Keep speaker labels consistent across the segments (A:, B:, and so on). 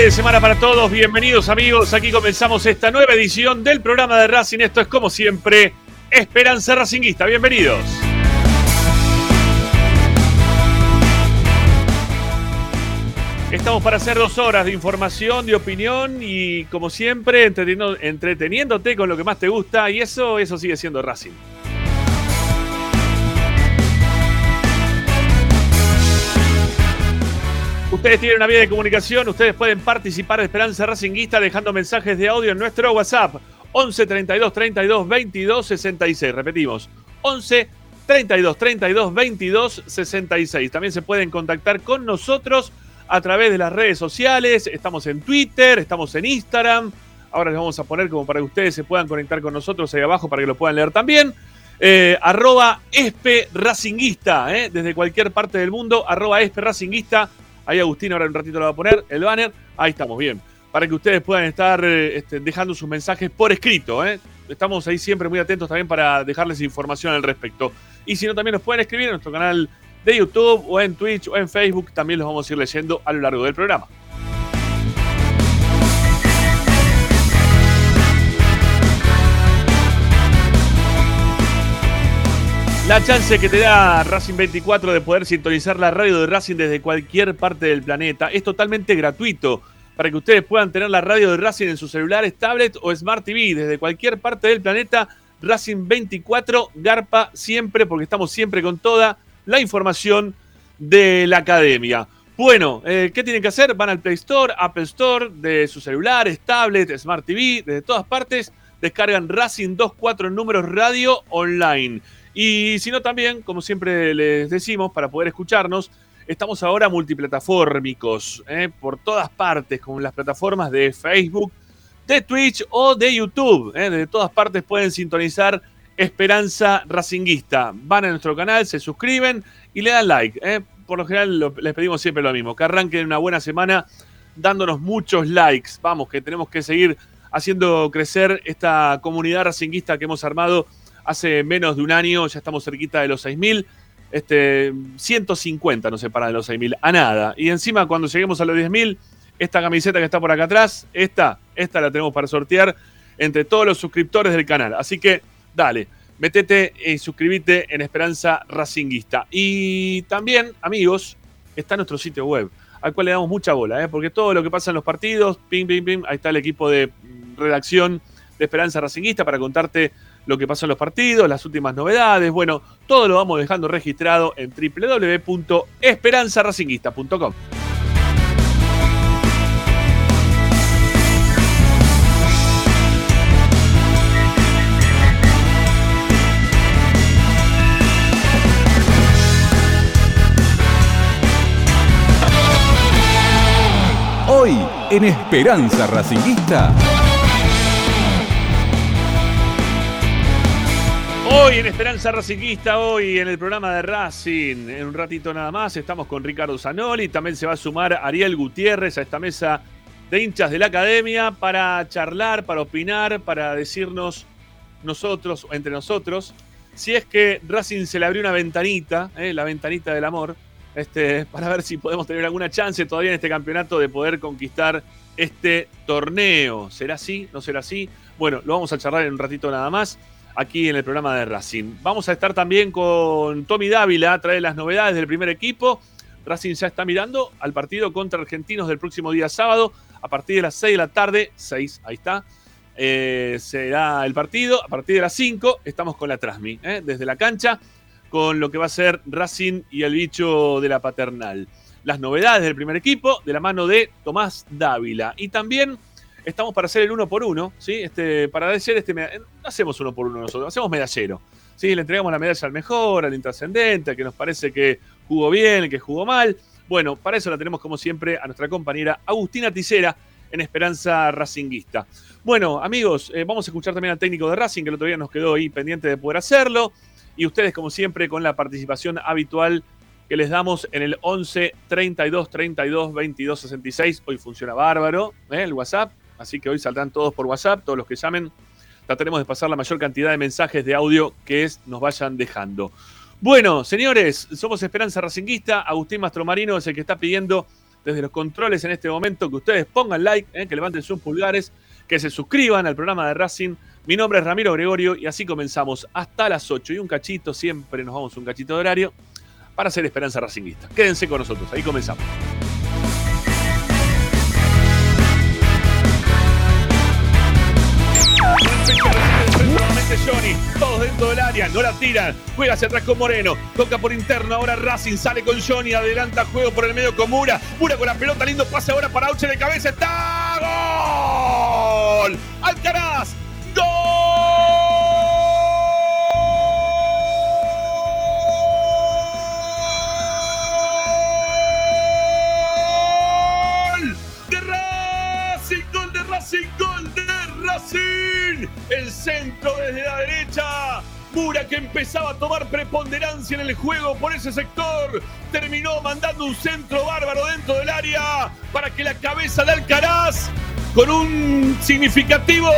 A: de
B: semana para todos. Bienvenidos amigos. Aquí comenzamos esta nueva edición del programa de Racing. Esto es como siempre Esperanza Racinguista. Bienvenidos. Estamos para hacer dos horas de información, de opinión y como siempre entreteniéndote con lo que más te gusta y eso, eso sigue siendo Racing. Ustedes tienen una vía de comunicación, ustedes pueden participar de Esperanza Racinguista dejando mensajes de audio en nuestro WhatsApp 11 32 32 22 66. Repetimos, 11 32 32 22 66. También se pueden contactar con nosotros a través de las redes sociales. Estamos en Twitter, estamos en Instagram. Ahora les vamos a poner como para que ustedes se puedan conectar con nosotros ahí abajo para que lo puedan leer también. Eh, arroba espe racinguista, eh, desde cualquier parte del mundo, arroba espe racinguista. Ahí Agustín ahora en un ratito lo va a poner, el banner. Ahí estamos, bien. Para que ustedes puedan estar eh, este, dejando sus mensajes por escrito. eh. Estamos ahí siempre muy atentos también para dejarles información al respecto. Y si no, también nos pueden escribir en nuestro canal de YouTube o en Twitch o en Facebook. También los vamos a ir leyendo a lo largo del programa. La chance que te da Racing 24 de poder sintonizar la radio de Racing desde cualquier parte del planeta es totalmente gratuito para que ustedes puedan tener la radio de Racing en sus celulares, tablet o Smart TV desde cualquier parte del planeta. Racing 24 garpa siempre porque estamos siempre con toda la información de la academia. Bueno, eh, ¿qué tienen que hacer? Van al Play Store, Apple Store, de sus celulares, tablet, Smart TV, desde todas partes, descargan Racing 24 números radio online. Y si no, también, como siempre les decimos, para poder escucharnos, estamos ahora multiplataformicos, ¿eh? por todas partes, con las plataformas de Facebook, de Twitch o de YouTube. ¿eh? De todas partes pueden sintonizar Esperanza Racinguista. Van a nuestro canal, se suscriben y le dan like. ¿eh? Por lo general les pedimos siempre lo mismo, que arranquen una buena semana dándonos muchos likes. Vamos, que tenemos que seguir haciendo crecer esta comunidad racinguista que hemos armado hace menos de un año, ya estamos cerquita de los 6.000. Este, 150 nos separan de los 6.000, a nada. Y encima cuando lleguemos a los 10.000, esta camiseta que está por acá atrás, esta, esta la tenemos para sortear entre todos los suscriptores del canal. Así que dale, metete y suscríbete en Esperanza Racinguista. Y también, amigos, está nuestro sitio web, al cual le damos mucha bola, ¿eh? porque todo lo que pasa en los partidos, pim, pim, pim, ahí está el equipo de mm, redacción de Esperanza Racinguista para contarte lo que pasó en los partidos, las últimas novedades. Bueno, todo lo vamos dejando registrado en www.esperanzaracinguista.com.
C: Hoy en Esperanza Racinguista.
B: Hoy en Esperanza Racinguista, hoy en el programa de Racing, en un ratito nada más, estamos con Ricardo Zanoli, también se va a sumar Ariel Gutiérrez a esta mesa de hinchas de la academia para charlar, para opinar, para decirnos nosotros, entre nosotros, si es que Racing se le abrió una ventanita, eh, la ventanita del amor, este, para ver si podemos tener alguna chance todavía en este campeonato de poder conquistar este torneo. ¿Será así? ¿No será así? Bueno, lo vamos a charlar en un ratito nada más aquí en el programa de Racing. Vamos a estar también con Tommy Dávila, trae las novedades del primer equipo. Racing ya está mirando al partido contra Argentinos del próximo día sábado a partir de las 6 de la tarde. 6, ahí está. Eh, será el partido. A partir de las 5 estamos con la Trasmi, ¿eh? desde la cancha. con lo que va a ser Racing y el bicho de la paternal. Las novedades del primer equipo de la mano de Tomás Dávila. Y también estamos para hacer el uno por uno, ¿sí? Este, para hacer este. No hacemos uno por uno nosotros, hacemos medallero. ¿sí? Le entregamos la medalla al mejor, al intrascendente, al que nos parece que jugó bien, que jugó mal. Bueno, para eso la tenemos como siempre a nuestra compañera Agustina Ticera en Esperanza Racinguista. Bueno, amigos, eh, vamos a escuchar también al técnico de Racing, que el otro día nos quedó ahí pendiente de poder hacerlo. Y ustedes, como siempre, con la participación habitual que les damos en el 11 32 32 22 66. Hoy funciona bárbaro ¿eh? el WhatsApp, así que hoy saldrán todos por WhatsApp, todos los que llamen. Trataremos de pasar la mayor cantidad de mensajes de audio que es, nos vayan dejando. Bueno, señores, somos Esperanza Racinguista. Agustín Mastromarino es el que está pidiendo desde los controles en este momento que ustedes pongan like, ¿eh? que levanten sus pulgares, que se suscriban al programa de Racing. Mi nombre es Ramiro Gregorio y así comenzamos hasta las 8 y un cachito, siempre nos vamos un cachito de horario para hacer Esperanza Racinguista. Quédense con nosotros, ahí comenzamos. Johnny, todos dentro del área, no la tiran, juega hacia atrás con Moreno, toca por interno, ahora Racing sale con Johnny, adelanta juego por el medio con Mura, Mura con la pelota, lindo pase ahora para Auche de cabeza, está gol, Alcaraz, ¡Gol! ¡De Racing! ¡Gol de Racing! ¡Gol Racing! El centro desde la derecha. Mura que empezaba a tomar preponderancia en el juego por ese sector. Terminó mandando un centro bárbaro dentro del área para que la cabeza de Alcaraz, con un significativo,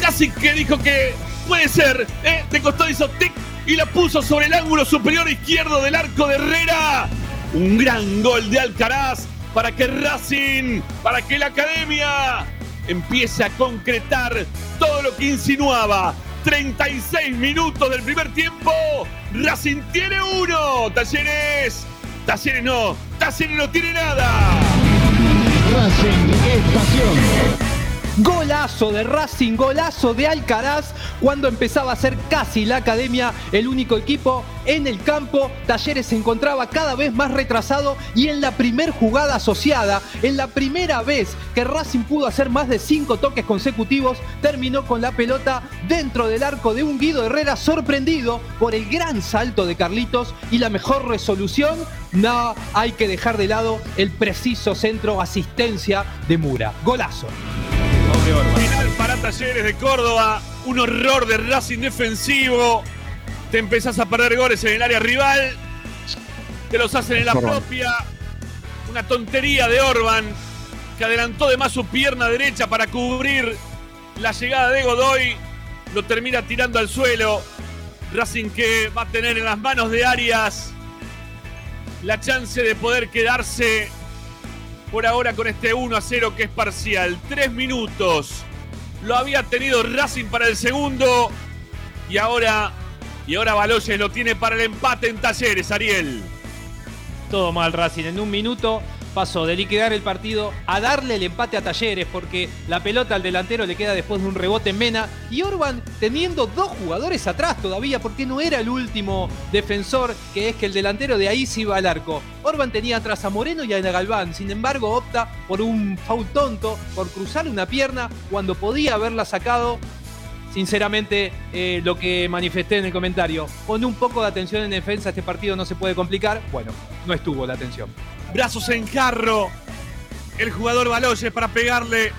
B: casi que dijo que puede ser, ¿eh? de costado hizo tic y la puso sobre el ángulo superior izquierdo del arco de Herrera. Un gran gol de Alcaraz para que Racing, para que la academia empiece a concretar todo lo que insinuaba. 36 minutos del primer tiempo. Racing tiene uno. Talleres. Talleres no. Talleres no tiene nada.
D: Racing es pasión. Golazo de Racing, golazo de Alcaraz cuando empezaba a ser casi la academia el único equipo en el campo. Talleres se encontraba cada vez más retrasado y en la primer jugada asociada, en la primera vez que Racing pudo hacer más de cinco toques consecutivos, terminó con la pelota dentro del arco de un Guido Herrera sorprendido por el gran salto de Carlitos y la mejor resolución. No hay que dejar de lado el preciso centro asistencia de Mura. Golazo.
B: Final para Talleres de Córdoba. Un horror de Racing defensivo. Te empezás a perder goles en el área rival. Te los hacen en la propia. Una tontería de Orban que adelantó de más su pierna derecha para cubrir la llegada de Godoy. Lo termina tirando al suelo. Racing que va a tener en las manos de Arias la chance de poder quedarse por ahora con este 1 a 0 que es parcial. Tres minutos. Lo había tenido Racing para el segundo. Y ahora, y ahora Baloyes lo tiene para el empate en Talleres, Ariel.
E: Todo mal Racing. En un minuto pasó de liquidar el partido a darle el empate a Talleres porque la pelota al delantero le queda después de un rebote en Mena y Orban teniendo dos jugadores atrás todavía porque no era el último defensor que es que el delantero de ahí se iba al arco. Orban tenía atrás a Moreno y a Galván, sin embargo opta por un foul tonto, por cruzar una pierna cuando podía haberla sacado sinceramente eh, lo que manifesté en el comentario. Con un poco de atención en defensa este partido no se puede complicar. Bueno, no estuvo la atención.
B: Brazos en carro. El jugador Baloyes para pegarle.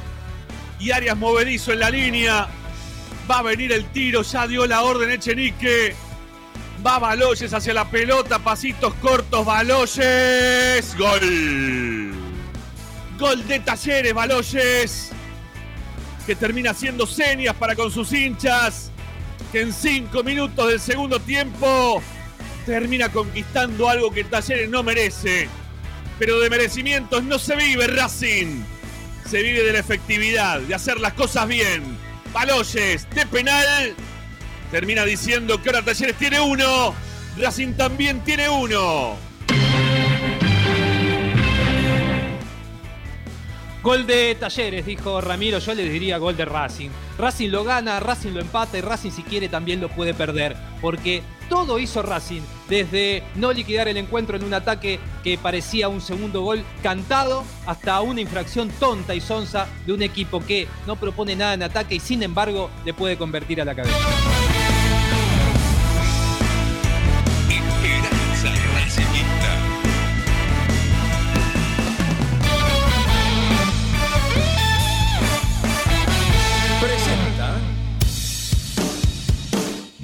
B: Y Arias movedizo en la línea. Va a venir el tiro. Ya dio la orden Echenique. Va Baloyes hacia la pelota. Pasitos cortos. Baloyes. Gol. Gol de Talleres. Baloyes. Que termina haciendo señas para con sus hinchas. Que en cinco minutos del segundo tiempo termina conquistando algo que Talleres no merece pero de merecimientos no se vive Racing. Se vive de la efectividad, de hacer las cosas bien. Baloyes de penal. Termina diciendo que ahora Talleres tiene uno. Racing también tiene uno.
E: Gol de Talleres, dijo Ramiro. Yo le diría gol de Racing. Racing lo gana, Racing lo empata y Racing si quiere también lo puede perder. Porque todo hizo Racing, desde no liquidar el encuentro en un ataque que parecía un segundo gol cantado, hasta una infracción tonta y sonsa de un equipo que no propone nada en ataque y sin embargo le puede convertir a la cabeza.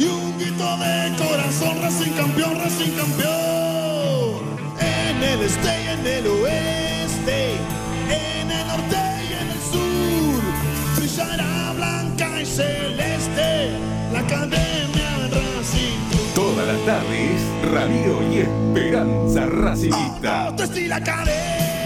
A: y un grito de corazón, Racing campeón, Racing campeón. En el este y en el oeste, en el norte y en el sur, brillará blanca y celeste la academia Racing.
C: Todas las tardes, Radio y Esperanza
A: la academia,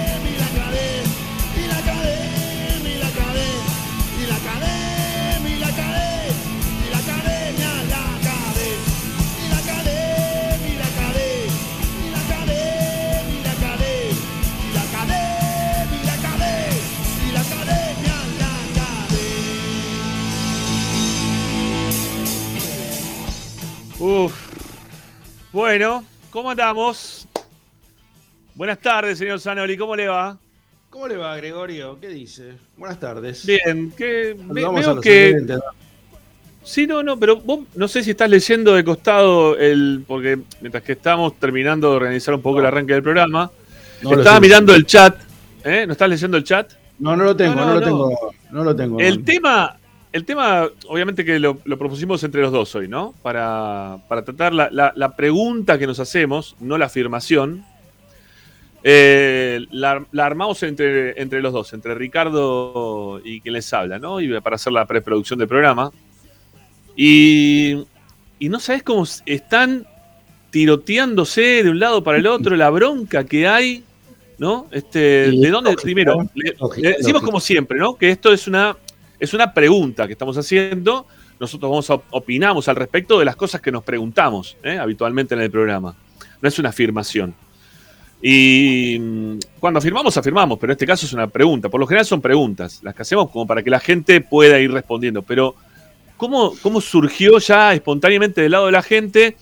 B: Uf. Bueno, ¿cómo andamos? Buenas tardes, señor Zanoli, ¿cómo le va?
F: ¿Cómo le va, Gregorio? ¿Qué dice? Buenas tardes.
B: Bien, que
F: a
B: veo que. Sí, no, no, pero vos no sé si estás leyendo de costado el. Porque mientras que estamos terminando de organizar un poco el arranque del programa,
F: No
B: estaba mirando el chat. ¿eh? ¿No estás leyendo el chat?
F: No, no lo tengo,
B: No,
F: lo tengo. No lo tengo.
B: El tema, el tema, obviamente que lo, lo propusimos entre los dos hoy, ¿no? Para, para tratar la, la- la pregunta que nos hacemos, no la afirmación. eh, la, la armamos entre, entre los dos, entre Ricardo y quien les habla, ¿no? Y para hacer la preproducción del programa. Y, y no sabes cómo están tiroteándose de un lado para el otro, la bronca que hay, ¿no? Este, ¿De dónde? Primero, le- decimos como siempre, ¿no? Que esto es una, es una pregunta que estamos haciendo. Nosotros vamos a, opinamos al respecto de las cosas que nos preguntamos ¿eh? habitualmente en el programa. No es una afirmación. Y mm, cuando afirmamos, afirmamos, pero en este caso es una pregunta. Por lo general son preguntas, las que hacemos como para que la gente pueda ir respondiendo. Pero, ¿cómo, cómo surgió ya espontáneamente del lado de la gente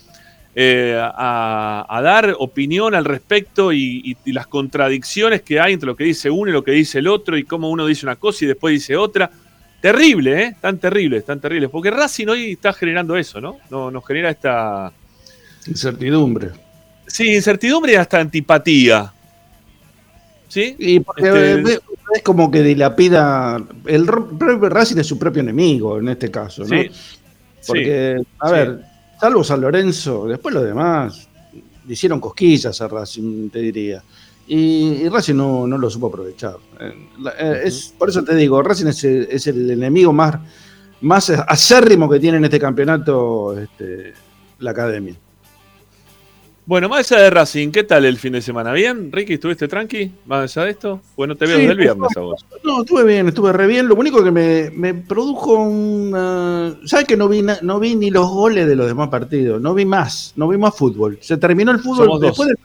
B: eh, a, dar opinión al respecto y las contradicciones que hay entre lo que dice uno y lo que dice el otro y cómo uno dice una cosa y después dice otra? Terrible, ¿eh? Tan terribles, tan terribles. Porque Racing hoy está generando eso, ¿no? no nos genera esta,
F: Incertidumbre.
B: Sí, incertidumbre y hasta antipatía. ¿Sí?
F: Y porque
B: Este-
F: es como que dilapida. El Racing es su propio enemigo en este caso, ¿no?
B: Sí.
F: Porque, a
B: sí.
F: ver, salvo San Lorenzo, después los demás le hicieron cosquillas a Racing, te diría. Y, y Racing no, no lo supo aprovechar. Eh, eh, es, por eso te digo, Racing es, el- es el enemigo más, más acérrimo que tiene en este campeonato este, la academia.
B: Bueno, más allá de Racing, ¿qué tal el fin de semana? ¿Bien? Ricky, ¿estuviste tranqui? Más allá de esto. Bueno, te veo
F: Sí,
B: desde el viernes a vos.
F: No, estuve bien, estuve re bien. Lo único que me, me produjo una. ¿Sabes que no vi, no vi ni los goles de los demás partidos? No vi más, no vi más fútbol. Se terminó el fútbol
B: Somos dos.
F: después del,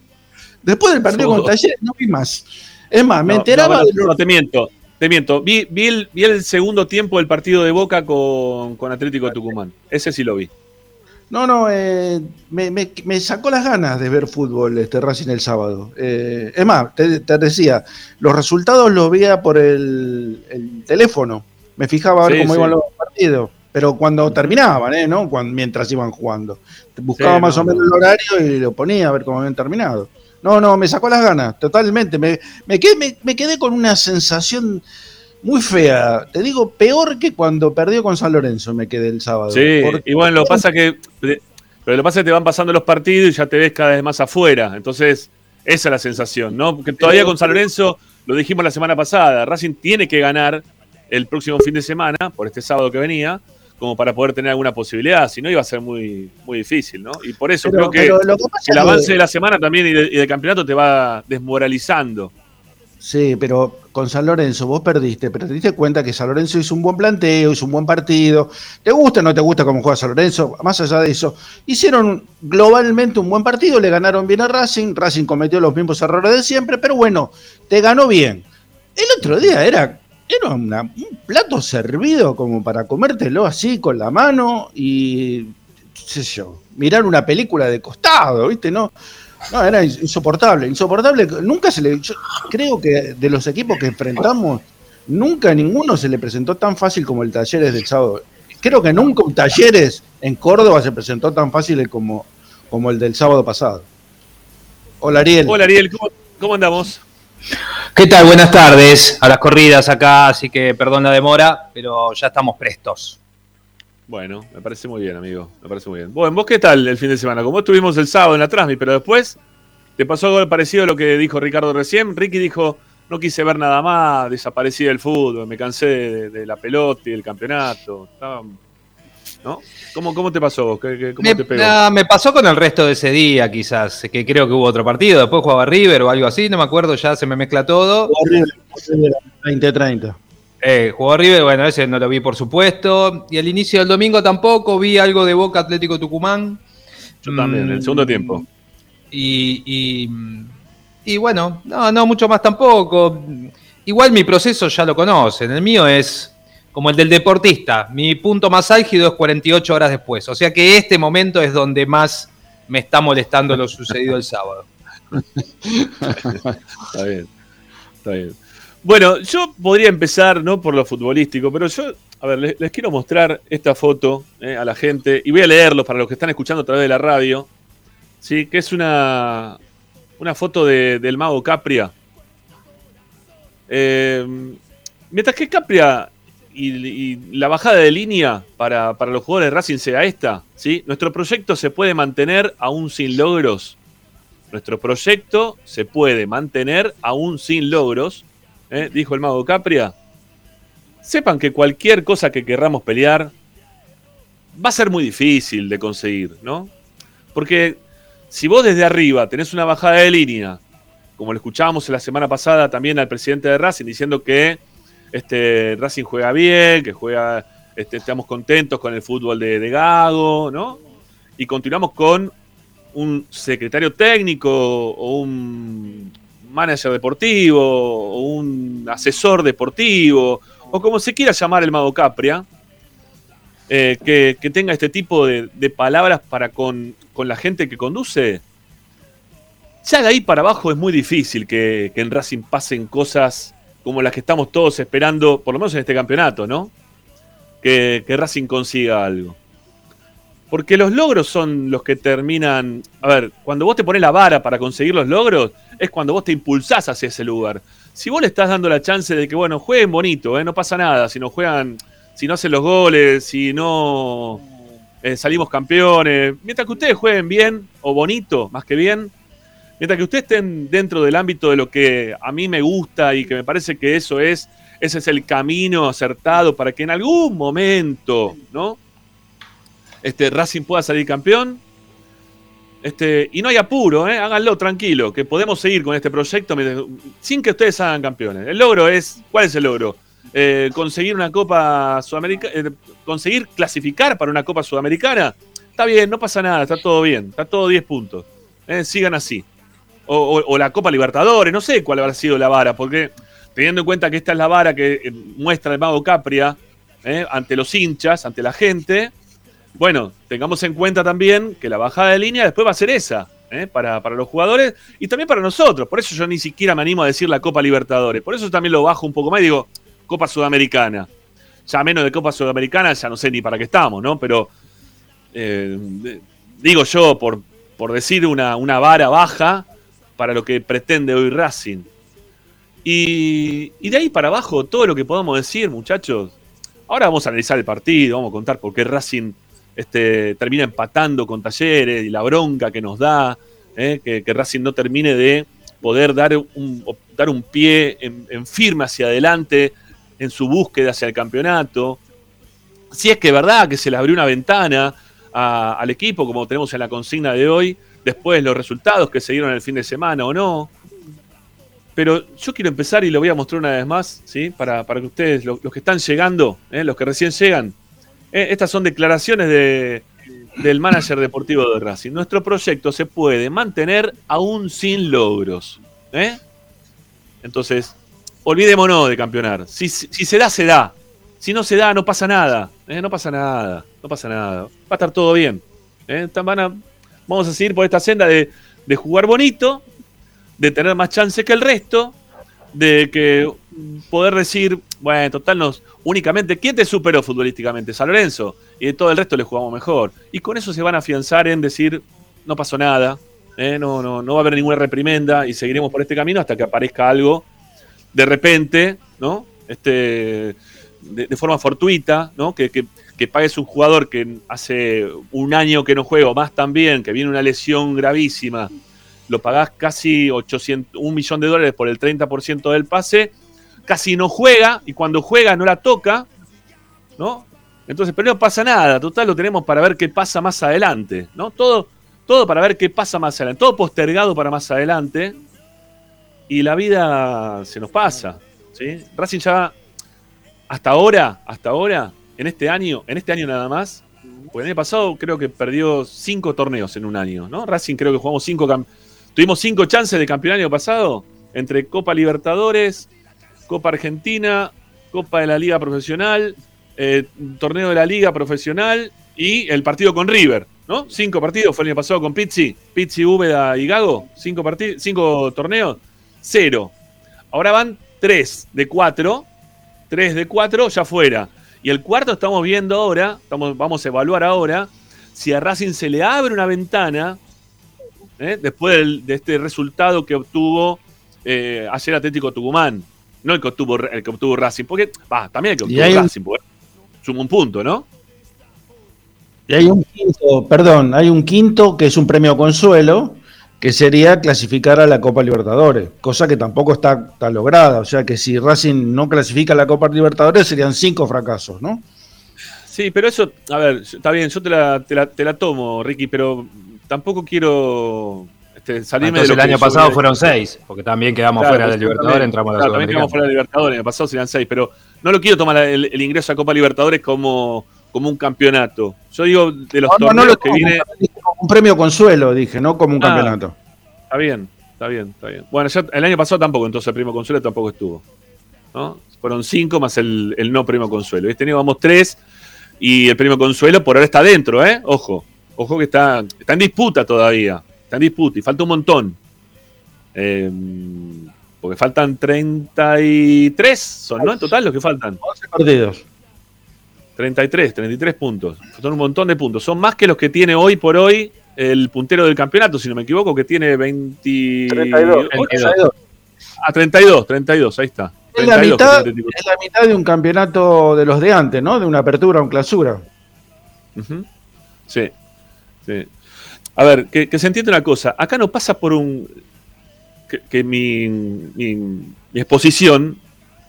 F: después del partido con Talleres, no vi más. Es más, me
B: No,
F: enteraba
B: no,
F: de
B: no, te miento. Te miento. Vi, vi el, vi el segundo tiempo del partido de Boca con, con Atlético de Tucumán. Ese sí lo vi.
F: No, no, eh, me, me- me sacó las ganas de ver fútbol este Racing el sábado. Eh, es más, te, te decía, los resultados los veía por el, el teléfono. Me fijaba a ver
B: Sí,
F: cómo
B: sí.
F: iban los partidos. Pero cuando terminaban, ¿eh? ¿no? Cuando, mientras iban jugando. Buscaba
B: Sí,
F: más
B: no,
F: o menos
B: no.
F: el horario y lo ponía a ver cómo habían terminado. No, no, me sacó las ganas, totalmente. Me, me, quedé, me, me quedé con una sensación muy fea. Te digo, peor que cuando perdió con San Lorenzo me quedé el sábado.
B: Sí,
F: Porque-
B: y bueno, lo que pasa que. Pero lo que pasa es que te van pasando los partidos y ya te ves cada vez más afuera. Entonces, esa es la sensación, ¿no? Porque todavía con San Lorenzo, lo dijimos la semana pasada, Racing tiene que ganar el próximo fin de semana, por este sábado que venía, como para poder tener alguna posibilidad, si no iba a ser muy, muy difícil, ¿no? Y por eso
F: Pero-
B: creo que el
F: que-
B: avance de la semana también y, de- y del campeonato te va desmoralizando.
F: Sí, pero con San Lorenzo vos perdiste, pero te diste cuenta que San Lorenzo hizo un buen planteo, hizo un buen partido. ¿Te gusta o no te gusta cómo juega San Lorenzo? Más allá de eso, hicieron globalmente un buen partido, le ganaron bien a Racing, Racing cometió los mismos errores de siempre, pero bueno, te ganó bien. El otro día era, era un plato servido como para comértelo así con la mano y, qué sé yo, mirar una película de costado, ¿viste? No, no, era ins- insoportable, insoportable. Nunca se le. Yo creo que de los equipos que enfrentamos, nunca ninguno se le presentó tan fácil como el Talleres del sábado. Creo que nunca un Talleres en Córdoba se presentó tan fácil como, como el del sábado pasado. Hola Ariel.
B: Hola Ariel, ¿cómo, cómo andamos?
E: ¿Qué tal? Buenas tardes. A las corridas acá, así que perdón la demora, pero ya estamos prestos.
B: Bueno, me parece muy bien, amigo. Me parece muy bien. Bueno, ¿vos qué tal el fin de semana? Como estuvimos el sábado en la Transmi, pero después te pasó algo parecido a lo que dijo Ricardo recién. Ricky dijo, no quise ver nada más, desaparecí del fútbol, me cansé de, la pelota y del campeonato. Estaba- ¿No? ¿Cómo, ¿Cómo te pasó vos? ¿Qué- qué- ¿Cómo
E: Me,
B: te pegó?
E: ah, me pasó con el resto de ese día, quizás, que creo que hubo otro partido. Después jugaba River o algo así, no me acuerdo, ya se me mezcla todo.
F: Horrible, horrible, 20-30.
E: Eh, jugó River, bueno, ese no lo vi por supuesto. Y al inicio del domingo tampoco vi algo de Boca Atlético Tucumán.
B: Yo también, el segundo tiempo.
E: Y, y, y bueno, no, no mucho más tampoco. Igual mi proceso ya lo conocen. El mío es como el del deportista. Mi punto más álgido es 48 horas después. O sea que este momento es donde más me está molestando lo sucedido el sábado.
B: Está bien, está bien. Bueno, yo podría empezar, no por lo futbolístico, pero yo, a ver, les, quiero mostrar esta foto eh, a la gente y voy a leerlos para los que están escuchando a través de la radio, sí, que es una, una foto de- del mago Capria. Eh, mientras que Capria y, la bajada de línea para, para los jugadores de Racing sea esta, ¿sí? nuestro proyecto se puede mantener aún sin logros. Nuestro proyecto se puede mantener aún sin logros, ¿eh? dijo el mago Capria. Sepan que cualquier cosa que querramos pelear va a ser muy difícil de conseguir, ¿no? Porque si vos desde arriba tenés una bajada de línea, como lo escuchábamos la semana pasada también al presidente de Racing diciendo que este, Racing juega bien, que juega, este, estamos contentos con el fútbol de, Gago, ¿no? Y continuamos con un secretario técnico o un manager deportivo o un asesor deportivo o como se quiera llamar el mago Capria, eh, que, tenga este tipo de, de palabras para con, con la gente que conduce, ya de ahí para abajo es muy difícil que, que en Racing pasen cosas como las que estamos todos esperando, por lo menos en este campeonato, ¿no? Que, que Racing consiga algo. Porque los logros son los que terminan. A ver, cuando vos te pones la vara para conseguir los logros, es cuando vos te impulsás hacia ese lugar. Si vos le estás dando la chance de que, bueno, jueguen bonito, ¿eh? no pasa nada. Si no juegan, si no hacen los goles, si no eh, salimos campeones. Mientras que ustedes jueguen bien o bonito, más que bien, mientras que ustedes estén dentro del ámbito de lo que a mí me gusta y que me parece que eso es, ese es el camino acertado para que en algún momento, ¿no? Este Racing pueda salir campeón. Este, y no hay apuro, ¿eh? háganlo tranquilo, que podemos seguir con este proyecto sin que ustedes hagan campeones. El logro es, ¿cuál es el logro? Eh, conseguir una Copa Sudamericana, conseguir clasificar para una Copa Sudamericana. Está bien, no pasa nada, está todo bien, está todo 10 puntos. Eh, sigan así. O, la Copa Libertadores, no sé cuál habrá sido la vara, porque teniendo en cuenta que esta es la vara que eh, muestra el mago Capria eh, ante los hinchas, ante la gente, bueno, tengamos en cuenta también que la bajada de línea después va a ser esa, ¿eh? para, para los jugadores y también para nosotros. Por eso yo ni siquiera me animo a decir la Copa Libertadores. Por eso también lo bajo un poco más y digo Copa Sudamericana. Ya menos de Copa Sudamericana, ya no sé ni para qué estamos, ¿no? Pero digo yo, por, por decir una, una vara baja para lo que pretende hoy Racing. Y, de ahí para abajo, todo lo que podamos decir, muchachos. Ahora vamos a analizar el partido, vamos a contar por qué Racing este, termina empatando con Talleres y la bronca que nos da, ¿eh? que, que Racing no termine de poder dar un, dar un pie en firme hacia adelante en su búsqueda hacia el campeonato. si es que es verdad que se le abrió una ventana al equipo, como tenemos en la consigna de hoy, después los resultados que se dieron el fin de semana o no. Pero yo quiero empezar y lo voy a mostrar una vez más, ¿sí? Para, para que ustedes, los, que están llegando, ¿eh? los que recién llegan, ¿eh? estas son declaraciones de, del manager deportivo de Racing. Nuestro proyecto se puede mantener aún sin logros. ¿eh? Entonces, olvidémonos de campeonar. Si, si, se da, se da. Si no se da, no pasa nada. No pasa nada. No pasa nada. Va a estar todo bien. ¿eh? Vamos a seguir por esta senda de, de jugar bonito, de tener más chances que el resto, de que poder decir, bueno, total, nos, únicamente, ¿quién te superó futbolísticamente? San Lorenzo. Y de todo el resto le jugamos mejor. Y con eso se van a afianzar en decir, no pasó nada, ¿eh? no, no, no va a haber ninguna reprimenda y seguiremos por este camino hasta que aparezca algo de repente, ¿no? Este, de, forma fortuita, ¿no? Que, que, que, pagues un jugador que hace un año que no juega, o más también, que viene una lesión gravísima, lo pagás casi 800, un millón de dólares por el 30% del pase, casi no juega, y cuando juega no la toca, ¿no? Entonces, pero no pasa nada, total lo tenemos para ver qué pasa más adelante, ¿no? Todo, todo para ver qué pasa más adelante, todo postergado para más adelante, y la vida se nos pasa, ¿sí? Racing ya, hasta ahora, hasta ahora, en este año, en este año nada más, pues el año pasado creo que perdió cinco torneos en un año, ¿no? Racing creo que jugamos cinco, tuvimos cinco chances de campeón el año pasado, entre Copa Libertadores, Copa Argentina, Copa de la Liga Profesional, eh, Torneo de la Liga Profesional y el partido con River, ¿no? Cinco partidos fue el año pasado con Pizzi, Pizzi, Úbeda y Gago, cinco, cinco torneos, cero. Ahora van tres de cuatro, tres de cuatro ya fuera. Y el cuarto estamos viendo ahora, estamos, vamos a evaluar ahora, si a Racing se le abre una ventana, ¿eh? después de este resultado que obtuvo eh, ayer Atlético Tucumán, no el que obtuvo, el que obtuvo Racing, porque va, también el que obtuvo Racing, porque suma un punto, ¿no?
F: Y hay un quinto, perdón, hay un quinto que es un premio consuelo, que sería clasificar a la Copa Libertadores, cosa que tampoco está, lograda. O sea que si Racing no clasifica a la Copa Libertadores serían cinco fracasos, ¿no?
B: Sí, pero eso, a ver, está bien, yo te la, te la, te la tomo, Ricky, pero tampoco quiero
G: este, el año pasado fueron seis, porque también quedamos fuera del Libertadores, entramos a la
B: claro, También quedamos fuera del Libertadores, el año pasado serían seis, pero no lo quiero tomar el, ingreso a Copa Libertadores como, como un campeonato. Yo digo de los torneos que viene.
F: Un premio consuelo, dije, no como un ah, campeonato.
B: Está bien, está bien, está bien. Bueno, el año pasado tampoco, entonces el premio consuelo tampoco estuvo. ¿no? Fueron cinco más el, no premio consuelo. Este año vamos tres y el premio consuelo por ahora está dentro, ¿eh? Ojo, ojo que está, está en disputa todavía. Está en disputa y falta un montón. Eh, porque faltan 33, son, ¿no? En total los que faltan.
F: 11 partidos.
B: 33, 33 puntos. Son un montón de puntos. Son más que los que tiene hoy por hoy el puntero del campeonato, si no me equivoco, que tiene 20... 32. 32. Ah, 32, 32, ahí está.
F: es, la mitad, es la mitad de un campeonato de los de antes, ¿no? De una apertura, un clausura.
B: Sí, sí. A ver, que, se entienda una cosa. Acá no pasa por un. que, mi, exposición.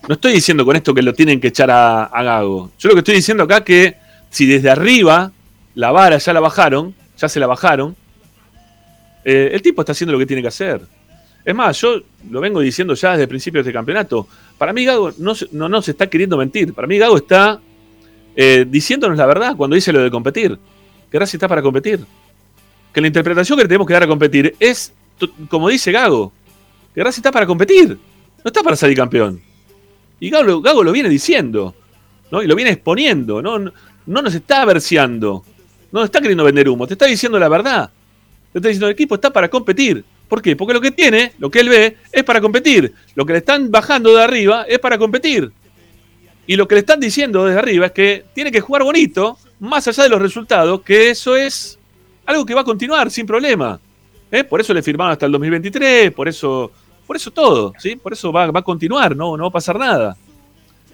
B: No estoy diciendo con esto que lo tienen que echar a, Gago. Yo lo que estoy diciendo acá es que si desde arriba la vara ya la bajaron, ya se la bajaron, eh, el tipo está haciendo lo que tiene que hacer. Es más, yo lo vengo diciendo ya desde el principio de campeonato. Para mí Gago no, no, se está queriendo mentir. Para mí Gago está eh, diciéndonos la verdad cuando dice lo de competir. Que Racing está para competir que la interpretación que le tenemos que dar a competir es, como dice Gago, que Racing está para competir, no está para salir campeón. Y Gago, lo viene diciendo, ¿no? Y lo viene exponiendo, ¿no? No, nos está verseando, no nos está queriendo vender humo, te está diciendo la verdad. Te está diciendo el equipo está para competir. ¿Por qué? Porque lo que tiene, lo que él ve, es para competir. Lo que le están bajando de arriba es para competir. Y lo que le están diciendo desde arriba es que tiene que jugar bonito, más allá de los resultados, que eso es algo que va a continuar sin problema. ¿eh? Por eso le firmaron hasta el 2023, por eso, por eso todo, ¿sí? Por eso va, a continuar, ¿no? no va a pasar nada.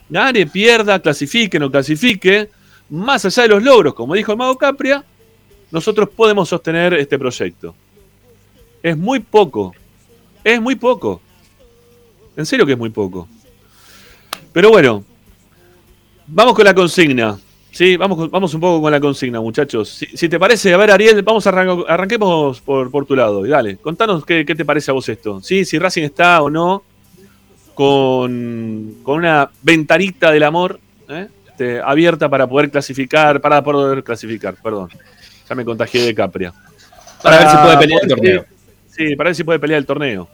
B: Gane, pierda, clasifique, no clasifique. Más allá de los logros, como dijo el Capria, nosotros podemos sostener este proyecto. Es muy poco. Es muy poco. En serio que es muy poco. Pero bueno, vamos con la consigna. Sí, vamos, vamos un poco con la consigna, muchachos. Si, te parece, a ver, Ariel, vamos a arranquemos por, por, tu lado. Y dale, contanos qué, te parece a vos esto. ¿Sí? Si Racing está o no con, una ventanita del amor ¿eh? este, abierta para poder clasificar, para poder clasificar, perdón. Ya me contagié de Capria.
E: Para, ver si puede pelear el torneo.
B: Sí, para ver si puede pelear el torneo.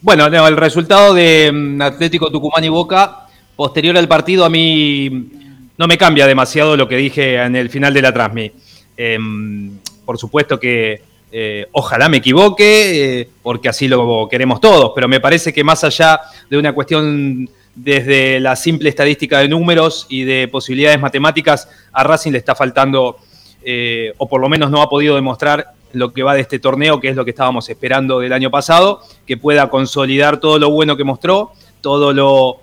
E: Bueno, el resultado de mm, Atlético Tucumán y Boca, posterior al partido, a mí no me cambia demasiado lo que dije en el final de la Transmi. Em, por supuesto que eh, ojalá me equivoque, eh, porque así lo queremos todos, pero me parece que más allá de una cuestión desde la simple estadística de números y de posibilidades matemáticas, a Racing le está faltando, eh, o por lo menos no ha podido demostrar lo que va de este torneo, que es lo que estábamos esperando del año pasado, que pueda consolidar todo lo bueno que mostró, todo lo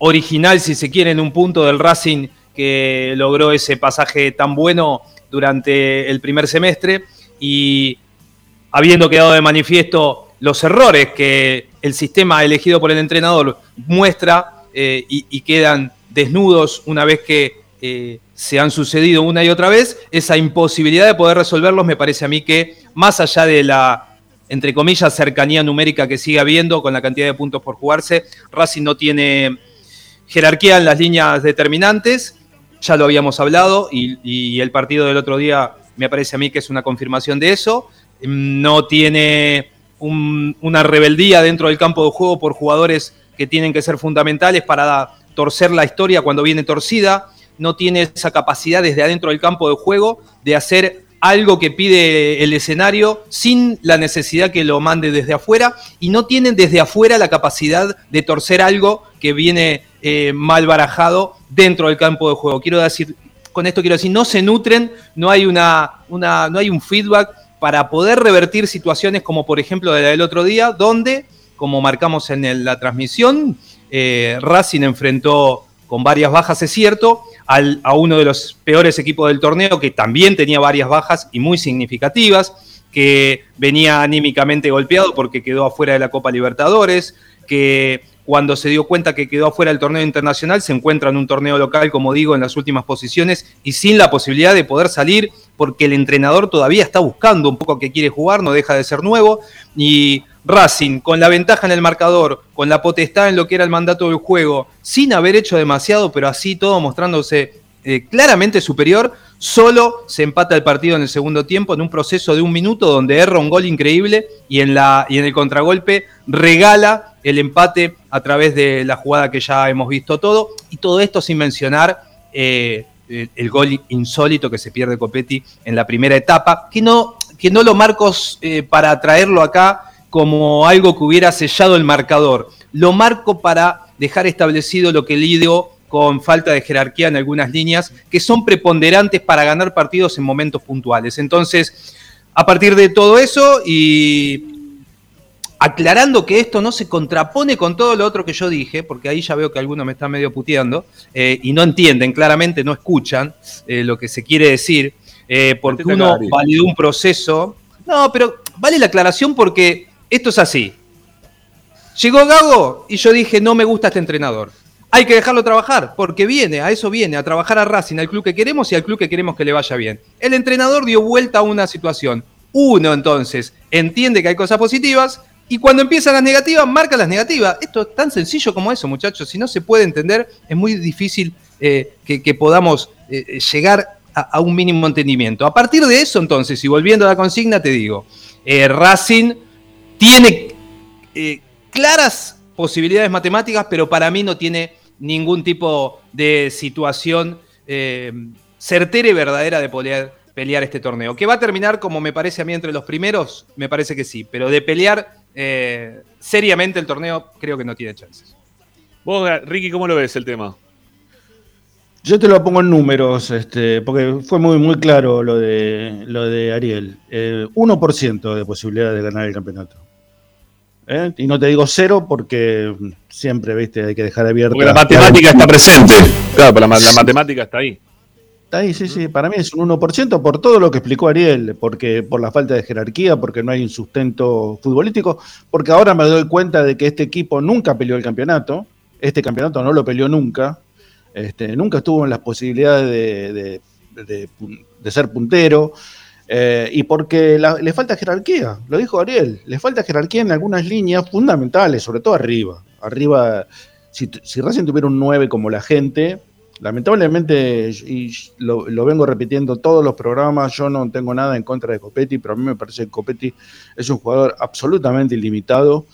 E: original, si se quiere, en un punto del Racing que logró ese pasaje tan bueno durante el primer semestre y habiendo quedado de manifiesto los errores que el sistema elegido por el entrenador muestra eh, y, quedan desnudos una vez que eh, se han sucedido una y otra vez, esa imposibilidad de poder resolverlos me parece a mí que más allá de la, entre comillas, cercanía numérica que sigue habiendo con la cantidad de puntos por jugarse, Racing no tiene jerarquía en las líneas determinantes, ya lo habíamos hablado, y, el partido del otro día me parece a mí que es una confirmación de eso. No tiene una rebeldía dentro del campo de juego por jugadores que tienen que ser fundamentales para torcer la historia cuando viene torcida. No tiene esa capacidad desde adentro del campo de juego de hacer algo que pide el escenario sin la necesidad que lo mande desde afuera y no tienen desde afuera la capacidad de torcer algo que viene eh, mal barajado dentro del campo de juego. Quiero decir, con esto quiero decir, no se nutren, no hay, una, una, no hay un feedback para poder revertir situaciones como por ejemplo la del otro día, donde, como marcamos en la transmisión, eh, Racing enfrentó con varias bajas, es cierto, a uno de los peores equipos del torneo, que también tenía varias bajas y muy significativas, que venía anímicamente golpeado porque quedó afuera de la Copa Libertadores, que cuando se dio cuenta que quedó afuera del torneo internacional, se encuentra en un torneo local, como digo, en las últimas posiciones y sin la posibilidad de poder salir porque el entrenador todavía está buscando un poco que quiere jugar, no deja de ser nuevo. Y Racing, con la ventaja en el marcador, con la potestad en lo que era el mandato del juego, sin haber hecho demasiado, pero así todo mostrándose eh, claramente superior, solo se empata el partido en el segundo tiempo en un proceso de un minuto donde erra un gol increíble y en, la, y en el contragolpe regala el empate a través de la jugada que ya hemos visto todo y todo esto sin mencionar eh, el, gol insólito que se pierde Copetti en la primera etapa, que no, que no lo marco eh, para traerlo acá como algo que hubiera sellado el marcador, lo marco para dejar establecido lo que Lidio con falta de jerarquía en algunas líneas que son preponderantes para ganar partidos en momentos puntuales. Entonces, a partir de todo eso y aclarando que esto no se contrapone con todo lo otro que yo dije, porque ahí ya veo que algunos me están medio puteando eh, y no entienden, claramente no escuchan eh, lo que se quiere decir, eh, porque uno validó un proceso. No, pero vale la aclaración porque esto es así. Llegó Gago y yo dije, no me gusta este entrenador. Hay que dejarlo trabajar, porque viene, a eso viene, a trabajar a Racing, al club que queremos y al club que queremos que le vaya bien. El entrenador dio vuelta a una situación. Uno entonces entiende que hay cosas positivas y cuando empiezan las negativas, marca las negativas. Esto es tan sencillo como eso, muchachos. Si no se puede entender, es muy difícil eh, que, podamos eh, llegar a, un mínimo entendimiento. A partir de eso, entonces, y volviendo a la consigna, te digo, eh, Racing tiene claras posibilidades matemáticas, pero para mí no tiene ningún tipo de situación certera y verdadera de poder pelear este torneo. ¿Que va a terminar como me parece a mí entre los primeros? Me parece que sí, pero de pelear eh, seriamente el torneo creo que no tiene chances.
B: Vos, Ricky, ¿cómo lo ves el tema?
F: Yo te lo pongo en números, este, porque fue muy, muy claro lo de, lo de Ariel. 1% eh, de posibilidad de ganar el campeonato. ¿eh? Y no te digo cero porque siempre, viste, hay que dejar abierto.
B: Porque la matemática está presente. Claro, pero la, matemática está ahí.
F: Ahí, sí, sí. Para mí es un 1% por todo lo que explicó Ariel, porque por la falta de jerarquía, porque no hay un sustento futbolístico, porque ahora me doy cuenta de que este equipo nunca peleó el campeonato, este campeonato no lo peleó nunca, este, nunca estuvo en las posibilidades de, de, ser puntero. Eh, y porque le falta jerarquía, lo dijo Ariel, le falta jerarquía en algunas líneas fundamentales, sobre todo arriba. Arriba, si, si Racing tuviera un 9 como la gente, lamentablemente, y lo, vengo repitiendo todos los programas, yo no tengo nada en contra de Copetti, pero a mí me parece que Copetti es un jugador absolutamente ilimitado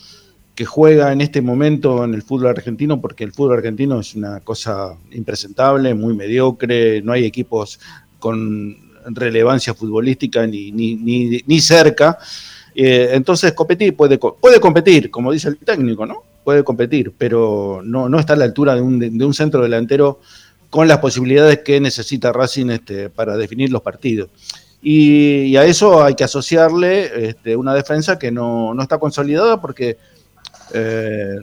F: que juega en este momento en el fútbol argentino, porque el fútbol argentino es una cosa impresentable, muy mediocre, no hay equipos con relevancia futbolística ni, ni, cerca. Eh, entonces Copetti puede, puede competir, como dice el técnico, ¿no? Puede competir, pero no, no está a la altura de un, de un centro delantero con las posibilidades que necesita Racing este, para definir los partidos. Y, a eso hay que asociarle este, una defensa que no, no está consolidada porque eh,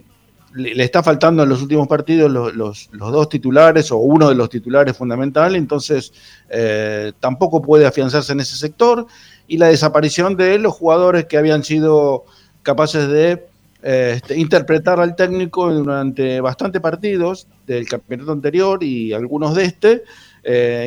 F: le, está faltando en los últimos partidos los, dos titulares o uno de los titulares fundamentales, entonces eh, tampoco puede afianzarse en ese sector y la desaparición de los jugadores que habían sido capaces de este, interpretar al técnico durante bastantes partidos del campeonato anterior y algunos de este,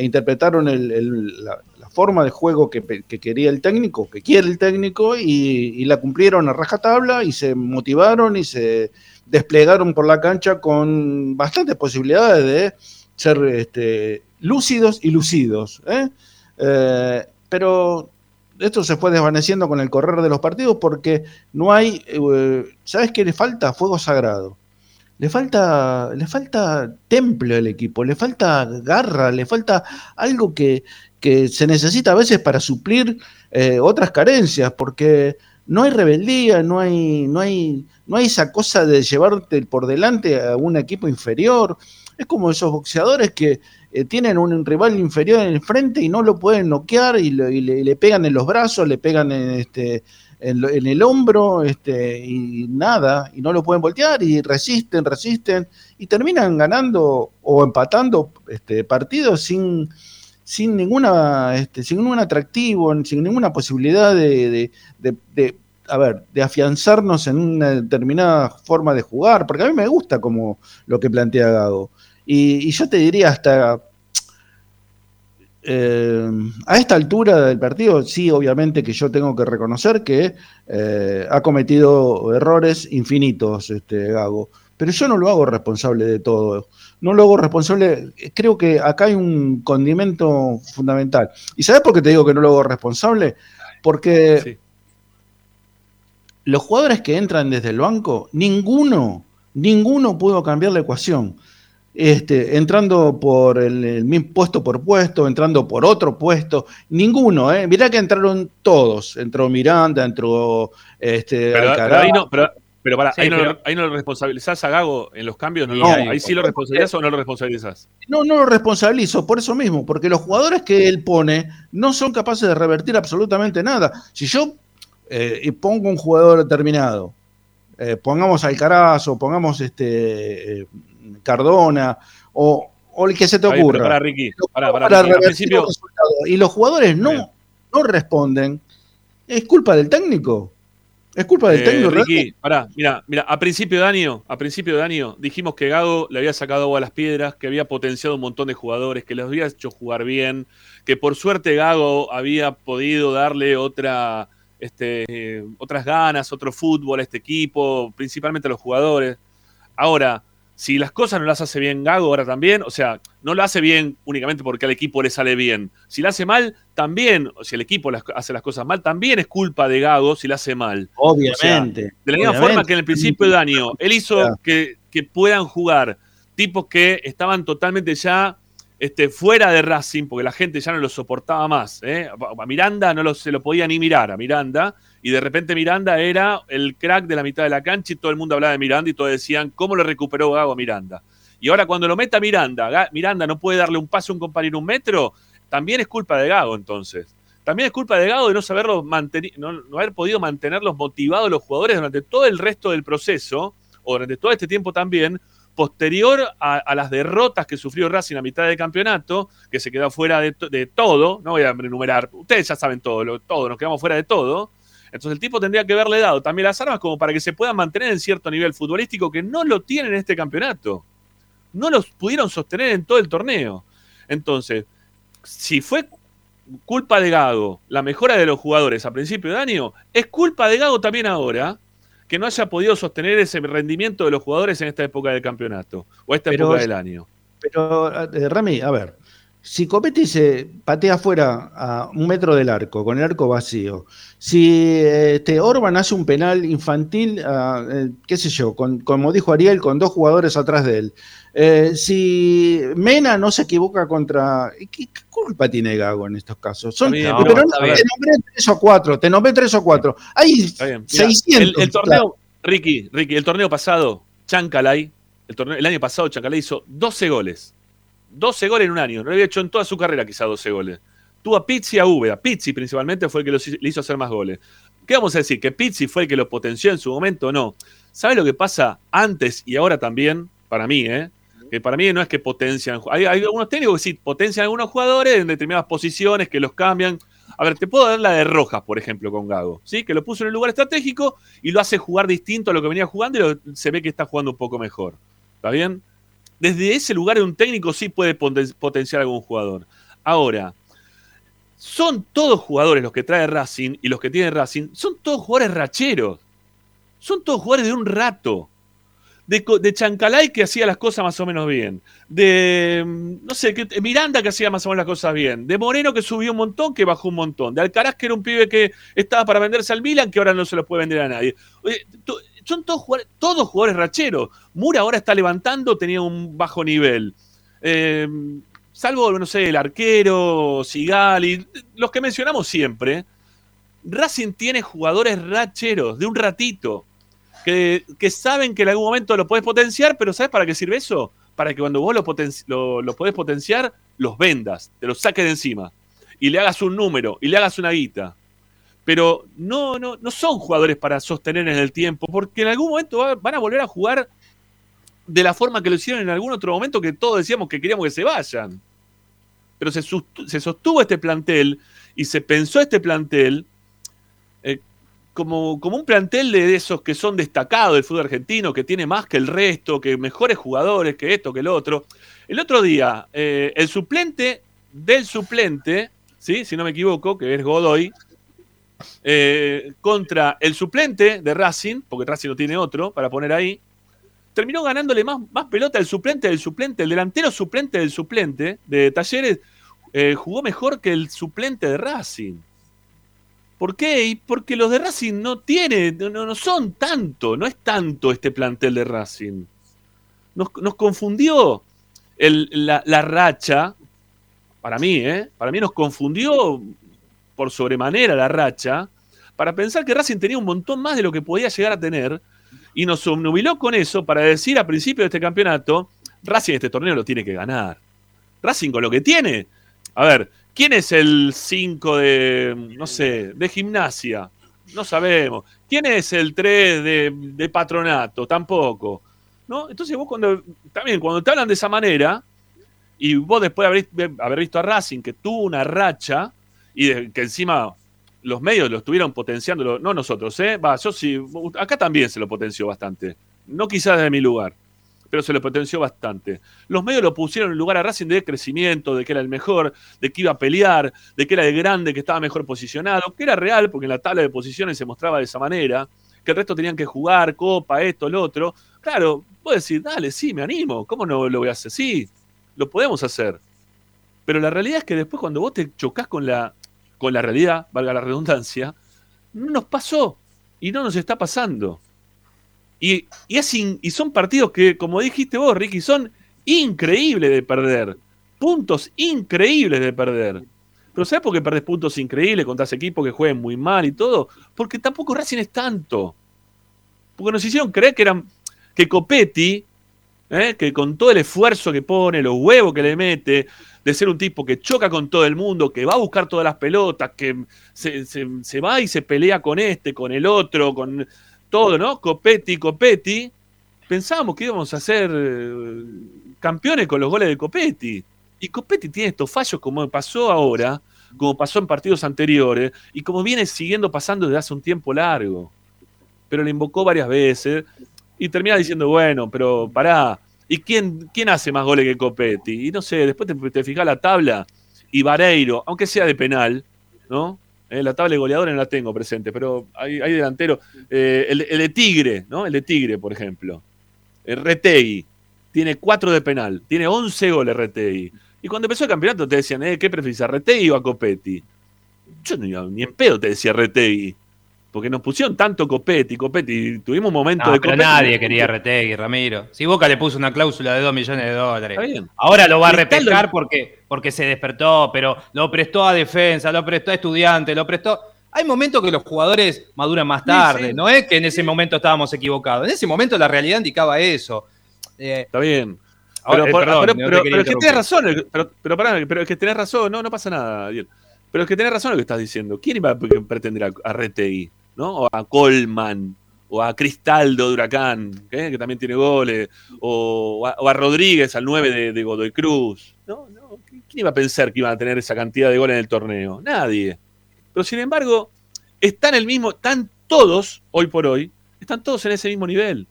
F: interpretaron la, forma de juego que, quería el técnico, que quiere el técnico, y, la cumplieron a rajatabla y se motivaron y se desplegaron por la cancha con bastantes posibilidades de ser este, lúcidos y lucidos. ¿eh? Eh, pero esto se fue desvaneciendo con el correr de los partidos porque no hay, eh, ¿sabes qué le falta? Fuego sagrado. Le falta, le falta templo al equipo, le falta garra, le falta algo que, que se necesita a veces para suplir eh, otras carencias, porque no hay rebeldía, no hay, no, hay, no hay esa cosa de llevarte por delante a un equipo inferior. Es como esos boxeadores que eh, tienen un rival inferior en el frente y no lo pueden noquear y, le, pegan en los brazos, le pegan en, este, en, el hombro este, y nada, y no lo pueden voltear y resisten, resisten y terminan ganando o empatando este, partidos sin sin ninguna, este, sin ningún atractivo, sin ninguna posibilidad de, a ver, de afianzarnos en una determinada forma de jugar, porque a mí me gusta como lo que plantea Gago. Y, yo te diría hasta eh, a esta altura del partido, sí, obviamente que yo tengo que reconocer que eh, ha cometido errores infinitos, este Gago, pero yo no lo hago responsable de todo no lo hago responsable. Creo que acá hay un condimento fundamental. ¿Y sabes por qué te digo que no lo hago responsable? Porque los jugadores que entran desde el banco, ninguno, ninguno pudo cambiar la ecuación. Este, entrando por el, mismo puesto por puesto, entrando por otro puesto, ninguno, ¿eh? Mirá que entraron todos, entró Miranda, entró este,
B: pero para, ahí, No, lo responsabilizás a Gago en los cambios, no, ahí sí lo responsabilizás o no lo responsabilizás.
F: No, no lo responsabilizo, por eso mismo, porque los jugadores que él pone no son capaces de revertir absolutamente nada. Si yo eh, pongo un jugador determinado, eh, pongamos Alcaraz o pongamos este eh, Cardona o, el que se te ocurra.
B: para, Ricky, para, para,
F: principio... y los jugadores no, no responden, es culpa del técnico. Es culpa del eh, técnico,
B: Ricky, pará, mira, mira, a principio de año, a principio de año, dijimos que Gago le había sacado agua a las piedras, que había potenciado un montón de jugadores, que les había hecho jugar bien, que por suerte Gago había podido darle otra, este, otras ganas, otro fútbol a este equipo, principalmente a los jugadores. Ahora, si las cosas no las hace bien Gago ahora también, o sea, no lo hace bien únicamente porque al equipo le sale bien. Si lo hace mal, también, o si el equipo hace las cosas mal, también es culpa de Gago si lo hace mal.
F: Obviamente.
B: de la misma forma que en el principio de año, él hizo que, que, puedan jugar tipos que estaban totalmente ya este, fuera de Racing, porque la gente ya no lo soportaba más. ¿eh? A Miranda no lo, se lo podía ni mirar, a Miranda y de repente Miranda era el crack de la mitad de la cancha y todo el mundo hablaba de Miranda y todos decían, ¿cómo lo recuperó Gago a Miranda? Y ahora cuando lo meta Miranda, Miranda no puede darle un paso a un compañero un metro, también es culpa de Gago entonces. También es culpa de Gago de no saberlos no, no haber podido mantenerlos motivados los jugadores durante todo el resto del proceso, o durante todo este tiempo también, posterior a, las derrotas que sufrió Racing a mitad del campeonato, que se quedó fuera de, todo, no voy a enumerar, ustedes ya saben todo, todo, nos quedamos fuera de todo, entonces el tipo tendría que haberle dado también las armas como para que se pueda mantener en cierto nivel futbolístico que no lo tiene en este campeonato. no los pudieron sostener en todo el torneo. Entonces, si fue culpa de Gago la mejora de los jugadores a principio de año, es culpa de Gago también ahora que no haya podido sostener ese rendimiento de los jugadores en esta época del campeonato o esta época del año.
F: Pero, eh, Rami, a ver, si Copetti se patea afuera a un metro del arco, con el arco vacío, si este, Orban hace un penal infantil, ah, eh, qué sé yo, con, como dijo Ariel, con dos jugadores atrás de él, eh, si Mena no se equivoca contra... ¿Qué, culpa tiene Gago en estos casos? Son, te nombré tres o cuatro, te nombré tres o cuatro. Hay 600.
B: el, torneo, Ricky, Ricky, el torneo pasado, Chancalay, el, torneo, el año pasado Chancalay hizo 12 goles 12 goles en un año. No lo había hecho en toda su carrera quizá 12 goles. Tuvo a Pizzi y a Úbeda. Pizzi principalmente fue el que le hizo hacer más goles. ¿Qué vamos a decir? ¿Que Pizzi fue el que lo potenció en su momento? No. ¿Sabe lo que pasa antes y ahora también? Para mí, ¿eh? Que para mí no es que potencian. Hay, hay algunos técnicos que sí potencian a algunos jugadores en determinadas posiciones, que los cambian. A ver, te puedo dar la de Rojas, por ejemplo, con Gago, ¿sí? Que lo puso en el lugar estratégico y lo hace jugar distinto a lo que venía jugando y se ve que está jugando un poco mejor. ¿Está bien? Desde ese lugar un técnico sí puede potenciar a algún jugador. Ahora, son todos jugadores los que trae Racing y los que tiene Racing, son todos jugadores racheros. Son todos jugadores de un rato. De, de, Chancalay que hacía las cosas más o menos bien. De, no sé, Miranda que hacía más o menos las cosas bien. De Moreno que subió un montón, que bajó un montón. De Alcaraz que era un pibe que estaba para venderse al Milan, que ahora no se lo puede vender a nadie. Oye, son todos jugadores, todos jugadores racheros. Mura ahora está levantando, tenía un bajo nivel. Eh, salvo, no sé, el arquero, Sigali, los que mencionamos siempre. Racing tiene jugadores racheros de un ratito. Que, saben que en algún momento lo puedes potenciar, pero ¿sabes para qué sirve eso? Para que cuando vos lo, lo, lo podés potenciar, los vendas, te los saques de encima. Y le hagas un número, y le hagas una guita pero no, no, no son jugadores para sostener en el tiempo, porque en algún momento van a volver a jugar de la forma que lo hicieron en algún otro momento que todos decíamos que queríamos que se vayan. Pero se, sostuvo este plantel y se pensó este plantel eh, como, como, un plantel de esos que son destacados del fútbol argentino, que tiene más que el resto, que mejores jugadores, que esto, que el otro. El otro día, eh, el suplente del suplente, ¿sí? si no me equivoco, que es Godoy, eh, contra el suplente de Racing, porque Racing no tiene otro para poner ahí, terminó ganándole más, más pelota el suplente del suplente, el delantero suplente del suplente de Talleres, eh, jugó mejor que el suplente de Racing. ¿Por qué? porque los de Racing no tienen, no, son tanto, no es tanto este plantel de Racing. Nos, confundió la, la, racha, para mí, ¿eh? Para mí nos confundió por sobremanera la racha, para pensar que Racing tenía un montón más de lo que podía llegar a tener, y nos obnubiló con eso para decir a principio de este campeonato, Racing este torneo lo tiene que ganar. Racing con lo que tiene. A ver, ¿quién es el 5 de, no sé, de gimnasia? No sabemos. ¿Quién es el 3 de, patronato? Tampoco. ¿No? Entonces vos cuando, también cuando te hablan de esa manera, y vos después de haber visto a Racing que tuvo una racha, y que encima los medios lo estuvieron potenciando, no nosotros, ¿eh? Va, yo sí, acá también se lo potenció bastante. No quizás desde mi lugar, pero se lo potenció bastante. Los medios lo pusieron en lugar a Racing de crecimiento, de que era el mejor, de que iba a pelear, de que era el grande, que estaba mejor posicionado, que era real, porque en la tabla de posiciones se mostraba de esa manera, que el resto tenían que jugar, copa, esto, lo otro. Claro, vos decir, dale, sí, me animo, ¿cómo no lo voy a hacer? Sí, lo podemos hacer. Pero la realidad es que después cuando vos te chocas con la con la realidad, valga la redundancia, no nos pasó y no nos está pasando. Y, y, son partidos que, como dijiste vos, Ricky, son increíbles de perder. Puntos increíbles de perder. Pero ¿sabes por qué perdés puntos increíbles contra ese equipo que jueguen muy mal y todo? Porque tampoco Racing es tanto. Porque nos hicieron creer que eran que Copetti, ¿eh? que con todo el esfuerzo que pone, los huevos que le mete, de ser un tipo que choca con todo el mundo, que va a buscar todas las pelotas, que se, va y se pelea con este, con el otro, con todo, ¿no? Copetti, Copetti. Pensábamos que íbamos a ser eh, campeones con los goles de Copetti. Y Copetti tiene estos fallos como pasó ahora, como pasó en partidos anteriores, y como viene siguiendo pasando desde hace un tiempo largo. Pero le invocó varias veces y termina diciendo, bueno, pero pará, ¿Y quién, quién hace más goles que Copetti? Y no sé, después te, te fijas la tabla y Vareiro, aunque sea de penal, ¿no? Eh, la tabla de goleadores no la tengo presente, pero hay, hay delantero. Eh, el, de Tigre, ¿no? El de Tigre, por ejemplo. El Retegui. Tiene 4 de penal. Tiene 11 goles Retegui. Y cuando empezó el campeonato te decían, eh, ¿qué preferís, a Retegui o a Copetti? Yo ni, ni en pedo te decía Retegui. Porque nos pusieron tanto Copetti, Copetti. Tuvimos un momento
E: no,
B: de
E: pero
B: Copetti.
E: nadie quería Retegui, Ramiro. Si Boca le puso una cláusula de 2 millones de dólares.
B: Bien.
E: Ahora lo va a repescar porque, porque se despertó, pero lo prestó a defensa, lo prestó a estudiante, lo prestó. Hay momentos que los jugadores maduran más tarde,
B: sí.
E: no es que en ese momento estábamos equivocados. En ese momento la realidad indicaba eso. Eh,
B: Está bien.
E: Ahora,
B: Pero,
E: eh,
B: por-
E: perdón,
B: pero-
E: no te
B: pero-
E: quería
B: pero es que tenés razón, pero, pero pará, pero es que tenés razón, no, no pasa nada, Ariel. Pero es que tenés razón lo que estás diciendo. ¿Quién iba a pre- pretender a, a Retegui? ¿No? O a Colman, o a Cristaldo de Huracán, ¿eh? que también tiene goles, o a, Rodríguez, al 9 de, Godoy Cruz. No, ¿quién iba a pensar que iban a tener esa cantidad de goles en el torneo? Nadie. Pero sin embargo, están el mismo, están todos, hoy por hoy, están todos en ese mismo nivel.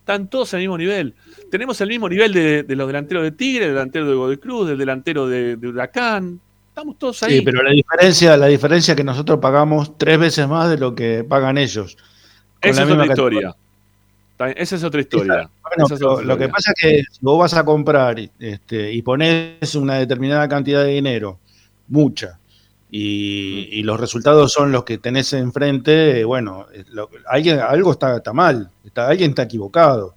B: Están todos en el mismo nivel. Tenemos el mismo nivel de, de los delanteros de Tigre, del delantero de Godoy Cruz, del delantero de, de Huracán. Estamos todos ahí.
F: Sí, pero la diferencia, la diferencia es que nosotros pagamos tres veces más de lo que pagan ellos.
B: Esa es otra historia. Esa es otra historia.
F: Bueno,
B: es
F: lo que pasa es que si vos vas a comprar este, y pones una determinada cantidad de dinero, mucha, y, y los resultados son los que tenés enfrente, eh, bueno, eh, lo- alguien, algo está, está mal, está, alguien está equivocado.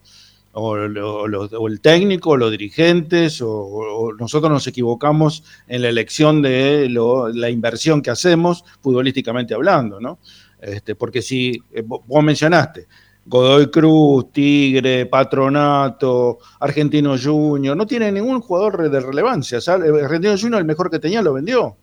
F: O, lo- o el técnico, o los dirigentes, o, o nosotros nos equivocamos en la elección de lo- la inversión que hacemos, futbolísticamente hablando, ¿no? Este, porque si eh, vo- vos mencionaste, Godoy Cruz, Tigre, Patronato, Argentino Junior, no tiene ningún jugador de relevancia. ¿sabes? Argentino Junior, el mejor que tenía, lo vendió.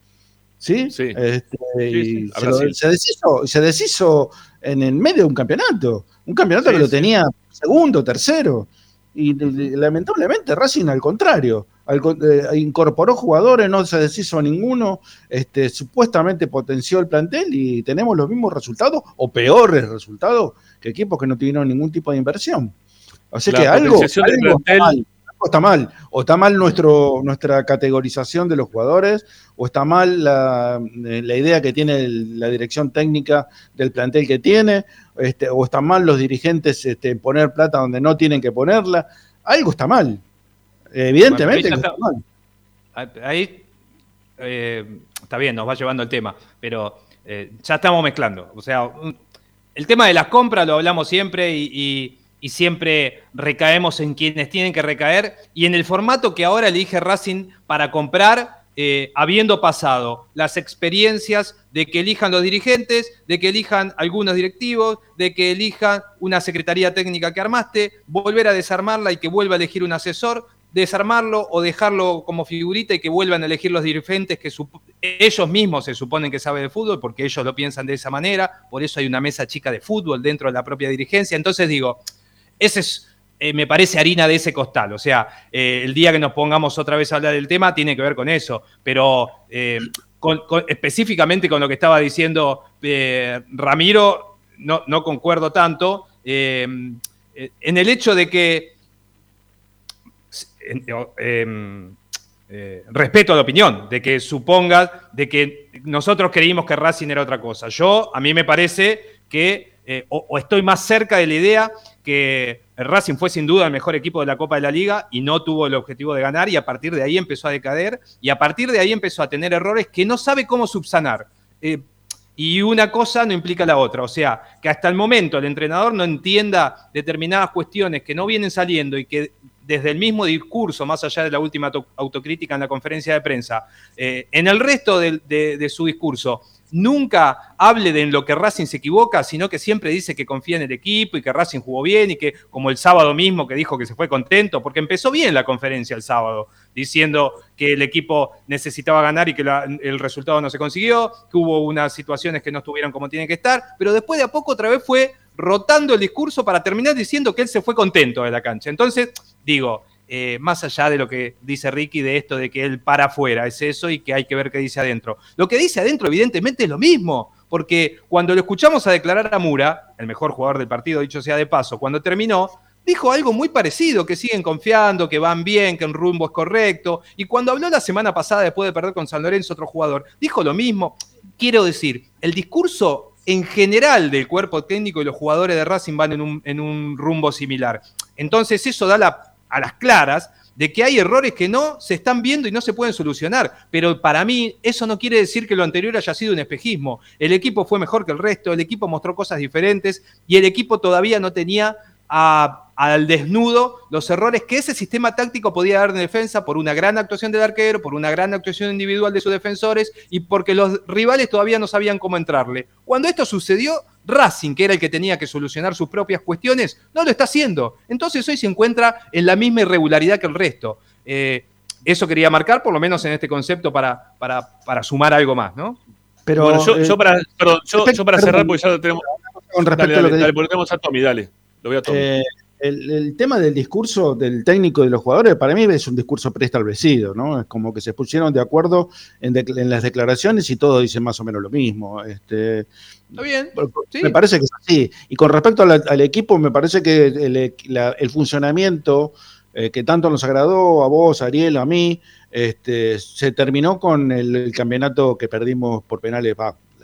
F: ¿Sí?
B: Sí.
F: Este,
B: sí,
F: se, lo- se deshizo, se deshizo en el medio de un campeonato. Un campeonato que lo tenía segundo, tercero. Y lamentablemente Racing al contrario, al eh, incorporó jugadores, no se deshizo a ninguno, este, supuestamente potenció el plantel y tenemos los mismos resultados o peores resultados que equipos que no tuvieron ningún tipo de inversión. O sea
B: La
F: que algo, algo
B: plantel-
F: mal, está mal. O está mal nuestro, nuestra categorización de los jugadores, o está mal la, eh, la idea que tiene el- la dirección técnica del plantel que tiene, este, o están mal los dirigentes este, poner plata donde no tienen que ponerla. Algo está mal. Evidentemente
E: Bueno, ahí
F: está
E: ya
F: mal.
E: Ahí eh, está bien, nos va llevando el tema, pero eh, ya estamos mezclando. O sea, el tema de las compras lo hablamos siempre y, y- y siempre recaemos en quienes tienen que recaer y en el formato que ahora elige Racing para comprar, eh, habiendo pasado las experiencias de que elijan los dirigentes, de que elijan algunos directivos, de que elijan una secretaría técnica que armaste, volver a desarmarla y que vuelva a elegir un asesor, desarmarlo o dejarlo como figurita y que vuelvan a elegir los dirigentes que ellos mismos se suponen que saben de fútbol porque ellos lo piensan de esa manera, por eso hay una mesa chica de fútbol dentro de la propia dirigencia. Entonces digo, ese es, eh, me parece harina de ese costal. O sea, eh, el día que nos pongamos otra vez a hablar del tema tiene que ver con eso, pero eh, específicamente con lo que estaba diciendo Ramiro, no, concuerdo tanto. en el hecho de que eh, respeto a la opinión, de que supongas, de que nosotros creímos que Racing era otra cosa. Yo, a mí me parece que, eh, o, estoy más cerca de la idea que Racing fue sin duda el mejor equipo de la Copa de la Liga y no tuvo el objetivo de ganar y a partir de ahí empezó a decader y a partir de ahí empezó a tener errores que no sabe cómo subsanar. Eh, y una cosa no implica la otra. O sea, que hasta el momento el entrenador no entienda determinadas cuestiones que no vienen saliendo y que desde el mismo discurso, más allá de la última auto- autocrítica en la conferencia de prensa, eh, en el resto de su discurso, nunca hable de en lo que Racing se equivoca, sino que siempre dice que confía en el equipo y que Racing jugó bien y que, como el sábado mismo que dijo que se fue contento, porque empezó bien la conferencia el sábado, diciendo que el equipo necesitaba ganar y que el resultado no se consiguió, que hubo unas situaciones que no estuvieron como tienen que estar, pero después de a poco otra vez fue rotando el discurso para terminar diciendo que él se fue contento de la cancha. Entonces, digo, eh, más allá de lo que dice Ricky de esto de que él para afuera, es eso y que hay que ver qué dice adentro. Lo que dice adentro, evidentemente, es lo mismo, porque cuando lo escuchamos a declarar a Mura, el mejor jugador del partido, dicho sea de paso, cuando terminó, dijo algo muy parecido, que siguen confiando, que van bien, que el rumbo es correcto. Y cuando habló la semana pasada, después de perder con San Lorenzo, otro jugador, dijo lo mismo. Quiero decir, el discurso en general del cuerpo técnico y los jugadores de Racing van en un, en un rumbo similar. Entonces eso da a las claras de que hay errores que no se están viendo y no se pueden solucionar. Pero para mí eso no quiere decir que lo anterior haya sido un espejismo. El equipo fue mejor que el resto, el equipo mostró cosas diferentes y el equipo todavía no tenía al desnudo los errores que ese sistema táctico podía dar en defensa por una gran actuación del arquero, por una gran actuación individual de sus defensores y porque los rivales todavía no sabían cómo entrarle. Cuando esto sucedió, Racing, que era el que tenía que solucionar sus propias cuestiones, no lo está haciendo. Entonces hoy se encuentra en la misma irregularidad que el resto. Eh, eso quería marcar, por lo menos en este concepto, para, para, sumar algo más, ¿no?
B: Pero, bueno, yo, eh, para, yo, para cerrar, porque ya lo tenemos. Con respecto a lo que dale, tenemos a Tommy, dale. Lo voy a Tommy.
F: Eh, el, tema del discurso del técnico y de los jugadores, para mí es un discurso preestablecido, ¿no? Es como que se pusieron de acuerdo en, las declaraciones y todos dicen más o menos lo mismo. Este,
E: Está bien.
F: Me parece que es así. Y con respecto al equipo, me parece que el, funcionamiento eh, que tanto nos agradó a vos, Ariel, a mí, este, se terminó con el, campeonato que perdimos por penales,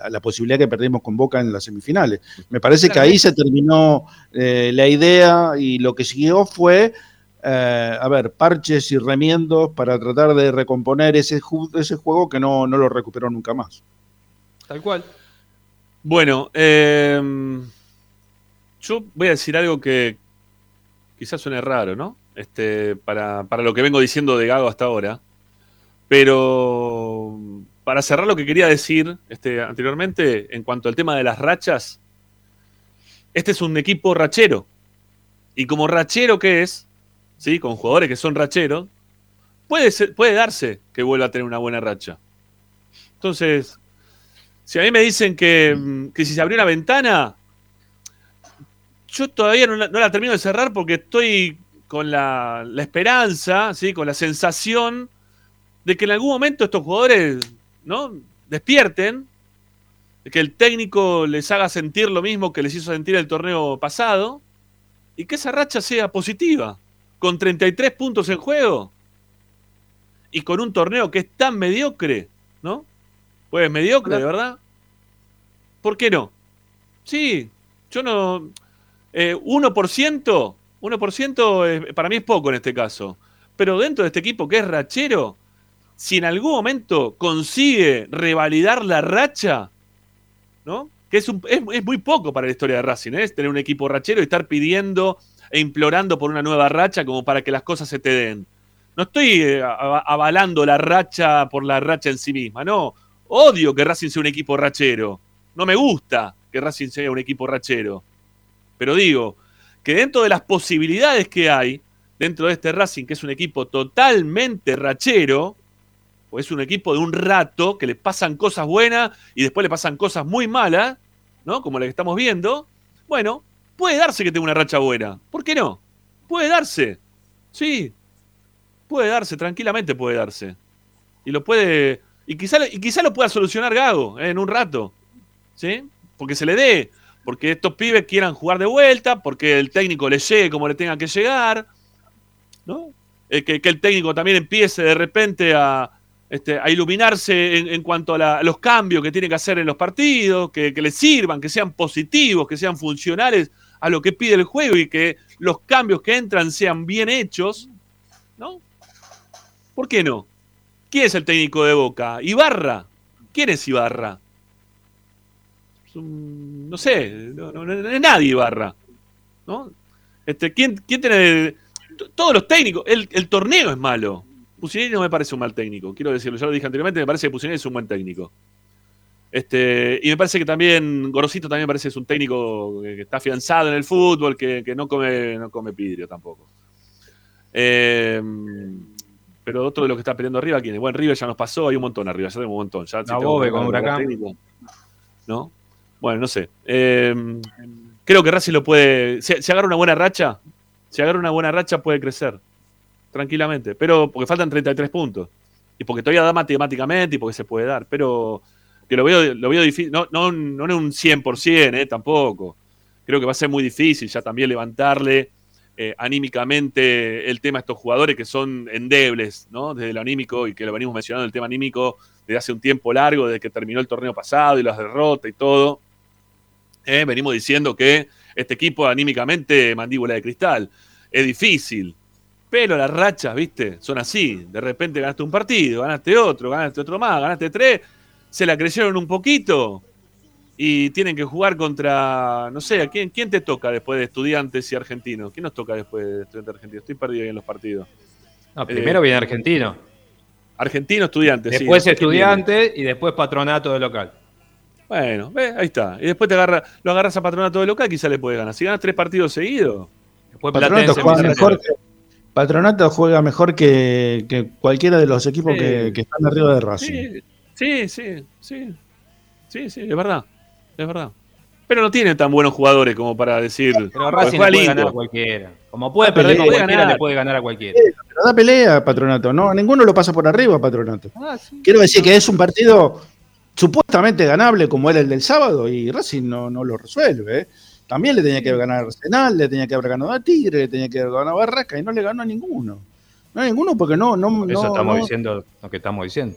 F: la posibilidad que perdimos con Boca en las semifinales. Me parece que ahí se terminó eh, la idea y lo que siguió fue, eh, a ver, parches y remiendos para tratar de recomponer ese, ese juego que no, lo recuperó nunca más.
E: Tal cual.
B: Bueno, em, yo voy a decir algo que quizás suene raro, ¿no? Este, para, para lo que vengo diciendo de Gago hasta ahora. Pero para cerrar lo que quería decir este, anteriormente, en cuanto al tema de las rachas, este es un equipo rachero. Y como rachero que es, ¿sí? con jugadores que son racheros, puede, puede darse que vuelva a tener una buena racha. Entonces, si a mí me dicen que, mm, si se abrió una ventana, yo todavía no la, termino de cerrar porque estoy con la, la, esperanza, ¿sí? con la sensación de que en algún momento estos jugadores ¿no? Despierten, que el técnico les haga sentir lo mismo que les hizo sentir el torneo pasado y que esa racha sea positiva, con 33 puntos en juego y con un torneo que es tan mediocre, ¿no? Pues mediocre, de verdad. ¿Por qué no? Sí, yo no. Eh, 1%, 1% para mí es poco en este caso. Pero dentro de este equipo que es rachero, si en algún momento consigue revalidar la racha, ¿no? Que es, es, muy poco para la historia de Racing, ¿eh? tener un equipo rachero y estar pidiendo e implorando por una nueva racha como para que las cosas se te den. No estoy eh, avalando la racha por la racha en sí misma, no. Odio que Racing sea un equipo rachero. No me gusta que Racing sea un equipo rachero. Pero digo que dentro de las posibilidades que hay, dentro de este Racing, que es un equipo totalmente rachero, o es un equipo de un rato que le pasan cosas buenas y después le pasan cosas muy malas, ¿no? Como la que estamos viendo. Bueno, puede darse que tenga una racha buena. ¿Por qué no? Puede darse. Sí. Puede darse, tranquilamente puede darse. Y lo puede. Y quizá, y quizá lo pueda solucionar Gago ¿eh? en un rato. ¿Sí? Porque se le dé. Porque estos pibes quieran jugar de vuelta. Porque el técnico le llegue como le tenga que llegar. ¿No? Eh, que el técnico también empiece de repente a, este, a iluminarse en, cuanto a, los cambios que tiene que hacer en los partidos, que, que le sirvan, que sean positivos, que sean funcionales a lo que pide el juego y que los cambios que entran sean bien hechos, ¿no? ¿Por qué no? ¿Quién es el técnico de Boca? Ibarra. ¿Quién es Ibarra? no sé, no, es nadie Ibarra. ¿no? Este, ¿quién, tiene.? Todos los técnicos. El, el torneo es malo. Pusineri no me parece un mal técnico, quiero decirlo, ya lo dije anteriormente, me parece que Pusineri es un buen técnico. Este, y me parece que también, Gorosito también me parece que es un técnico que, está afianzado en el fútbol, que, no, come, no come pidrio tampoco. Eh, pero otro de los que está peleando arriba, ¿quién es? Bueno, River ya nos pasó, hay un montón arriba, ya tenemos un montón. Ya,
E: si con Huracán.
B: ¿No? Bueno, no sé. Eh, creo que Racing lo puede. Si, si agarra una buena racha, si agarra una buena racha, puede crecer tranquilamente. Pero porque faltan 33 puntos. Y porque todavía da matemáticamente y porque se puede dar. Pero que lo veo, lo veo difícil. No, no, no en un 100%, eh, tampoco. Creo que va a ser muy difícil ya también levantarle eh, anímicamente el tema de estos jugadores que son endebles, ¿no? Desde lo anímico y que lo venimos mencionando, el tema anímico desde hace un tiempo largo, desde que terminó el torneo pasado y las derrotas y todo. Eh, venimos diciendo que este equipo anímicamente mandíbula de cristal. Es difícil, pero las rachas, ¿viste? Son así. De repente ganaste un partido, ganaste otro, ganaste otro más, ganaste tres, se la crecieron un poquito y tienen que jugar contra, no sé, ¿a quién, quién te toca después de estudiantes y argentinos? ¿Quién nos toca después de estudiantes argentinos? Estoy perdido ahí en los partidos.
G: No, primero
B: Eh,
G: viene Argentino.
B: Argentino, estudiantes. sí.
G: Después
B: ¿Quién viene?
G: Estudiante y después Patronato de local.
B: Bueno, ve, ahí está. Y después te agarra, lo agarras a Patronato de local, quizá le puede ganar. Si ganas tres partidos seguidos,
G: Después
F: Patronato juega mejor que, Patronato juega mejor que, que cualquiera de los equipos
B: Sí.
F: que, que están arriba de Racing.
B: Sí, sí, sí, sí. Sí, sí, es verdad. Es verdad. Pero no tiene tan buenos jugadores como para decir.
G: Pero Racing le puede ganar a cualquiera. Como puede perder con
B: puede
G: cualquiera,
B: ganar.
G: le puede ganar a cualquiera.
F: Pero da pelea Patronato, no, ninguno lo pasa por arriba Patronato.
G: Ah, sí.
F: Quiero decir que es un partido supuestamente ganable como era el del sábado y Racing no, no lo resuelve. ¿eh? También le tenía que ganar a Arsenal, le tenía que haber ganado a Tigre, le tenía que haber ganado a Barraca y no le ganó a ninguno. No a ninguno porque no, no,
G: Por eso
F: no-
G: estamos
F: no-
G: diciendo lo que estamos diciendo.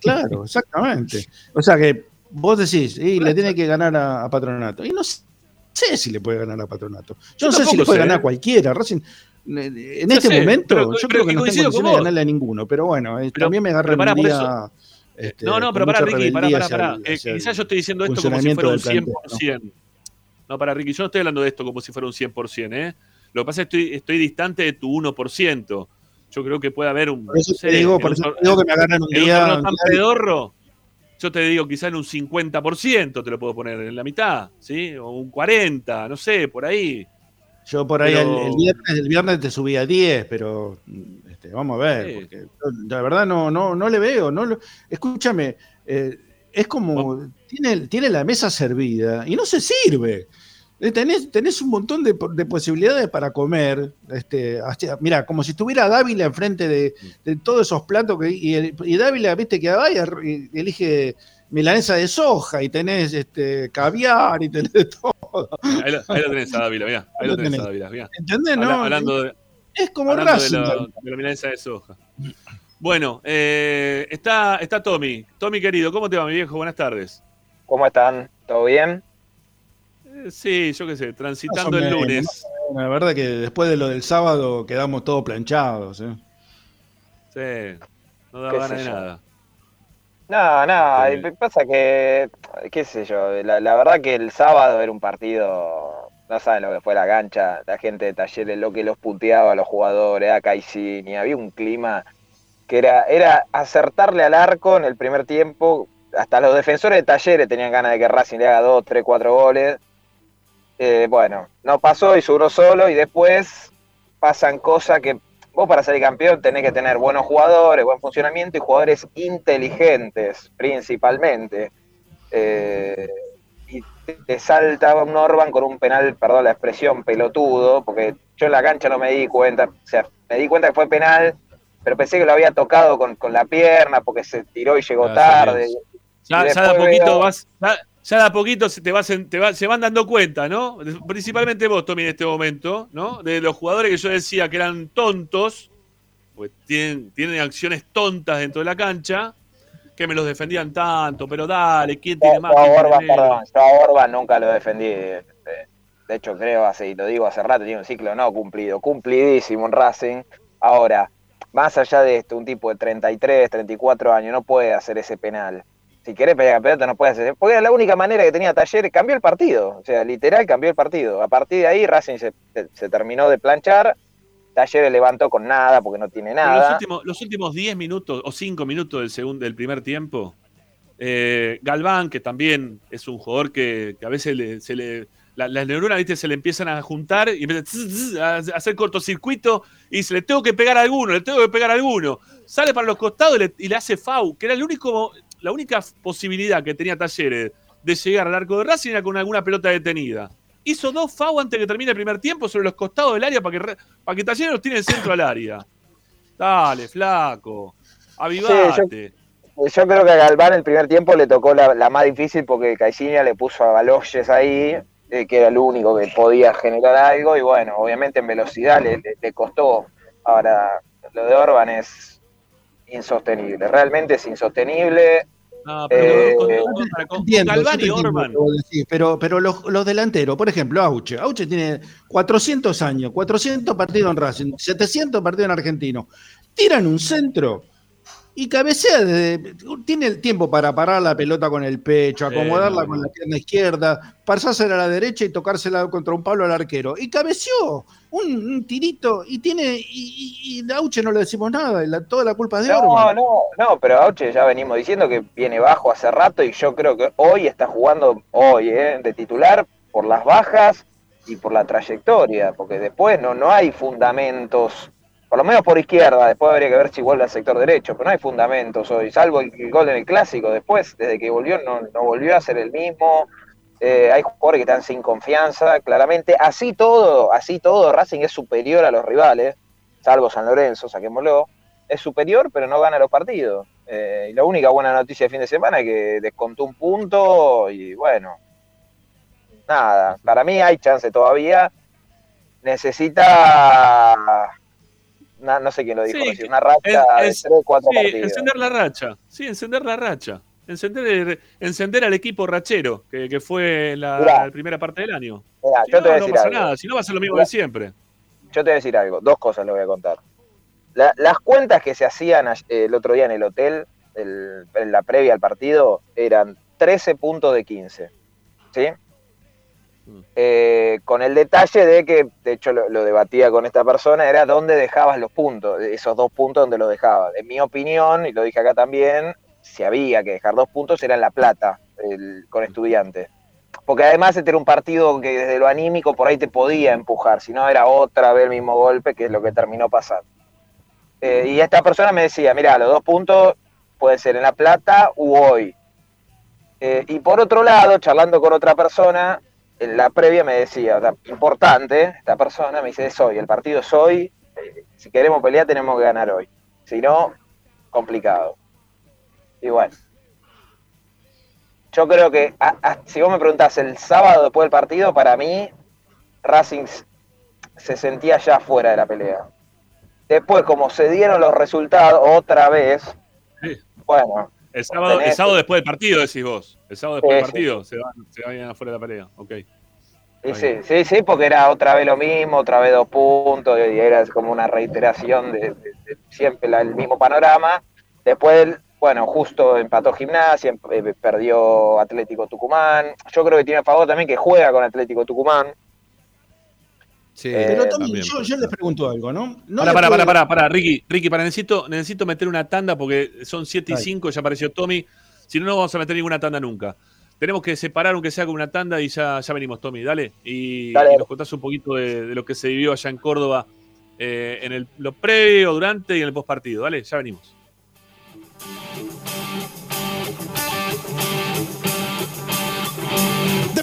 F: Claro, exactamente. O sea que vos decís, y le tiene que ganar a, a Patronato. Y no sé si le puede ganar a Patronato. Yo,
B: Yo
F: no sé si le puede
B: sé,
F: ganar
B: ¿eh?
F: a cualquiera. Racing, eh, en
B: Yo
F: este
B: sé,
F: momento,
B: pero-
F: yo
B: pero
F: creo que
B: que
F: no está en condiciones de ganarle a ninguno. Pero bueno, eh,
B: Pero-
F: también me agarra
B: pará,
F: un día. este,
B: no, no, pero para
F: mucha
B: Ricky,
F: hacia
B: para.
F: el-
B: Eh, quizás yo estoy diciendo esto como si fuera un
F: del plantel,
B: 100%. ¿no? para Ricky, yo no estoy hablando de esto como si fuera un 100%, ¿eh? Lo que pasa es que estoy, estoy distante de tu 1%. Yo creo que puede haber un.
F: Por eso
B: no
F: te
B: sé,
F: digo, por eso te digo que me agarran un día. un
B: tan pedorro, yo te digo, quizá en un 50% te lo puedo poner en la mitad, ¿sí? O un 40%, no sé, por ahí.
F: Yo por ahí
B: Pero-
F: el, el viernes, el viernes te subí a 10, pero este, vamos a ver,
B: Sí.
F: porque yo, la verdad no, no, no le veo. No lo- escúchame, eh, es como tiene, tiene la mesa servida y no se sirve. Eh, Tenés, tenés un montón de, de posibilidades para comer. Este, hasta- mira, como si estuviera Dávila enfrente de, de todos esos platos que, y, el- y Dávila, viste que va y ar- y elige milanesa de soja y tenés este, caviar y tenés de todo.
B: Ahí lo, ahí lo tenés a Dávila, mirá. Ahí lo tenés a Dávila, mirá.
F: ¿Entendés?
B: Habla-
F: no?
B: hablando de,
F: es como
B: hablando de
F: Racing.
B: la, de la milanesa de soja. Bueno, eh, está, está Tommy. Tommy querido, ¿cómo te va, mi viejo? Buenas tardes.
H: ¿Cómo están? ¿Todo bien?
B: Sí, yo qué sé, transitando el lunes.
F: La verdad que después de lo del sábado quedamos todos planchados. ¿eh?
B: Sí, no da ganas de nada.
H: No, no,
B: Sí.
H: y pasa que, qué sé yo, la, la verdad que el sábado era un partido, no saben lo que fue la cancha, la gente de Talleres, lo que los puteaba a los jugadores, a Caicini, había un clima que era, era acertarle al arco en el primer tiempo, hasta los defensores de Talleres tenían ganas de que Racing le haga dos, tres, cuatro goles. Eh, bueno, no pasó y subió solo y después pasan cosas que vos para ser campeón tenés que tener buenos jugadores, buen funcionamiento y jugadores inteligentes principalmente. Eh, y te- salta un Orban con un penal, perdón la expresión, pelotudo, porque yo en la cancha no me di cuenta, o sea, me di cuenta que fue penal, pero pensé que lo había tocado con, con la pierna porque se tiró y llegó
G: Ah,
H: tarde.
B: Ya, de a poquito
H: veo-
B: vas, ya, ya de a poquito se te vas, te va- se van dando cuenta, ¿no? Principalmente vos, Tommy, en este momento, ¿no? De los jugadores que yo decía que eran tontos, pues tienen, tienen acciones tontas dentro de la cancha, que me los defendían tanto, pero dale, ¿quién tiene
H: Yo,
B: más?
H: yo a Orban, perdón, yo a Orban nunca lo defendí. eh, De hecho, creo, hace, y lo digo hace rato, tiene un ciclo no cumplido, cumplidísimo en Racing. Ahora, más allá de esto, un tipo de 33, 34 años no puede hacer ese penal. Si querés pelear campeonato, no puede hacer. Porque era la única manera que tenía Talleres, cambió el partido. O sea, literal cambió el partido. A partir de ahí, Racing se, se- terminó de planchar. Talleres levantó con nada porque no tiene
B: Pero los
H: nada.
B: últimos, los últimos 10 minutos o 5 minutos del, segundo, del primer tiempo, eh, Galván, que también es un jugador que, que a veces le- se le. la- las neuronas, viste, se le empiezan a juntar y empieza tss, tss, a hacer cortocircuito y dice, le tengo que pegar a alguno, le tengo que pegar a alguno. Sale para los costados y le, y le hace FAU, que era el único, la única posibilidad que tenía Talleres de llegar al arco de Racing era con alguna pelota detenida. Hizo dos FAU antes que termine el primer tiempo sobre los costados del área para que, Ra- para que Talleres los tiene en centro al área. Dale, flaco. Avivate.
H: Yo creo que a Galván el primer tiempo le tocó la, más difícil porque Caixinha le puso a Baloyes ahí eh, que era el único que podía generar algo, y bueno, obviamente en velocidad le costó. Ahora, lo de Orban es insostenible, realmente es insostenible.
F: Ah, pero eh, pero, pero los, los, delanteros, por ejemplo, Auche. Auche tiene 400 años, 400 partidos en Racing, 700 partidos en Argentino. Tiran un centro y cabecea tiene el tiempo para parar la pelota con el pecho, acomodarla con la pierna izquierda, pasársela a la derecha y tocársela contra un palo al arquero. Y cabeceó un, tirito y tiene y, a Auche no le decimos nada, toda la culpa es de
H: No, no, no, pero Auche ya venimos diciendo que viene bajo hace rato y yo creo que hoy está jugando hoy eh, de titular por las bajas y por la trayectoria, porque después no, no hay fundamentos por lo menos por izquierda, después habría que ver si vuelve al sector derecho, pero no hay fundamentos hoy, salvo el, gol en el clásico, después, desde que volvió, no, volvió a ser el mismo, eh, hay jugadores que están sin confianza, claramente, así todo, así todo, Racing es superior a los rivales, salvo San Lorenzo, saquémoslo, es superior, pero no gana los partidos. Eh, y la única buena noticia de fin de semana es que descontó un punto y bueno, nada, para mí hay chance todavía. Necesita no sé quién lo dijo, una racha de 3 4 sí,
B: encender la racha, sí, encender la racha. Encender, encender al equipo rachero, que, que fue la, primera parte del año. si yo no, te voy a decir pasa nada, si no va a ser lo mismo de siempre.
H: Yo te voy a decir algo, dos cosas le voy a contar. las cuentas que se hacían el otro día en el hotel, en la previa al partido, eran 13 puntos de 15. ¿Sí? Eh, con el detalle de que, de hecho lo, debatía con esta persona, era dónde dejabas los puntos, esos dos puntos donde los dejabas. En mi opinión, y lo dije acá también, si había que dejar dos puntos era en La Plata, con estudiantes. Porque además este era un partido que desde lo anímico por ahí te podía empujar, si no era otra vez el mismo golpe, que es lo que terminó pasando. Eh, y esta persona me decía, mira, los dos puntos pueden ser en La Plata u hoy. Eh, y por otro lado, charlando con otra persona, en la previa me decía, importante, esta persona me dice, es hoy, el partido es hoy, eh, si queremos pelear tenemos que ganar hoy, si no, complicado. Y bueno, yo creo que si vos me preguntás el sábado después del partido, para mí Racing se sentía ya fuera de la pelea. Después, como se dieron los resultados otra vez, bueno,
B: el sábado, el sábado después del partido, decís vos. El sábado después del partido se, van, se vayan afuera de la pelea. Ok.
H: Sí, sí, sí, porque era otra vez lo mismo, otra vez dos puntos, y era como una reiteración de, siempre el mismo panorama. Después, bueno, justo empató Gimnasia, eh, perdió Atlético Tucumán. Yo creo que tiene a favor también que juega con Atlético Tucumán.
F: Sí, eh, pero Tommy, yo, yo, les pregunto algo, ¿no?
B: no para, para, para, para, Ricky, Ricky, para, necesito, necesito meter una tanda porque son 7 y 5, ya apareció Tommy. Si no, no vamos a meter ninguna tanda nunca. Tenemos que separar, aunque sea con una tanda, y ya, ya venimos, Tommy, dale. Y, nos contás un poquito de, lo que se vivió allá en Córdoba eh, en el, lo previo, durante y en el postpartido. Dale, ya venimos.
A: De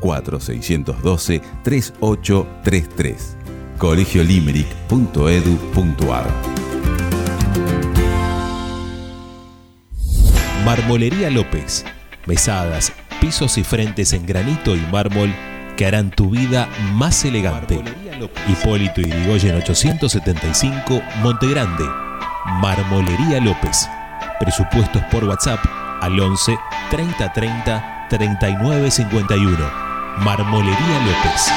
C: 4612-3833. colegiolimeric.edu.ar
I: Marmolería López. Mesadas, pisos y frentes en granito y mármol que harán tu vida más elegante. Hipólito Yrigoyen 875, Montegrande. Marmolería López. Presupuestos por WhatsApp al 11 3030 3951. Marmolería López.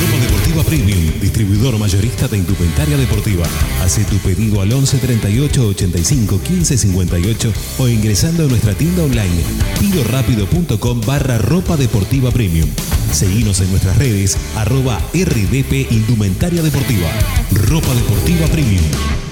I: Ropa Deportiva Premium, distribuidor mayorista de indumentaria deportiva. Hace tu pedido al 11 38 85 15 58 o ingresando a nuestra tienda online pidorapido.com barra ropa deportiva premium. Seguimos en nuestras redes arroba rdp indumentaria deportiva. Ropa deportiva premium.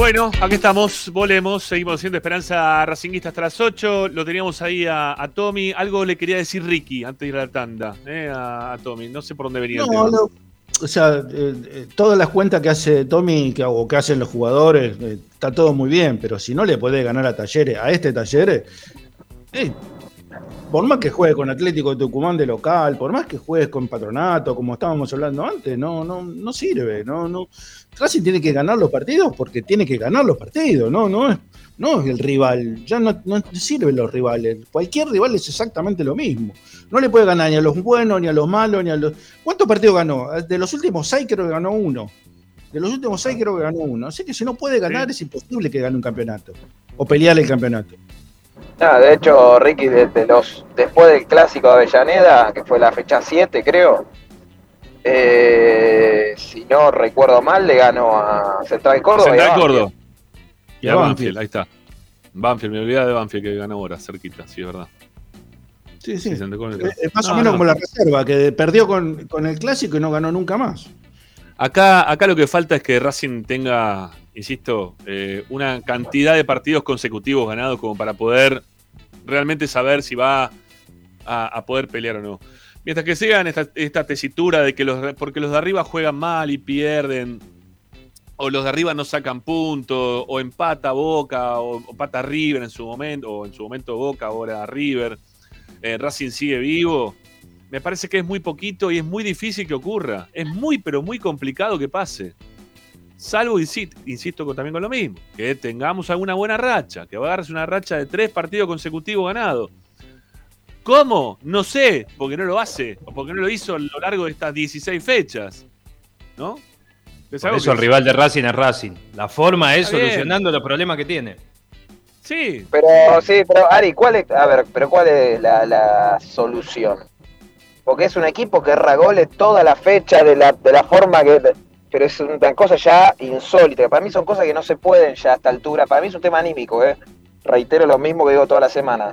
B: Bueno, aquí estamos, volemos, seguimos haciendo Esperanza Racinguista hasta las 8. Lo teníamos ahí a, a Tommy. Algo le quería decir Ricky antes de ir a la tanda, eh, a, a Tommy. No sé por dónde venía. el
F: No,
B: tema.
F: no, o sea, eh, eh, todas las cuentas que hace Tommy que, o que hacen los jugadores, eh, está todo muy bien, pero si no le podés ganar a Talleres, a este Talleres, eh, por más que juegues con Atlético de Tucumán de local, por más que juegues con Patronato, como estábamos hablando antes, no, no, no sirve, no, no. Racing tiene que ganar los partidos porque tiene que ganar los partidos, no, no es, no es el rival, ya no, no sirven los rivales. Cualquier rival es exactamente lo mismo. No le puede ganar ni a los buenos, ni a los malos, ni a los. ¿Cuántos partidos ganó? De los últimos seis creo que ganó uno. De los últimos seis creo que ganó uno. Así que si no puede ganar, es imposible que gane un campeonato. O pelear el campeonato.
H: No, de hecho, Ricky, desde los, después del clásico de Avellaneda, que fue la fecha 7, creo, eh, si no recuerdo mal, le ganó a Central Córdoba.
B: Central. Córdoba. Y a Banfield, ahí está. Banfield, me olvidaba de Banfield que ganó ahora, cerquita, sí, es verdad.
F: Sí, sí. Es más o
B: No,
F: menos
B: no.
F: como la reserva, que perdió con, con el clásico y no ganó nunca más.
B: Acá, acá lo que falta es que Racing tenga, insisto, eh, una cantidad de partidos consecutivos ganados como para poder realmente saber si va a, poder pelear o no. Mientras que sigan esta, esta tesitura de que los, porque los de arriba juegan mal y pierden, o los de arriba no sacan puntos, o empata Boca, o, o pata River en su momento, o en su momento Boca, ahora River, eh, Racing sigue vivo. Me parece que es muy poquito y es muy difícil que ocurra. Es muy, pero muy complicado que pase. Salvo, insisto, insisto con- también con lo mismo, que tengamos alguna buena racha, que agarres una racha de tres partidos consecutivos ganados. ¿Cómo? No sé, porque no lo hace, o porque no lo hizo a lo largo de estas 16 fechas. ¿No? Es
E: Por eso el rival de Racing es Racing. La forma es
B: Está bien.
E: solucionando los problemas que tiene.
B: Sí.
H: Pero sí, pero Ari, ¿cuál es, a ver, pero cuál es la, la solución? Porque es un equipo que erra goles toda la fecha de la, de la forma que pero es una cosa ya insólita. Para mí son cosas que no se pueden ya a esta altura. Para mí es un tema anímico, ¿eh? Reitero lo mismo que digo toda la semana.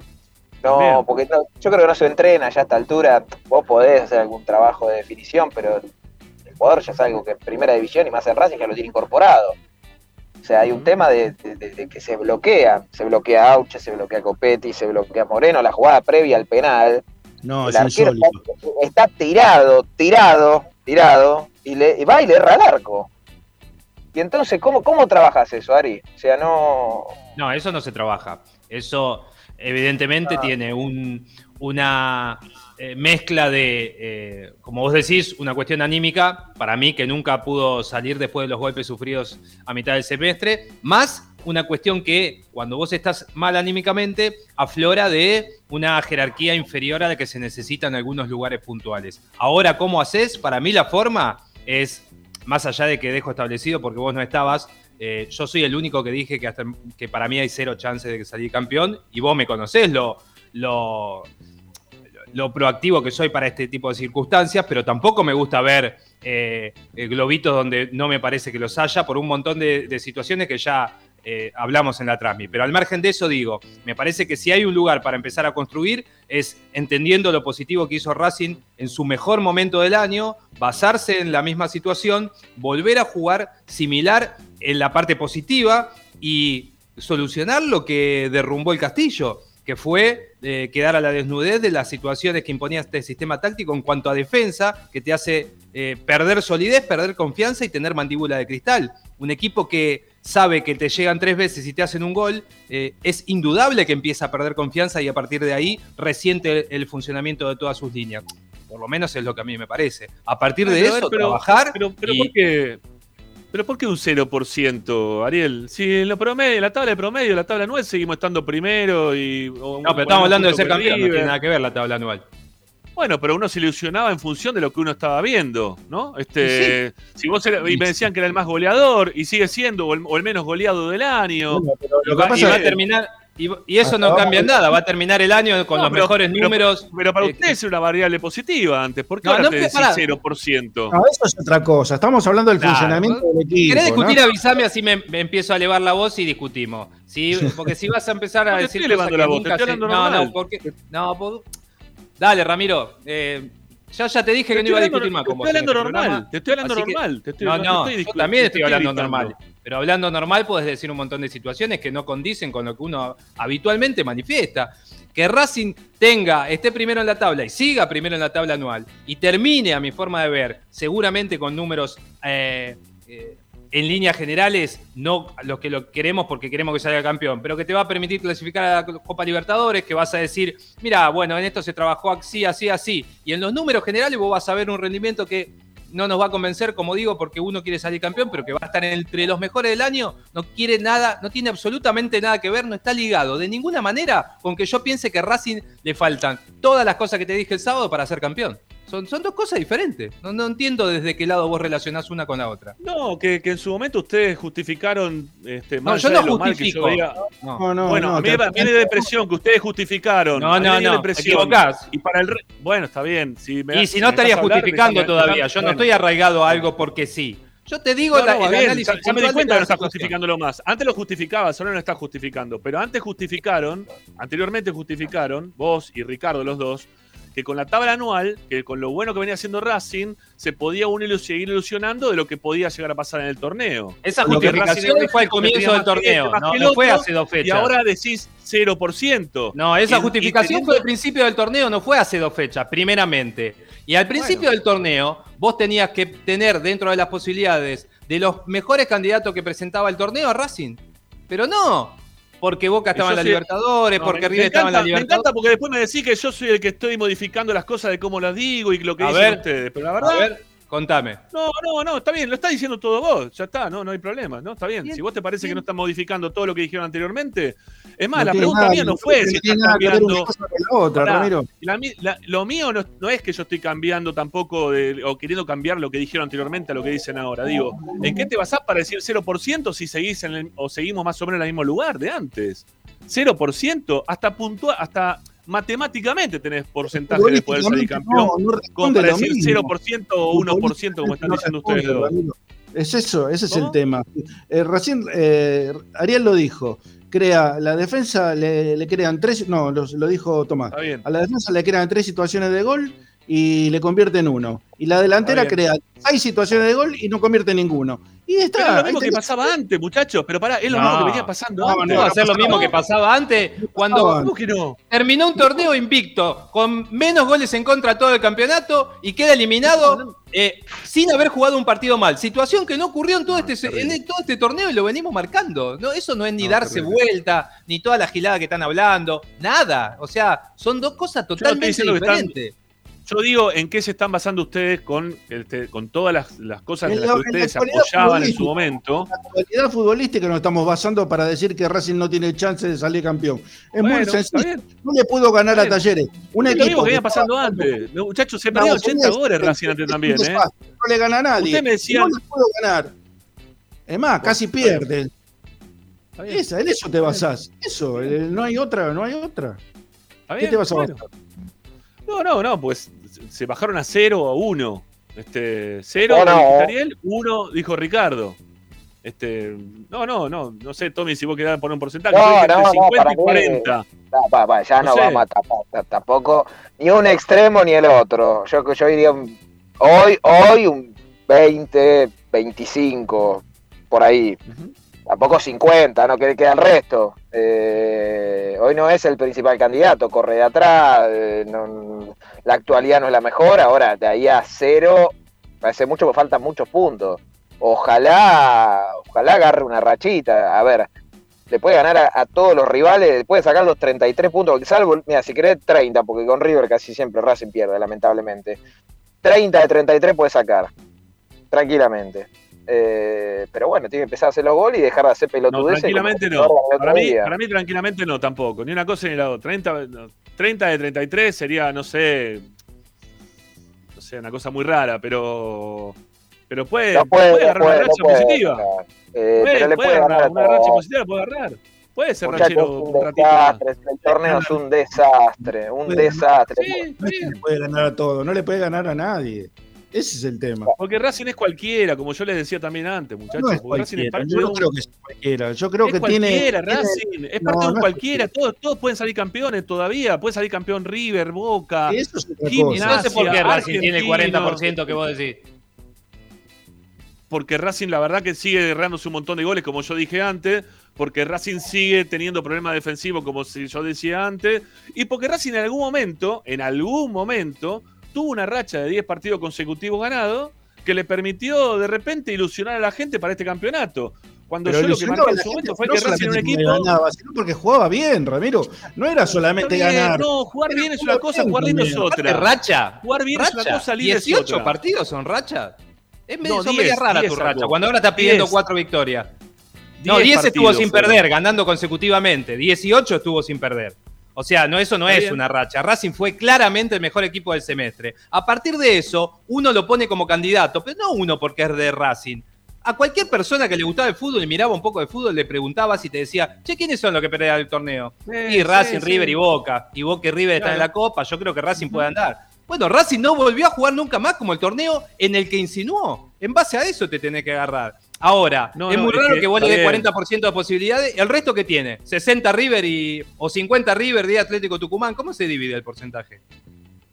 H: No, porque yo creo que no se entrena ya a esta altura. Vos podés hacer algún trabajo de definición, pero el jugador ya es algo que en primera división y más en Racing ya lo tiene incorporado. O sea, hay un tema de, que se bloquea. Se bloquea Auche, se bloquea Copetti, se bloquea Moreno. La jugada previa al penal.
F: No,
H: el
F: es
H: arquero está tirado, tirado, tirado, y, le, y va y le erra al arco. Y entonces, ¿cómo, ¿cómo trabajas eso, Ari? O sea, no.
E: No, eso no se trabaja. Eso evidentemente
H: Ah.
E: tiene un- una eh, mezcla de, eh, como vos decís, una cuestión anímica, para mí que nunca pudo salir después de los golpes sufridos a mitad del semestre, más una cuestión que cuando vos estás mal anímicamente aflora de una jerarquía inferior a la que se necesita en algunos lugares puntuales. Ahora, ¿cómo haces? Para mí la forma es, más allá de que dejo establecido porque vos no estabas, eh, yo soy el único que dije que, hasta, que para mí hay cero chances de que salir campeón y vos me conocés lo, lo, lo proactivo que soy para este tipo de circunstancias, pero tampoco me gusta ver eh, eh, globitos donde no me parece que los haya por un montón de situaciones que ya eh, hablamos en la Transmi. Pero al margen de eso digo, me parece que si hay un lugar para empezar a construir es entendiendo lo positivo que hizo Racing en su mejor momento del año, basarse en la misma situación, volver a jugar similar en la parte positiva y solucionar lo que derrumbó el castillo, que fue eh, quedar a la desnudez de las situaciones que imponía este sistema táctico en cuanto a defensa, que te hace eh, perder solidez, perder confianza y tener mandíbula de cristal. Un equipo que sabe que te llegan tres veces y te hacen un gol, eh, es indudable que empieza a perder confianza y a partir de ahí resiente el funcionamiento de todas sus líneas. Por lo menos es lo que a mí me parece. A partir de
B: Pero,
E: eso,
B: pero-
E: trabajar
B: Pero, pero
E: y-
B: ¿por qué? ¿Pero por qué un 0%, Ariel? Si en, lo promedio, la tabla de promedio, la tabla anual, seguimos estando primero y...
E: No, pero estamos hablando de ser campeón, no tiene nada que ver la tabla anual.
B: Bueno, pero uno se ilusionaba en función de lo que uno estaba viendo, ¿no? Este, Si vos era- y me decían que era el más goleador y sigue siendo, o el, o el menos goleado del año.
E: Y va, y va a terminar, y, y eso no cambia en nada, va a terminar el año con
B: No,
E: los
B: pero-
E: mejores
B: pero-
E: números.
B: Pero para
E: eh,
B: ustedes era una variable positiva antes. ¿Por qué
E: No,
B: ahora
E: no,
B: te
E: pero
B: decís
E: pará.
B: 0%?
F: No, eso es otra cosa. Estamos hablando del
E: Claro.
F: funcionamiento del equipo.
E: ¿Querés discutir?
F: ¿no?
E: Avisame, así me, me empiezo a elevar la voz y discutimos. ¿Sí? Porque si vas a empezar a decir
B: estoy elevando la voz, te
E: nunca
B: estoy
E: se-
B: hablando
E: No,
B: normal.
E: no, porque... No, por- Dale, Ramiro. eh, ya, ya te dije que no iba a discutir más con vos.
B: te estoy
E: en
B: hablando
E: este
B: normal, te estoy hablando
E: Así que-
B: normal, te estoy-
E: no,
B: no
E: no,
B: estoy
E: yo también estoy
B: estoy
E: hablando
B: gritando.
E: normal. Pero hablando normal puedes decir un montón de situaciones que no condicen con lo que uno habitualmente manifiesta. Que Racing tenga, esté primero en la tabla y siga primero en la tabla anual y termine, a mi forma de ver, seguramente con números eh, eh, en líneas generales, no los que lo queremos porque queremos que salga campeón, pero que te va a permitir clasificar a la Copa Libertadores, que vas a decir, mira, bueno, en esto se trabajó así, así, así. Y en los números generales vos vas a ver un rendimiento que no nos va a convencer, como digo, porque uno quiere salir campeón, pero que va a estar entre los mejores del año, no quiere nada, no tiene absolutamente nada que ver, no está ligado de ninguna manera con que yo piense que a Racing le faltan todas las cosas que te dije el sábado para ser campeón. Son, son dos cosas diferentes. No, no entiendo desde qué lado vos relacionás una con la otra.
B: No, que, que en su momento ustedes justificaron. Este,
E: No,
B: más
E: yo no
B: de lo mal que yo
E: justifico.
B: veía-
E: No.
F: No, no,
B: bueno,
F: no,
B: a mí
F: te-
B: me me dio depresión que ustedes justificaron.
E: No, no, no,
B: depresión.
E: equivocás.
B: Y para el re- bueno, está bien. Si me
E: Y si no
B: hablar,
E: justificando todavía. Yo no estoy arraigado a algo porque sí. Yo te digo
B: No,
E: la,
B: no, va
E: el
B: bien,
E: análisis
B: ya, ya me di cuenta que no estás justificándolo más. Antes lo justificabas, ahora no lo estás justificando. Pero antes justificaron, anteriormente justificaron, vos y Ricardo, los dos, que con la tabla anual, que con lo bueno que venía haciendo Racing, se podía uno seguir ilusionando de lo que podía llegar a pasar en el torneo.
E: Esa justificación fue al comienzo del torneo, no, fue hace dos fechas.
B: Y ahora decís 0%.
E: No, esa
B: Y- y
E: justificación
B: teniendo-
E: fue al principio del torneo, no fue hace dos fechas, primeramente. Y al principio del torneo, vos tenías que tener dentro de las posibilidades de los mejores candidatos que presentaba el torneo a Racing. Pero no, porque Boca estaba en la
B: soy-
E: Libertadores,
B: No,
E: porque River estaba en la
B: encanta- Me
E: Libertadores.
B: encanta porque después me decís que yo soy el que estoy modificando las cosas de cómo las digo y lo que
E: A
B: dicen
E: ver,
B: ustedes. Pero la
E: A
B: verdad,
E: ver, contame.
B: no, no, no, está bien, lo está diciendo todo vos, ya está, no, no hay problema, no, está bien.
E: Bien,
B: si vos te parece que no están modificando todo lo que dijeron anteriormente, es más,
F: No
B: la pregunta
F: nada-
B: mía no fue si
F: no una
B: cambiando.
F: la otra,
B: Pará,
F: Ramiro.
B: la mi- la- lo mío no, no es que yo estoy cambiando tampoco de- o queriendo cambiar lo que dijeron anteriormente a lo que dicen ahora. Digo, ¿en qué te basás para decir 0% si seguís en el- o seguimos más o menos en el mismo lugar de antes? 0%, hasta puntual, hasta matemáticamente tenés porcentaje de poder salir campeón.
F: No, no
B: como para decir
F: mismo.
B: 0% o 1% como están diciendo ustedes dos.
F: Es eso, ese es el tema. Eh, recién eh, Ariel lo dijo. Crea, la defensa le, le crean tres, no, lo, lo dijo Tomás. A la defensa le crean tres situaciones de gol y le convierte en uno. Y la delantera crea seis situaciones de gol y no convierte en ninguno. Y está.
B: Pero es lo mismo que pasaba antes, muchachos. Pero pará, es lo
E: No.
B: mismo que venía pasando
F: No,
B: antes.
E: No va a ser lo mismo que pasaba antes cuando terminó un torneo invicto con menos goles en contra todo el campeonato y queda eliminado eh, sin haber jugado un partido mal. Situación que no ocurrió en todo, este, en todo este torneo y lo venimos marcando. No, eso no es ni
F: No,
E: darse
F: terrible.
E: vuelta, ni toda la gilada que están hablando, nada. O sea, son dos cosas totalmente diferentes.
B: Yo digo, ¿en qué se están basando ustedes con, este, con todas las, las cosas
F: En
B: en las
F: la-
B: que
F: en
B: ustedes apoyaban en su momento?
F: La actualidad futbolística nos estamos basando para decir que Racing no tiene chance de salir campeón. Es muy
B: Bueno,
F: sencillo. No le pudo ganar a. Talleres. Un equipo
B: mismo que venía pasando antes. Muchachos, se perdió
F: es
B: 80
F: un
B: goles Racing antes también, ¿eh?
F: No le gana a nadie.
B: Usted me decía-
F: No le pudo ganar. Es más, casi pierde. Esa, en eso te basás. Eso, eh, no hay otra, no hay otra. ¿Qué te vas a
B: bueno.
F: basar?
B: No, no, no, pues se bajaron a 0 o 1. Este, 0
H: No, no.
B: Ariel, 1 dijo Ricardo. Este, no, no, no, no sé, Tommy, si vos querés poner un porcentaje.
H: No, no, no,
B: 50
H: para
B: y
H: mí-
B: 40.
H: No, pa, pa, ya
B: No
H: no,
B: sé.
H: vamos a tapar ta- tampoco ni un extremo ni el otro. Yo, yo diría un- hoy, hoy un 20, 25, por ahí.
B: Ujú.
H: Tampoco 50, no que queda el resto. Eh, hoy no es el principal candidato, corre de atrás, eh, no- la actualidad no es la mejor, ahora de ahí a cero, parece mucho que faltan muchos puntos. Ojalá, ojalá agarre una rachita, a ver, le puede ganar a, a todos los rivales, le puede sacar los 33 puntos, porque salvo, mira, si querés 30, porque con River casi siempre Racing pierde, lamentablemente. 30 de 33 puede sacar, tranquilamente. Eh, pero bueno, tiene que empezar a hacer los goles y dejar de hacer
B: No,
H: pelotudeces.
B: tranquilamente no.
H: el otro
B: Para mí,
H: día.
B: para mí, tranquilamente no, tampoco. Ni una cosa ni la otra. 30, no, 30 de 33 sería, no sé. No sé, una cosa muy rara, pero. Pero puede,
H: No puede,
B: puede
H: no
B: agarrar
H: puede,
B: una
H: no
B: racha
H: puede,
B: positiva.
H: eh,
B: Puede,
H: pero le
B: puede agarrar una racha positiva, puede agarrar. Puede ser
H: Muchachos,
B: ranchero
H: un
B: un
H: desastre, el torneo es un desastre, un desastre.
B: Sí,
F: No le puede ganar a todo, no le puede ganar a nadie. Ese es el tema.
B: Porque Racing es cualquiera, como yo les decía también antes, muchachos.
F: No es
B: Racing es parte
F: Yo
B: de
F: no
B: un-
F: creo que sea cualquiera. Yo creo
B: es
F: que tiene.
B: cualquiera,
F: tiene-
B: Racing. Es
F: No,
B: parte de un
F: es
B: cualquiera. Todos, todos pueden salir campeones todavía. Puede salir campeón River, Boca.
F: Eso es
B: Gimnasia,
E: no sé por qué Racing tiene el
B: Argentinos.
E: 40% que vos decís.
B: porque Racing la verdad que sigue errándose un montón de goles, como yo dije antes, porque Racing sigue teniendo problemas defensivos, como si yo decía antes, y porque Racing en algún momento, en algún momento, tuvo una racha de 10 partidos consecutivos ganados que le permitió de repente ilusionar a la gente para este campeonato. Cuando
F: Pero
B: yo lo que marqué en su momento fue
F: no
B: que Racing un equipo.
F: ganaba, sino porque jugaba bien, Ramiro. No era solamente
B: bien,
F: ganar.
B: No, jugar bien es una cosa,
F: bien
B: jugar lindo es otra.
E: racha.
B: Jugar bien es una
E: racha.
B: cosa, líder es
E: 18
B: otra.
E: partidos son racha. Es medio,
B: No,
E: son
B: 10,
E: media rara
B: 10
E: tu racha. Cuando ahora está pidiendo
B: 10.
E: 4 victorias. No,
B: 10
E: 10 estuvo sin perder, ganando consecutivamente. 18 estuvo sin perder. O sea, no, eso no
B: Está
E: es
B: bien.
E: una racha. Racing fue claramente el mejor equipo del semestre. A partir de eso, uno lo pone como candidato, pero no uno porque es de Racing. A cualquier persona que le gustaba el fútbol y miraba un poco de fútbol, le preguntabas y te decía, che, ¿quiénes son los que pelean el torneo? Y Racing,
B: sí,
E: River
B: sí.
E: y Boca. Y Boca y River están
B: Claro.
E: en la Copa, yo creo que Racing puede andar. Bueno, Racing no volvió a jugar nunca más como el torneo en el que insinuó. En base a eso te tenés que agarrar. Ahora,
B: No,
E: es
B: no,
E: muy
B: es
E: raro
B: que
E: que, vos le des
B: bien.
E: 40% de posibilidades. ¿El resto qué tiene? ¿60 River y, o 50 River de Atlético Tucumán? ¿Cómo se divide el porcentaje?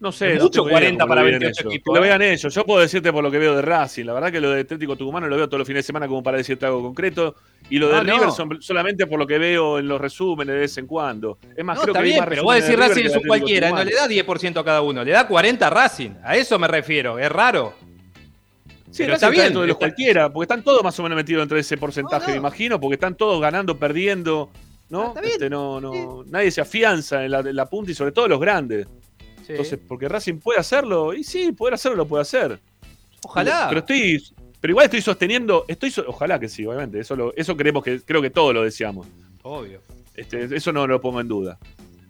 B: No sé,
E: Es
B: no
E: mucho
B: idea
E: 40
B: cómo
E: para
B: lo vean
E: 28
B: ellos.
E: equipos,
B: Que lo
E: ¿eh?
B: vean ellos. Yo puedo decirte por lo que veo de Racing. La verdad que lo de Atlético Tucumano lo veo todos los fines de semana como para decirte algo concreto. Y lo de
E: Ah, no.
B: River son solamente por lo que veo en los resúmenes de vez en cuando. Es más,
E: No,
B: creo
E: está
B: que hay
E: bien,
B: más
E: pero vos decís Racing
B: que
E: es un cualquiera, no le da 10% a cada uno, le da 40 a Racing. A eso me refiero, es raro.
B: Sí,
E: Pero está bien,
B: dentro de los
E: está-
B: cualquiera, porque están todos más o menos metidos dentro de ese porcentaje,
E: No, no.
B: me imagino, porque están todos ganando, perdiendo. ¿no?
E: Está bien.
B: Este, no, no, Nadie se afianza en la, en la punta y sobre todo los grandes.
E: Sí.
B: Entonces, porque Racing puede hacerlo, y sí, poder hacerlo lo puede hacer.
E: Ojalá.
B: Pero estoy. Pero igual estoy sosteniendo. Estoy ojalá que sí, obviamente. Eso, lo- eso creemos que. Creo que todos lo deseamos.
E: Obvio.
B: Este, eso no lo pongo en duda.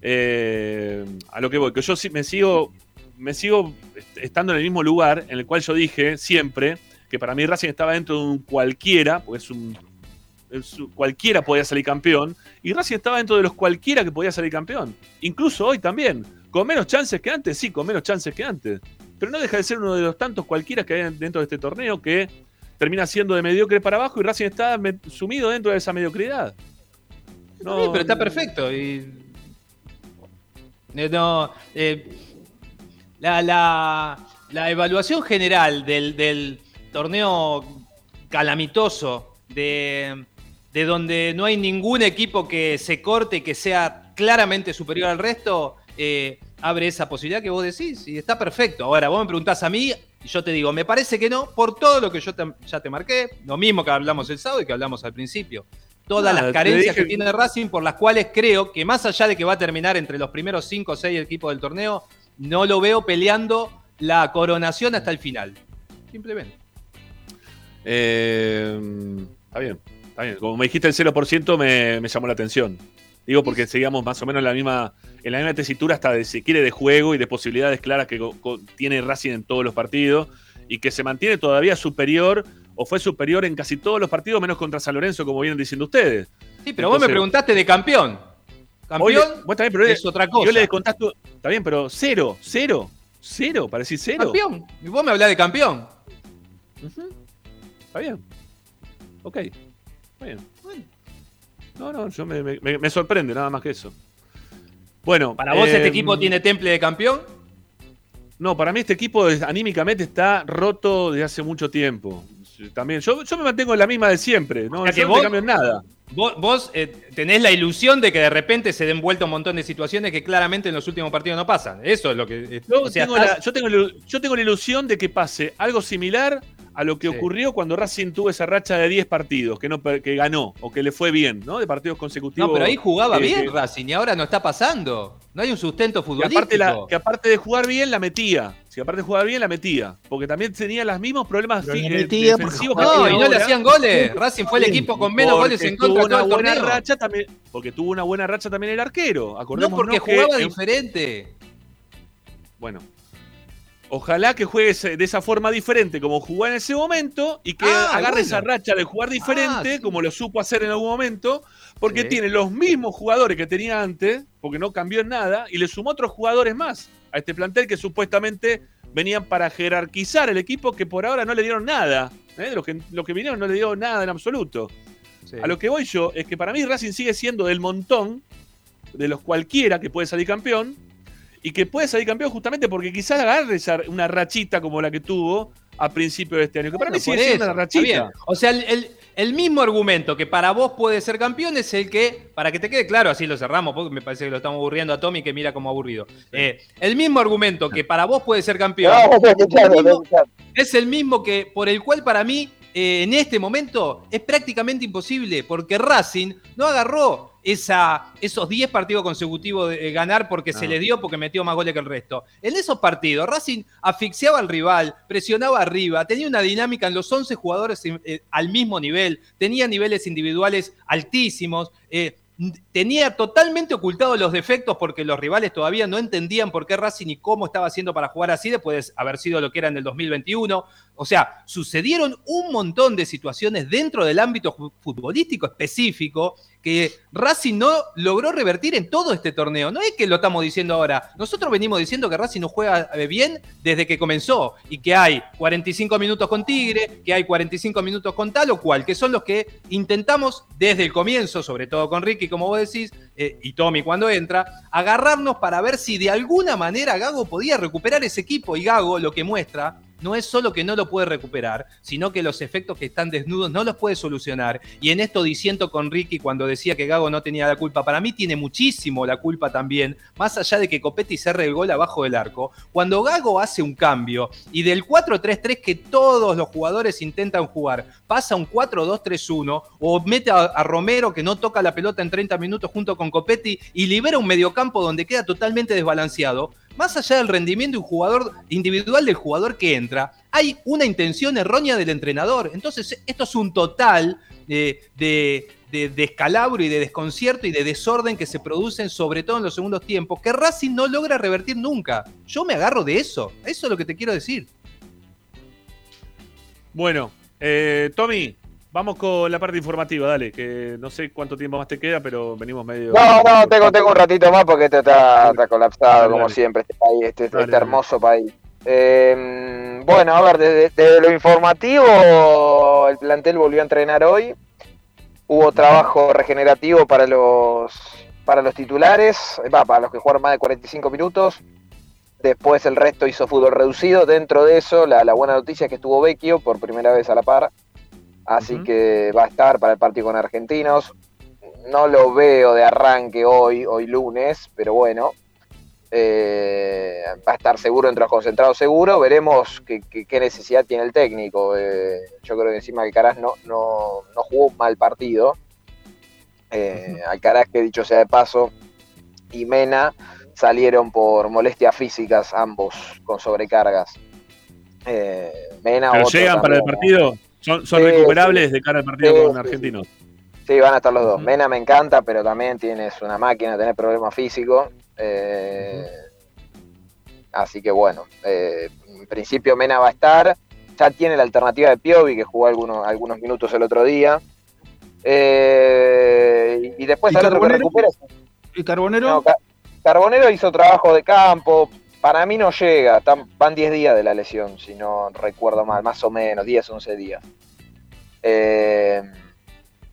B: Eh, a lo que voy, que yo me sigo. Me sigo est- estando en el mismo lugar en el cual yo dije siempre que para mí Racing estaba dentro de un cualquiera, porque es un. es un- cualquiera podía salir campeón. Y Racing estaba dentro de los cualquiera que podía salir campeón. Incluso hoy también. Con menos chances que antes, sí, con menos chances que antes. Pero no deja de ser uno de los tantos cualquiera que hay dentro de este torneo que termina siendo de mediocre para abajo y Racing está sumido dentro de esa mediocridad. No,
E: Sí, pero está perfecto. Y... Eh, No, eh, la, la- la evaluación general del, del torneo calamitoso, de, de donde no hay ningún equipo que se corte, que sea claramente superior al resto, eh, abre esa posibilidad que vos decís y está perfecto. Ahora, vos me preguntás a mí y yo te digo, me parece que no, por todo lo que yo te- ya te marqué, lo mismo que hablamos el sábado y que hablamos al principio todas
B: Nada,
E: las carencias que tiene Racing, por las cuales creo que más allá de que va a terminar entre los primeros 5 o 6 equipos del torneo, no lo veo peleando la coronación hasta el final. Simplemente.
B: Eh, está bien, está bien. Como me dijiste el 0% me, me llamó la atención. Digo porque seguíamos más o menos en la misma, en la misma tesitura hasta de si quiere de juego y de posibilidades claras que tiene Racing en todos los partidos y que se mantiene todavía superior o fue superior en casi todos los partidos menos contra San Lorenzo como vienen diciendo ustedes.
E: Sí, pero vos me preguntaste de campeón. Campeón
B: vos también, pero
E: es otra cosa.
B: Yo le descontaste, está bien, pero cero, cero, cero, para decir cero.
E: Campeón. Y vos me hablás de campeón.
B: Está bien. Ok. Está bien. No, no, yo me, me- sorprende, nada más que eso. Bueno.
E: ¿Para vos
B: eh,
E: este equipo tiene temple de campeón?
B: No, para mí este equipo es- anímicamente está roto desde hace mucho tiempo. También, yo, yo me mantengo en la misma de siempre, no,
E: sea
B: yo
E: que
B: no
E: vos-
B: te cambio en nada.
E: Vos, vos, eh, tenés la ilusión de que de repente se den vuelta un montón de situaciones que claramente en los últimos partidos no pasan. Eso es lo que. eh,
B: Yo,
E: o sea,
B: tengo
E: estás-
B: la, yo, tengo la, yo tengo la ilusión de que pase algo similar a lo que
E: Sí.
B: ocurrió cuando Racing tuvo esa racha de 10 partidos que, no, que ganó o que le fue bien, ¿no? De partidos consecutivos.
E: No, pero ahí jugaba
B: eh,
E: bien
B: que-
E: Racing y ahora no está pasando. No hay un sustento
B: Que
E: futbolístico.
B: aparte, la- que aparte de jugar bien, la metía. Si aparte de jugar bien, la metía. Porque también tenía los mismos problemas fi-
F: la
B: eh,
F: metía porque
B: defensivos que
E: No, y no le hacían goles. Racing fue el equipo con menos
B: Porque
E: goles en
B: tuvo
E: contra de
B: una
E: todo el
B: buena
E: torneo.
B: racha también, Porque tuvo una buena racha también el arquero.
E: No, porque
B: que
E: jugaba
B: en-
E: diferente.
B: Bueno. Ojalá que juegue ese- de esa forma diferente como jugó en ese momento y que
E: Ah,
B: agarre
E: bueno.
B: esa racha de jugar diferente
E: sí.
B: como lo supo hacer en algún momento, porque
E: Sí.
B: tiene los mismos jugadores que tenía antes, porque no cambió en nada, y le sumó otros jugadores más a este plantel que supuestamente venían para jerarquizar el equipo que por ahora no le dieron nada. ¿eh? Los, que, los que vinieron no le dieron nada en absoluto.
E: Sí.
B: A lo que voy yo es que para mí Racing sigue siendo del montón, de los cualquiera que puede salir campeón, y que puede salir campeón justamente porque quizás agarre esa- una rachita como la que tuvo a principio de este año. Que para
E: Bueno,
B: mí sigue siendo una
E: bien.
B: rachita.
E: O sea, el, el- el mismo argumento que para vos puede ser campeón es el que, para que te quede claro, así lo cerramos, porque me parece que lo estamos aburriendo a Tommy que mira como aburrido. Eh, el mismo argumento que para vos puede ser campeón
H: No,
E: el mismo- es el mismo que por el cual para mí eh, en este momento es prácticamente imposible, porque Racing no agarró esa, esos 10 partidos consecutivos de eh, ganar porque se
B: No.
E: les dio, porque metió más goles que el resto. En esos partidos, Racing asfixiaba al rival, presionaba arriba, tenía una dinámica en los 11 jugadores eh, al mismo nivel, tenía niveles individuales altísimos. eh, tenía totalmente ocultados los defectos porque los rivales todavía no entendían por qué Racing y cómo estaba haciendo para jugar así después de haber sido lo que era en el 2021. O sea, sucedieron un montón de situaciones dentro del ámbito fu- futbolístico específico que Racing no logró revertir en todo este torneo. No es que lo estamos diciendo ahora. Nosotros venimos diciendo que Racing no juega eh, bien desde que comenzó y que hay 45 minutos con Tigre, que hay 45 minutos con tal o cual, que son los que intentamos desde el comienzo, sobre todo con Ricky, como vos decís, eh, y Tommy cuando entra, agarrarnos para ver si de alguna manera Gago podía recuperar ese equipo. Y Gago lo que muestra no es solo que no lo puede recuperar, sino que los efectos que están desnudos no los puede solucionar. Y en esto diciendo con Ricky cuando decía que Gago no tenía la culpa, para mí tiene muchísimo la culpa también, más allá de que Copetti cerre el gol abajo del arco. Cuando Gago hace un cambio y del 4-3-3 que todos los jugadores intentan jugar, pasa un 4-2-3-1 o mete a, a Romero que no toca la pelota en 30 minutos junto con Copetti y libera un mediocampo donde queda totalmente desbalanceado, más allá del rendimiento jugador individual del jugador que entra, hay una intención errónea del entrenador. Entonces, esto es un total de, de, de descalabro y de desconcierto y de desorden que se producen, sobre todo en los segundos tiempos, que Racing no logra revertir nunca. Yo me agarro de eso. Eso es lo que te quiero decir.
B: Bueno, eh, Tommy, vamos con la parte informativa, dale, que no sé cuánto tiempo más te queda, pero venimos medio.
H: No, no, tengo, tengo un ratito más porque esto está, está colapsado,
B: Dale,
H: como
B: dale.
H: siempre, este país, este,
B: Dale,
H: este hermoso país. Eh, bueno, a ver, desde, desde lo informativo, el plantel volvió a entrenar hoy. Hubo trabajo regenerativo para los, para los titulares, para los que jugaron más de 45 minutos. Después el resto hizo fútbol reducido. Dentro de eso, la, la buena noticia es que estuvo Vecchio por primera vez a la par. Así que va a estar para el partido con Argentinos. No lo veo de arranque hoy, hoy lunes, pero bueno. eh, va a estar seguro entre los concentrados seguro. Veremos qué, necesidad tiene el técnico. Eh, yo creo que encima Alcaraz no, no, no jugó un mal partido. Eh, Alcaraz, que dicho sea de paso, y Mena salieron por molestias físicas, ambos con sobrecargas. Eh, Mena
B: Pero llegan para el partido, son, son
H: Sí,
B: recuperables
H: sí.
B: de cara al partido
H: Sí,
B: con
H: sí,
B: Argentinos.
H: Sí, van a estar los dos. Mena me encanta, pero también tienes una máquina de tener problemas físicos. Eh, Así que bueno, eh, en principio Mena va a estar. Ya tiene la alternativa de Piovi, que jugó algunos, algunos minutos el otro día. Eh, y después
F: ¿Y
H: al otro que recupera.
F: ¿Y Carbonero?
H: No, Carbonero hizo trabajo de campo. Para mí no llega. Van 10 días de la lesión, si no recuerdo mal. Más o menos, 10, 11 días. Eh,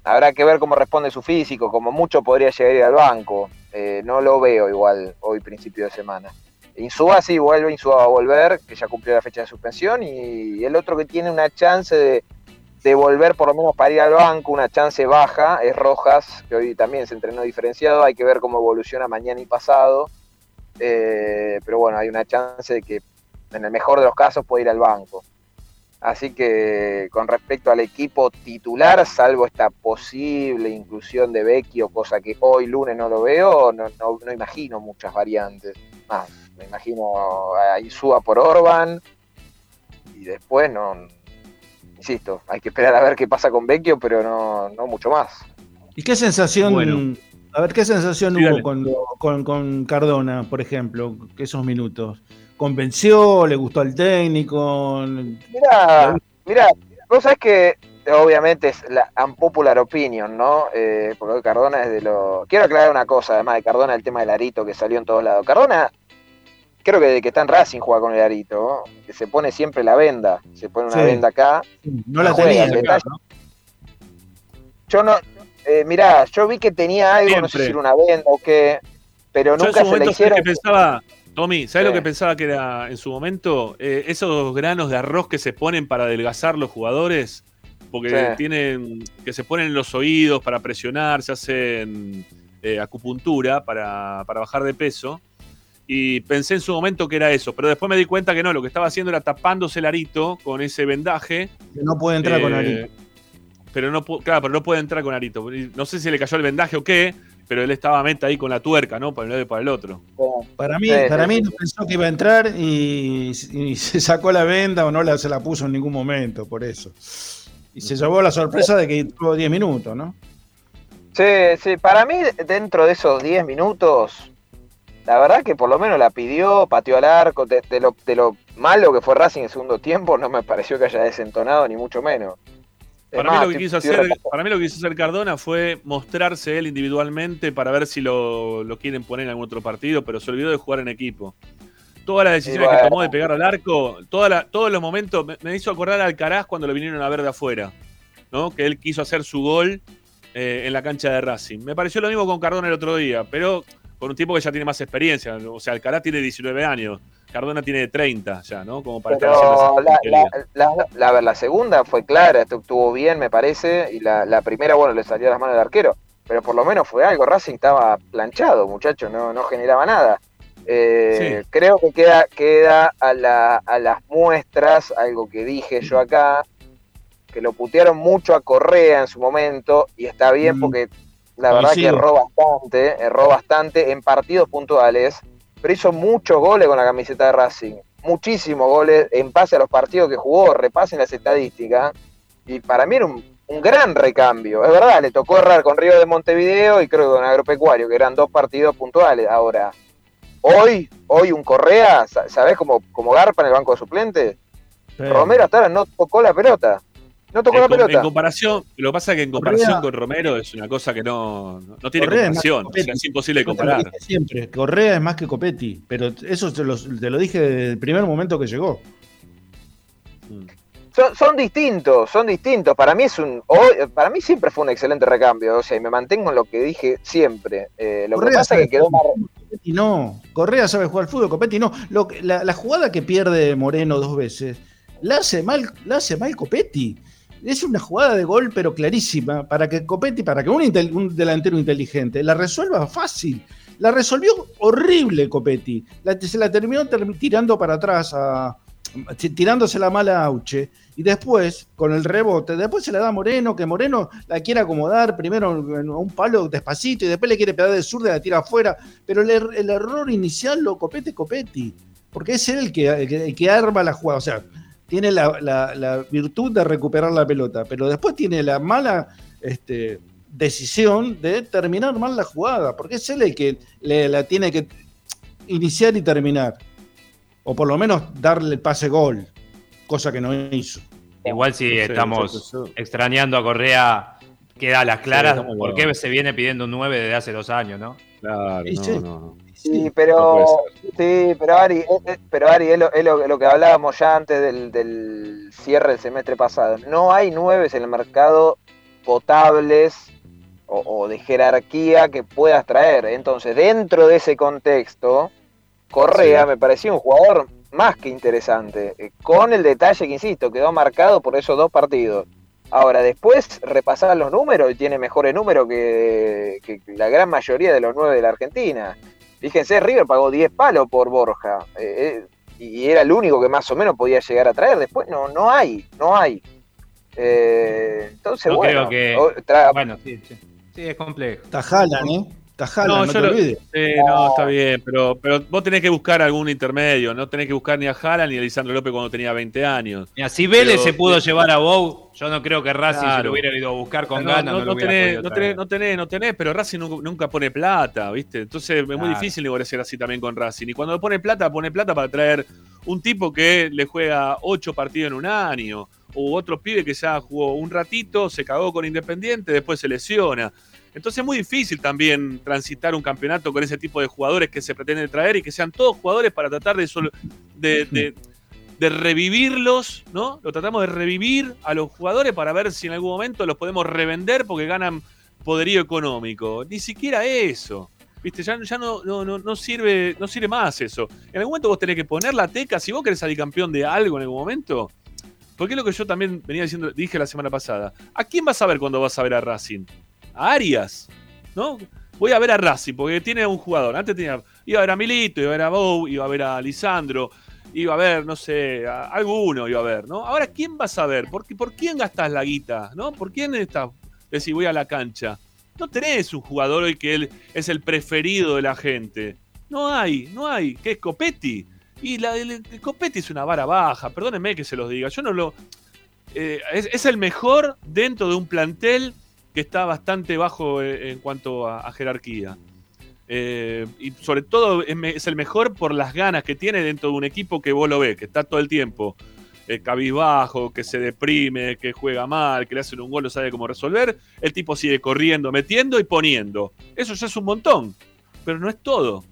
H: habrá que ver cómo responde su físico. Como mucho podría llegar a ir al banco. Eh, no lo veo igual hoy, principio de semana. Insúa sí vuelve, Insúa va a volver, que ya cumplió la fecha de suspensión. Y el otro que tiene una chance de, de volver por lo menos para ir al banco, una chance baja, es Rojas, que hoy también se entrenó diferenciado. Hay que ver cómo evoluciona mañana y pasado. Eh, pero bueno, hay una chance de que en el mejor de los casos puede ir al banco. Así que con respecto al equipo titular, salvo esta posible inclusión de Vecchio, cosa que hoy lunes no lo veo, no, no- no imagino muchas variantes. Más, me imagino a Insúa por Orban y después no. Insisto, hay que esperar a ver qué pasa con Vecchio, pero no, no mucho más.
F: ¿Y qué sensación,
B: Bueno.
F: A ver, qué sensación
B: Sí,
F: hubo con, con, con Cardona, por ejemplo, esos minutos? ¿Convenció? ¿Le gustó al técnico?
H: Mira, mira, vos sabés que obviamente es la unpopular opinion, ¿no? Eh, porque Cardona es de lo. Quiero aclarar una cosa, además de Cardona, el tema del arito que salió en todos lados. Cardona, creo que desde que está en Racing juega con el arito, ¿no? que se pone siempre la venda, se pone una
F: Sí.
H: venda acá.
F: No la
H: juega,
F: tenía.
H: detalle- Yo no. Eh, mirá, yo vi que tenía algo, no sé
B: Siempre.
H: si era una venda o qué, pero
B: Yo en
H: nunca
B: su
H: se la hicieron.
B: que pensaba, Tommy, ¿sabes
H: Sí.
B: lo que pensaba que era en su momento? Eh, esos granos de arroz que se ponen para adelgazar los jugadores, porque
H: Sí.
B: tienen, que se ponen en los oídos para presionar, se hacen eh, acupuntura para, para bajar de peso. Y pensé en su momento que era eso, pero después me di cuenta que no, lo que estaba haciendo era tapándose el arito con ese vendaje.
F: Que no puede entrar con
B: Eh,
F: Arito.
B: Pero no, claro, pero no puede entrar con Arito. No sé si le cayó el vendaje o qué, pero él estaba meta ahí con la tuerca, ¿no? Para un lado y para el otro.
F: Para mí, para mí no pensó que iba a entrar y, y se sacó la venda o no la, se la puso en ningún momento, por eso. Y se llevó la sorpresa de que tuvo 10 minutos, ¿no?
H: Sí, sí, para mí dentro de esos 10 minutos, la verdad que por lo menos la pidió, pateó al arco, de, de lo, de lo malo que fue Racing en segundo tiempo, no me pareció que haya desentonado ni mucho menos.
B: Para,
H: más,
B: mí lo que quiso hacer, para mí lo que quiso hacer Cardona fue mostrarse él individualmente para ver si lo, lo quieren poner en algún otro partido, pero se olvidó de jugar en equipo. Todas las decisiones
H: bueno.
B: que tomó de pegar al arco, toda la- todos los momentos, me, me hizo acordar al Caraz cuando lo vinieron a ver de afuera, ¿no? Que él quiso hacer su gol eh, en la cancha de Racing. Me pareció lo mismo con Cardona el otro día, pero con un tipo que ya tiene más experiencia. O sea, el Caraz tiene 19 años, Cardona tiene 30 ya, ¿no? Como para estar
H: Pero la, la, la- la- a ver, la segunda fue clara, estu- estuvo bien, me parece, y la, la primera, bueno, le salió a las manos del arquero, pero por lo menos fue algo. Racing estaba planchado, muchachos, no, no generaba nada. Eh, Creo que queda, queda a, la- a las muestras, algo que dije yo acá, que lo putearon mucho a Correa en su momento, y está bien
F: Mm.
H: porque la verdad que erró bastante, erró bastante en partidos puntuales, pero hizo muchos goles con la camiseta de Racing, muchísimos goles en base a los partidos que jugó, repasen las estadísticas, y para mí era un, un gran recambio, es verdad, le tocó errar con Río de Montevideo y creo que con Agropecuario, que eran dos partidos puntuales, ahora, hoy, hoy un Correa, sa- ¿sabés cómo, cómo garpa en el banco de suplentes?
F: Sí.
H: Romero hasta ahora no tocó la pelota. No tocó
B: en,
H: la pelota.
B: en comparación, lo que pasa es que en comparación
F: Correa-
B: con Romero es una cosa que no, no, tiene
F: Correa es
B: comparación. sea, es imposible comparar.
F: siempre, Correa es más que Copetti, pero eso te lo, te lo dije desde el primer momento que llegó.
H: Son, son distintos, son distintos. Para mí es un, para mí siempre fue un excelente recambio, o sea, y me mantengo en lo que dije siempre. Eh, lo que pasa es que quedó
F: Copetti no. Correa sabe jugar al fútbol, Copetti no. Lo la, la jugada que pierde Moreno dos veces, la hace mal, la hace mal Copetti. Es una jugada de gol, pero clarísima, para que Copetti, para que un, delantero inteligente la resuelva fácil. La resolvió horrible Copetti. Se la terminó ter- tirando para atrás, a, tirándose la mala a Auche. Y después, con el rebote, después se la da a Moreno, que Moreno la quiere acomodar primero en un palo despacito y después le quiere pegar de zurda y la tira afuera. Pero el, er- el error inicial lo copete Copetti, porque es él el que, que arma la jugada. O sea, tiene la, la- la virtud de recuperar la pelota, pero después tiene la mala este, decisión de terminar mal la jugada, porque es él el que le- la tiene que iniciar y terminar. O por lo menos darle el pase gol, cosa que no hizo.
G: Igual si
B: Sí,
G: estamos
B: sí, sí.
G: extrañando a Correa, queda a las claras
B: estamos
G: por
B: igual.
G: qué se viene pidiendo un 9 desde hace dos años, ¿no?
B: Claro,
F: sí.
B: no, no.
H: Sí, pero, sí, pero Ari, eh, eh, pero Ari es, lo, es lo- lo que hablábamos ya antes del, del cierre del semestre pasado. No hay nueves en el mercado potables o, o de jerarquía que puedas traer. Entonces, dentro de ese contexto, Correa
B: Sí.
H: me parecía un jugador más que interesante, eh, con el detalle que, insisto, quedó marcado por esos dos partidos. Ahora, después repasar los números y tiene mejores números que, que la gran mayoría de los nueve de la Argentina. Fíjense, River pagó 10 palos por Borja. eh, eh, y era el único que más o menos podía llegar a traer. Después no, no hay, no hay. Eh, entonces,
G: No
H: bueno,
G: creo que- Bueno, sí, sí. Sí, es complejo.
F: Tajalan, ¿eh? No,
B: yo
F: te
B: lo-
F: olvides.
B: Sí, no, está bien, pero, pero vos tenés que buscar algún intermedio, no tenés que buscar ni a Jara ni a Lisandro López cuando tenía 20 años.
G: Mira, si Vélez
B: Pero-
G: se pudo llevar a Bou, yo no creo que Racing
B: Claro.
G: lo hubiera ido a buscar con
B: no,
G: ganas
B: no, tenés, no, tenés, no tenés, no tenés, pero Racing nunca, nunca pone plata, ¿viste? Entonces es muy difícil negociar así también con Racing. Y cuando pone plata, pone plata para traer un tipo que le juega ocho partidos en un año, o otro pibe que ya jugó un ratito, se cagó con Independiente, después se lesiona. Entonces es muy difícil también transitar un campeonato con ese tipo de jugadores que se pretende traer y que sean todos jugadores para tratar de, sol- de, de- de revivirlos, ¿no? Lo tratamos de revivir a los jugadores para ver si en algún momento los podemos revender porque ganan poderío económico. Ni siquiera eso. ¿Viste? Ya, ya no, no, no, no sirve, no sirve más eso. En algún momento vos tenés que poner la teca, si vos querés salir campeón de algo en algún momento, porque es lo que yo también venía diciendo, dije la semana pasada. ¿A quién vas a ver cuando vas a ver a Racing? A Arias, ¿no? Voy a ver a Racing, porque tiene un jugador. Antes tenía, iba a ver a Milito, iba a ver a Bou, iba a ver a Lisandro, iba a ver, no sé, alguno iba a ver, ¿no? Ahora, ¿quién vas a ver? ¿Por, por quién gastas la guita? ¿No? ¿Por quién estás? Decís, voy a la cancha. No tenés un jugador hoy que él es el preferido de la gente. No hay, no hay. ¿Qué es Copetti? Y la, el, Copetti es una vara baja, perdónenme que se los diga. Yo no lo. eh, es el mejor dentro de un plantel que está bastante bajo eh, en cuanto a, jerarquía. Eh, y sobre todo es el mejor por las ganas que tiene dentro de un equipo que vos lo ves, que está todo el tiempo eh, cabizbajo, que se deprime, que juega mal, que le hacen un gol, no sabe cómo resolver. El tipo sigue corriendo, metiendo y poniendo. Eso ya es un montón, pero no es todo.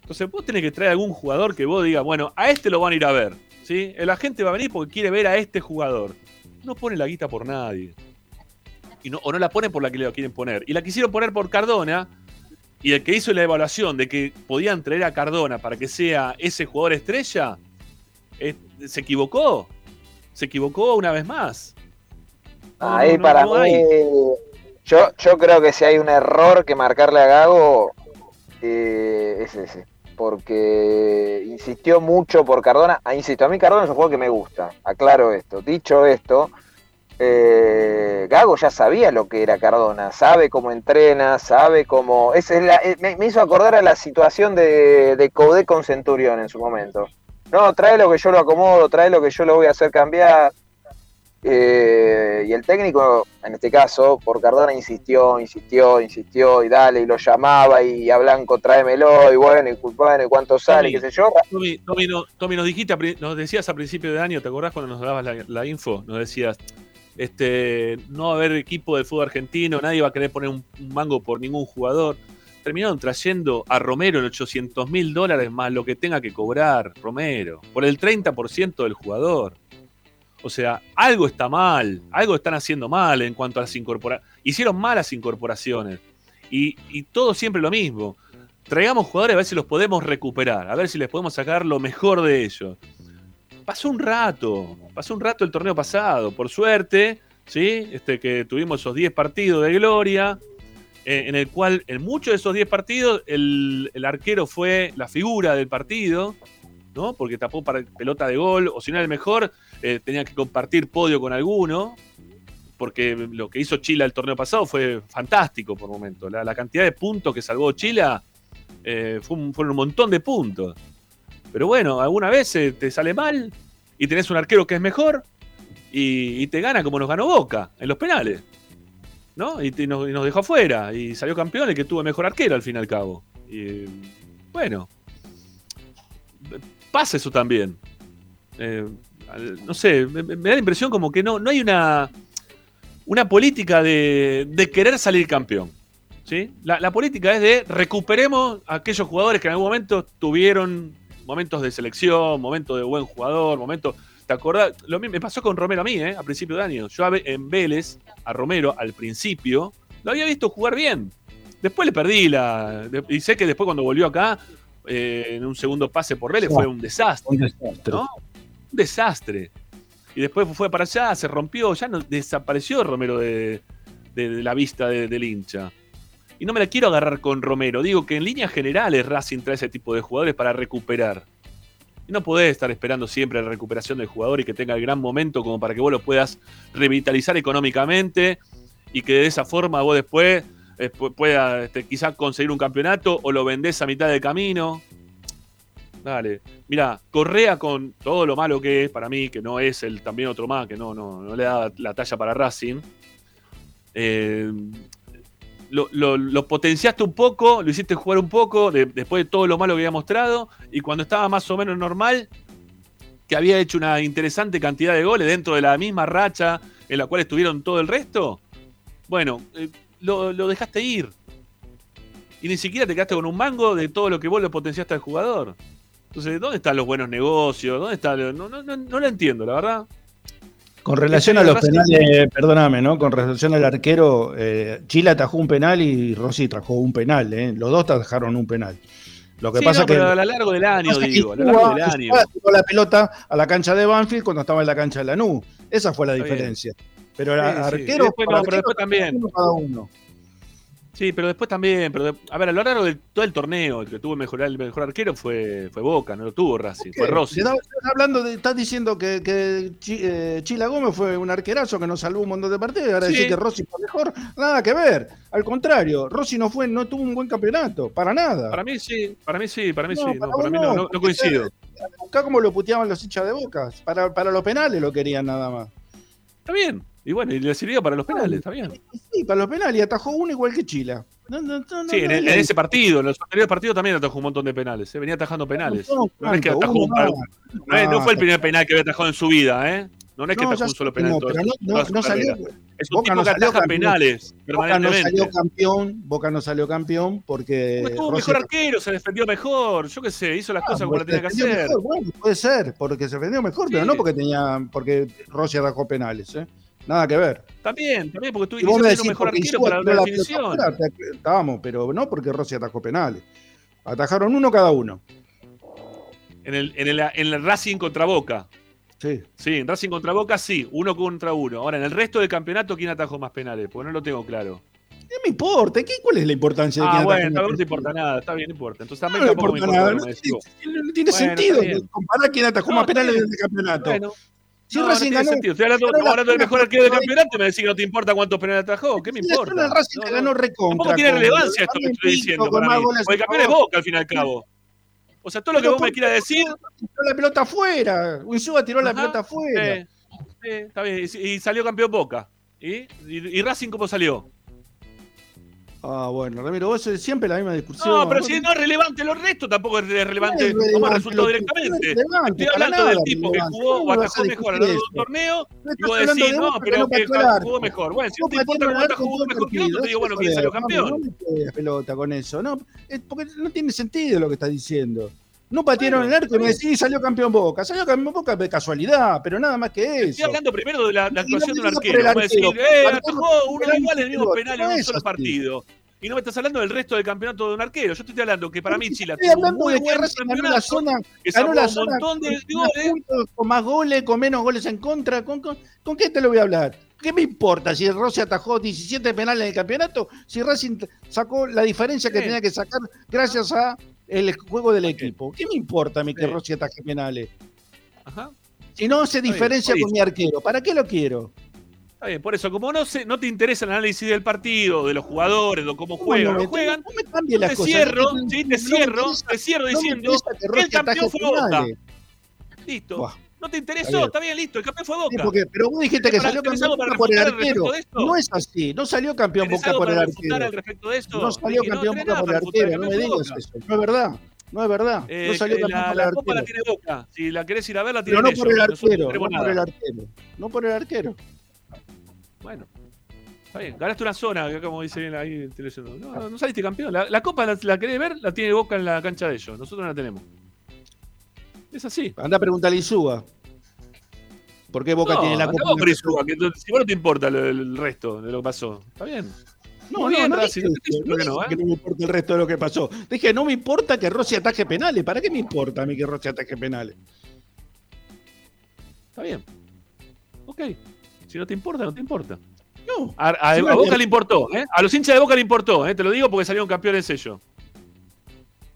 B: Entonces vos tenés que traer algún jugador que vos digas, bueno, a este lo van a ir a ver. ¿sí? La gente va a venir porque quiere ver a este jugador. No pone la guita por nadie. Y no, o no la ponen por la que le quieren poner. Y la quisieron poner por Cardona. Y el que hizo la evaluación de que podían traer a Cardona para que sea ese jugador estrella, eh, se equivocó. Se equivocó una vez más. No,
H: Ahí
B: no,
H: para mí,
B: hay.
H: yo, yo creo que si hay un error que marcarle a Gago, eh, es ese. Porque insistió mucho por Cardona. Ah, insisto, a mí Cardona es un juego que me gusta. Aclaro esto. Dicho esto, eh, Gago ya sabía lo que era Cardona. Sabe cómo entrena, sabe cómo. esa es la- eh, me, me hizo acordar a la situación de, de Codé con Centurión en su momento. No, trae lo que yo lo acomodo, trae lo que yo lo voy a hacer cambiar. Eh, y el técnico, en este caso, por Cardona insistió, insistió, insistió, y dale, y lo llamaba, y a Blanco tráemelo, y bueno, y bueno, y cuánto sale, qué sé yo.
B: Tommy, Tommy, no- Tommy, nos dijiste, nos decías a principio de año, ¿te acordás cuando nos dabas la, la info? Nos decías, Este, no va a haber equipo del fútbol argentino, nadie va a querer poner un, un mango por ningún jugador. Terminaron trayendo a Romero en 800 mil dólares más lo que tenga que cobrar Romero, por el 30% del jugador. O sea, algo está mal, algo están haciendo mal en cuanto a las incorporaciones. Hicieron malas incorporaciones. Y, y todo siempre lo mismo. Traigamos jugadores a ver si los podemos recuperar, a ver si les podemos sacar lo mejor de ellos. Pasó un rato, pasó un rato el torneo pasado, por suerte, ¿sí? Este, que tuvimos esos 10 partidos de gloria, eh, en el cual en muchos de esos 10 partidos el, arquero fue la figura del partido, ¿no? Porque tapó para pelota de gol, o si no el mejor, eh, tenía que compartir podio con alguno, porque lo que hizo Chile el torneo pasado fue fantástico por momento. La, cantidad de puntos que salvó Chile eh, fue fueron un montón de puntos. Pero bueno, alguna vez te sale mal y tenés un arquero que es mejor y, te gana como nos ganó Boca en los penales. ¿No? Y, nos, dejó afuera y salió campeón el que tuvo mejor arquero al fin y al cabo. Y bueno, pasa eso también. Eh, no sé, me, da la impresión como que no, no hay una, una política de, querer salir campeón. ¿sí? La, política es de recuperemos aquellos jugadores que en algún momento tuvieron momentos de selección, momentos de buen jugador, momentos. ¿Te acordás? Lo mismo me pasó con Romero a mí, ¿eh? a principio de año. Yo en Vélez, a Romero, al principio, lo había visto jugar bien. Después le perdí la. y sé que después cuando volvió acá, eh, en un segundo pase por Vélez, fue un desastre.
F: Un desastre.
B: ¿no? Un desastre. Y después fue para allá, se rompió, ya no, desapareció Romero de, de- de la vista de- del hincha. Y no me la quiero agarrar con Romero. Digo que en líneas generales Racing trae ese tipo de jugadores para recuperar. Y no podés estar esperando siempre la recuperación del jugador y que tenga el gran momento como para que vos lo puedas revitalizar económicamente y que de esa forma vos después eh, pu- puedas este, quizás conseguir un campeonato o lo vendés a mitad de camino. Dale. Mira, Correa con todo lo malo que es para mí, que no es el también otro más, que no, no, no le da la talla para Racing. eh, lo, lo- lo potenciaste un poco, lo hiciste jugar un poco, de- después de todo lo malo que había mostrado, y cuando estaba más o menos normal, que había hecho una interesante cantidad de goles dentro de la misma racha en la cual estuvieron todo el resto, bueno, eh, lo, lo dejaste ir. Y ni siquiera te quedaste con un mango de todo lo que vos le potenciaste al jugador. Entonces, ¿dónde están los buenos negocios? ¿Dónde está? lo- No, no, no, no lo entiendo, la verdad.
F: Con relación a los penales, perdóname, ¿no? Con relación al arquero, eh, Chile atajó un penal y Rossi trajo un penal, ¿eh? Los dos atajaron un penal. Lo que
B: Sí,
F: pasa
B: no,
F: que.
B: pero a lo largo del año, digo, a lo largo del año.
F: La pelota a la cancha de Banfield cuando estaba en la cancha de Lanús. Esa fue la
B: Está bien.
F: diferencia. Pero
B: Sí,
F: el
B: sí.
F: arquero.
B: Y después no, pero después también.
F: uno cada uno.
B: Sí, pero después también. Pero de- a ver, a lo largo de todo el torneo, el que tuvo el mejor, el mejor arquero fue, fue Boca, no lo tuvo Racing, fue. Rossi.
F: Estás hablando de, estás diciendo que, que Chi- eh, Chila Gómez fue un arquerazo que nos salvó un montón de partidos y ahora
B: Sí.
F: decir que Rossi fue mejor, nada que ver. Al contrario, Rossi no fue, no tuvo un buen campeonato, para nada.
B: Para mí sí, para mí sí, para mí
F: No,
B: sí. No,
F: para vos
B: mí no,
F: no,
B: no- no coincido.
F: Acá como lo puteaban los hinchas de Boca, para, para los penales lo querían nada más.
B: Está bien. Y bueno, y le sirvió para los penales, está bien.
F: Sí, para los penales, y atajó uno igual que Chila. No, no, no, no,
B: Sí, en, ese partido, en los anteriores partidos también atajó un montón de penales. ¿eh? Venía atajando penales.
F: No,
B: fue el primer penal que había atajado en su vida, ¿eh? No, es que atajó un solo penal.
F: no, no- salió-.
B: Es un
F: Boca
B: tipo que ataja
F: campeón.
B: penales
F: Boca no salió campeón, Boca no salió campeón porque
B: Porque tuvo mejor arquero, se defendió mejor, yo qué sé, hizo las
F: Ah,
B: cosas como
F: pues
B: las tenía que hacer.
F: mejor, bueno, puede ser, porque se defendió mejor, pero no porque tenía, porque Rossi atajó penales, ¿eh? Nada que ver.
B: También, también, porque tú
F: decís
B: un mejor arquero para la
F: la
B: definición.
F: Estábamos, pero no porque Rossi atajó penales. Atajaron uno cada uno.
B: En el, en, el, en el Racing contra Boca.
F: Sí.
B: Sí, en Racing contra Boca sí, uno contra uno. Ahora, en el resto del campeonato, ¿quién atajó más penales? Porque no lo tengo claro.
F: No me importa, ¿qué, ¿cuál es la importancia de
B: Ah, bueno, no te importa nada, está bien, no importa. Entonces también
F: no
B: tampoco me
F: importa nada, no,
B: que
F: tiene-
B: decís.
F: no tiene
B: Bueno,
F: sentido comparar quién atajó más penales
B: bien.
F: del campeonato.
B: Bueno.
F: Si
B: no, no
F: Racing
B: tiene
F: ganó,
B: sentido. Estoy hablando,
F: ganó
B: hablando del mejor arquero del campeonato me decís que no te importa cuántos penales atajó. ¿Qué me importa?
F: la Racing
B: No, no.
F: ganó recontra.
B: Tampoco tiene relevancia esto que estoy diciendo para mí. Porque el campeón es. Boca al fin y al cabo. O sea, todo lo que vos me
F: ¿por
B: quieras decir.
F: Tiró la pelota afuera. Unsúa tiró la pelota afuera.
B: está bien. Y, salió campeón Boca. ¿Y, y Racing cómo salió?
F: Ah, bueno, Ramiro, vos es siempre la misma discusión.
B: No, pero si no es relevante lo resto, tampoco es relevante
F: No relevante
B: resultó directamente.
F: no es relevante,
B: Estoy hablando
F: nada
B: del tipo que jugó o
F: ¿Cómo
B: atajó mejor a lo largo de un
F: discutir
B: torneo
F: No
B: y vos decís,
F: de
B: no, pero que jugó mejor. Bueno, si cómo
F: el
B: Boca
F: arco
B: jugó mejor que otro, te digo, bueno, ¿quién salió campeón?
F: No pelota con eso. No, porque no tiene sentido lo que estás diciendo. No patearon
B: Bueno,
F: el arco y me decís salió campeón Boca. Salió campeón Boca de casualidad, pero nada más que
B: Estoy
F: eso.
B: hablando primero de la, la actuación de un arquero. Como decir,
F: arquero.
B: eh,
F: Arquero,
B: atajó uno
F: penal,
B: igual en el mismo
F: no
B: penal en un solo partido. Y no me estás hablando del resto del campeonato de un arquero. Yo te estoy hablando que para mí Chile
F: Estoy
B: un
F: hablando
B: muy
F: de que ganó la zona,
B: que
F: ganó
B: sacó
F: la
B: un
F: zona
B: montón de
F: con, más
B: goles.
F: con más goles, con menos goles en contra. ¿Con, con, con qué te lo voy a hablar? ¿Qué me importa si Rossi atajó 17 penales en el campeonato? Si Racing sacó la diferencia que
B: Sí.
F: tenía que sacar gracias a el juego del equipo. ¿Qué me importa a mí que. Rossi ataje penales?
B: Ajá.
F: Si no se diferencia con mi arquero, ¿para qué lo quiero?
B: Está bien, por eso, como no, se, no te interesa el análisis del partido, de los jugadores, de cómo
F: ¿Cómo
B: juegan,
F: no
B: no juegan,
F: no me cambie las
B: te
F: cosas.
B: cierro,
F: me-
B: sí, te cierro,
F: interesa-
B: te cierro diciendo
F: que
B: el campeón fue Boca. Listo.
F: Buah.
B: No te interesó, está bien, listo. El campeón fue
F: Sí,
B: Boca.
F: porque- pero vos dijiste que
B: ¿Tenés
F: salió campeón Boca por el arquero. No es así, no salió campeón
B: ¿Tenés
F: Boca por el arquero.
B: al respecto de esto?
F: No salió campeón Boca por el arquero, no me digas eso. No es verdad, no es verdad.
B: Eh,
F: no salió
B: eh,
F: campeón
B: la,
F: por
B: la
F: el
B: copa la
F: arquero.
B: tiene Boca. Si la querés ir a ver, la tiene
F: Pero no por el arquero,
B: no
F: no por el arquero. No por el arquero.
B: Bueno, está bien. Ganaste una zona, como dice bien ahí. No, no, no saliste campeón. La, la copa la, la querés ver, la tiene Boca en la cancha de ellos. Nosotros no la tenemos. Es así.
F: Anda a preguntarle a Insúa. ¿Por qué Boca
B: no,
F: tiene la copa?
B: con Insúa, que si vos no te importa lo- el resto de lo que pasó. Está bien.
F: No, no,
B: bien,
F: no,
B: Racing,
F: dije
B: no
F: no
B: no, ¿eh?
F: que no me importa el resto de lo que pasó. Dije, no me importa que Rossi ataje penales. ¿Para qué me importa a mí que Rossi ataje penales?
B: Está bien. Ok. Si no te importa, no te importa.
F: No.
B: A, Boca le importó, ¿eh? A los hinchas de Boca le importó, ¿eh? Te lo digo porque salieron campeones ellos.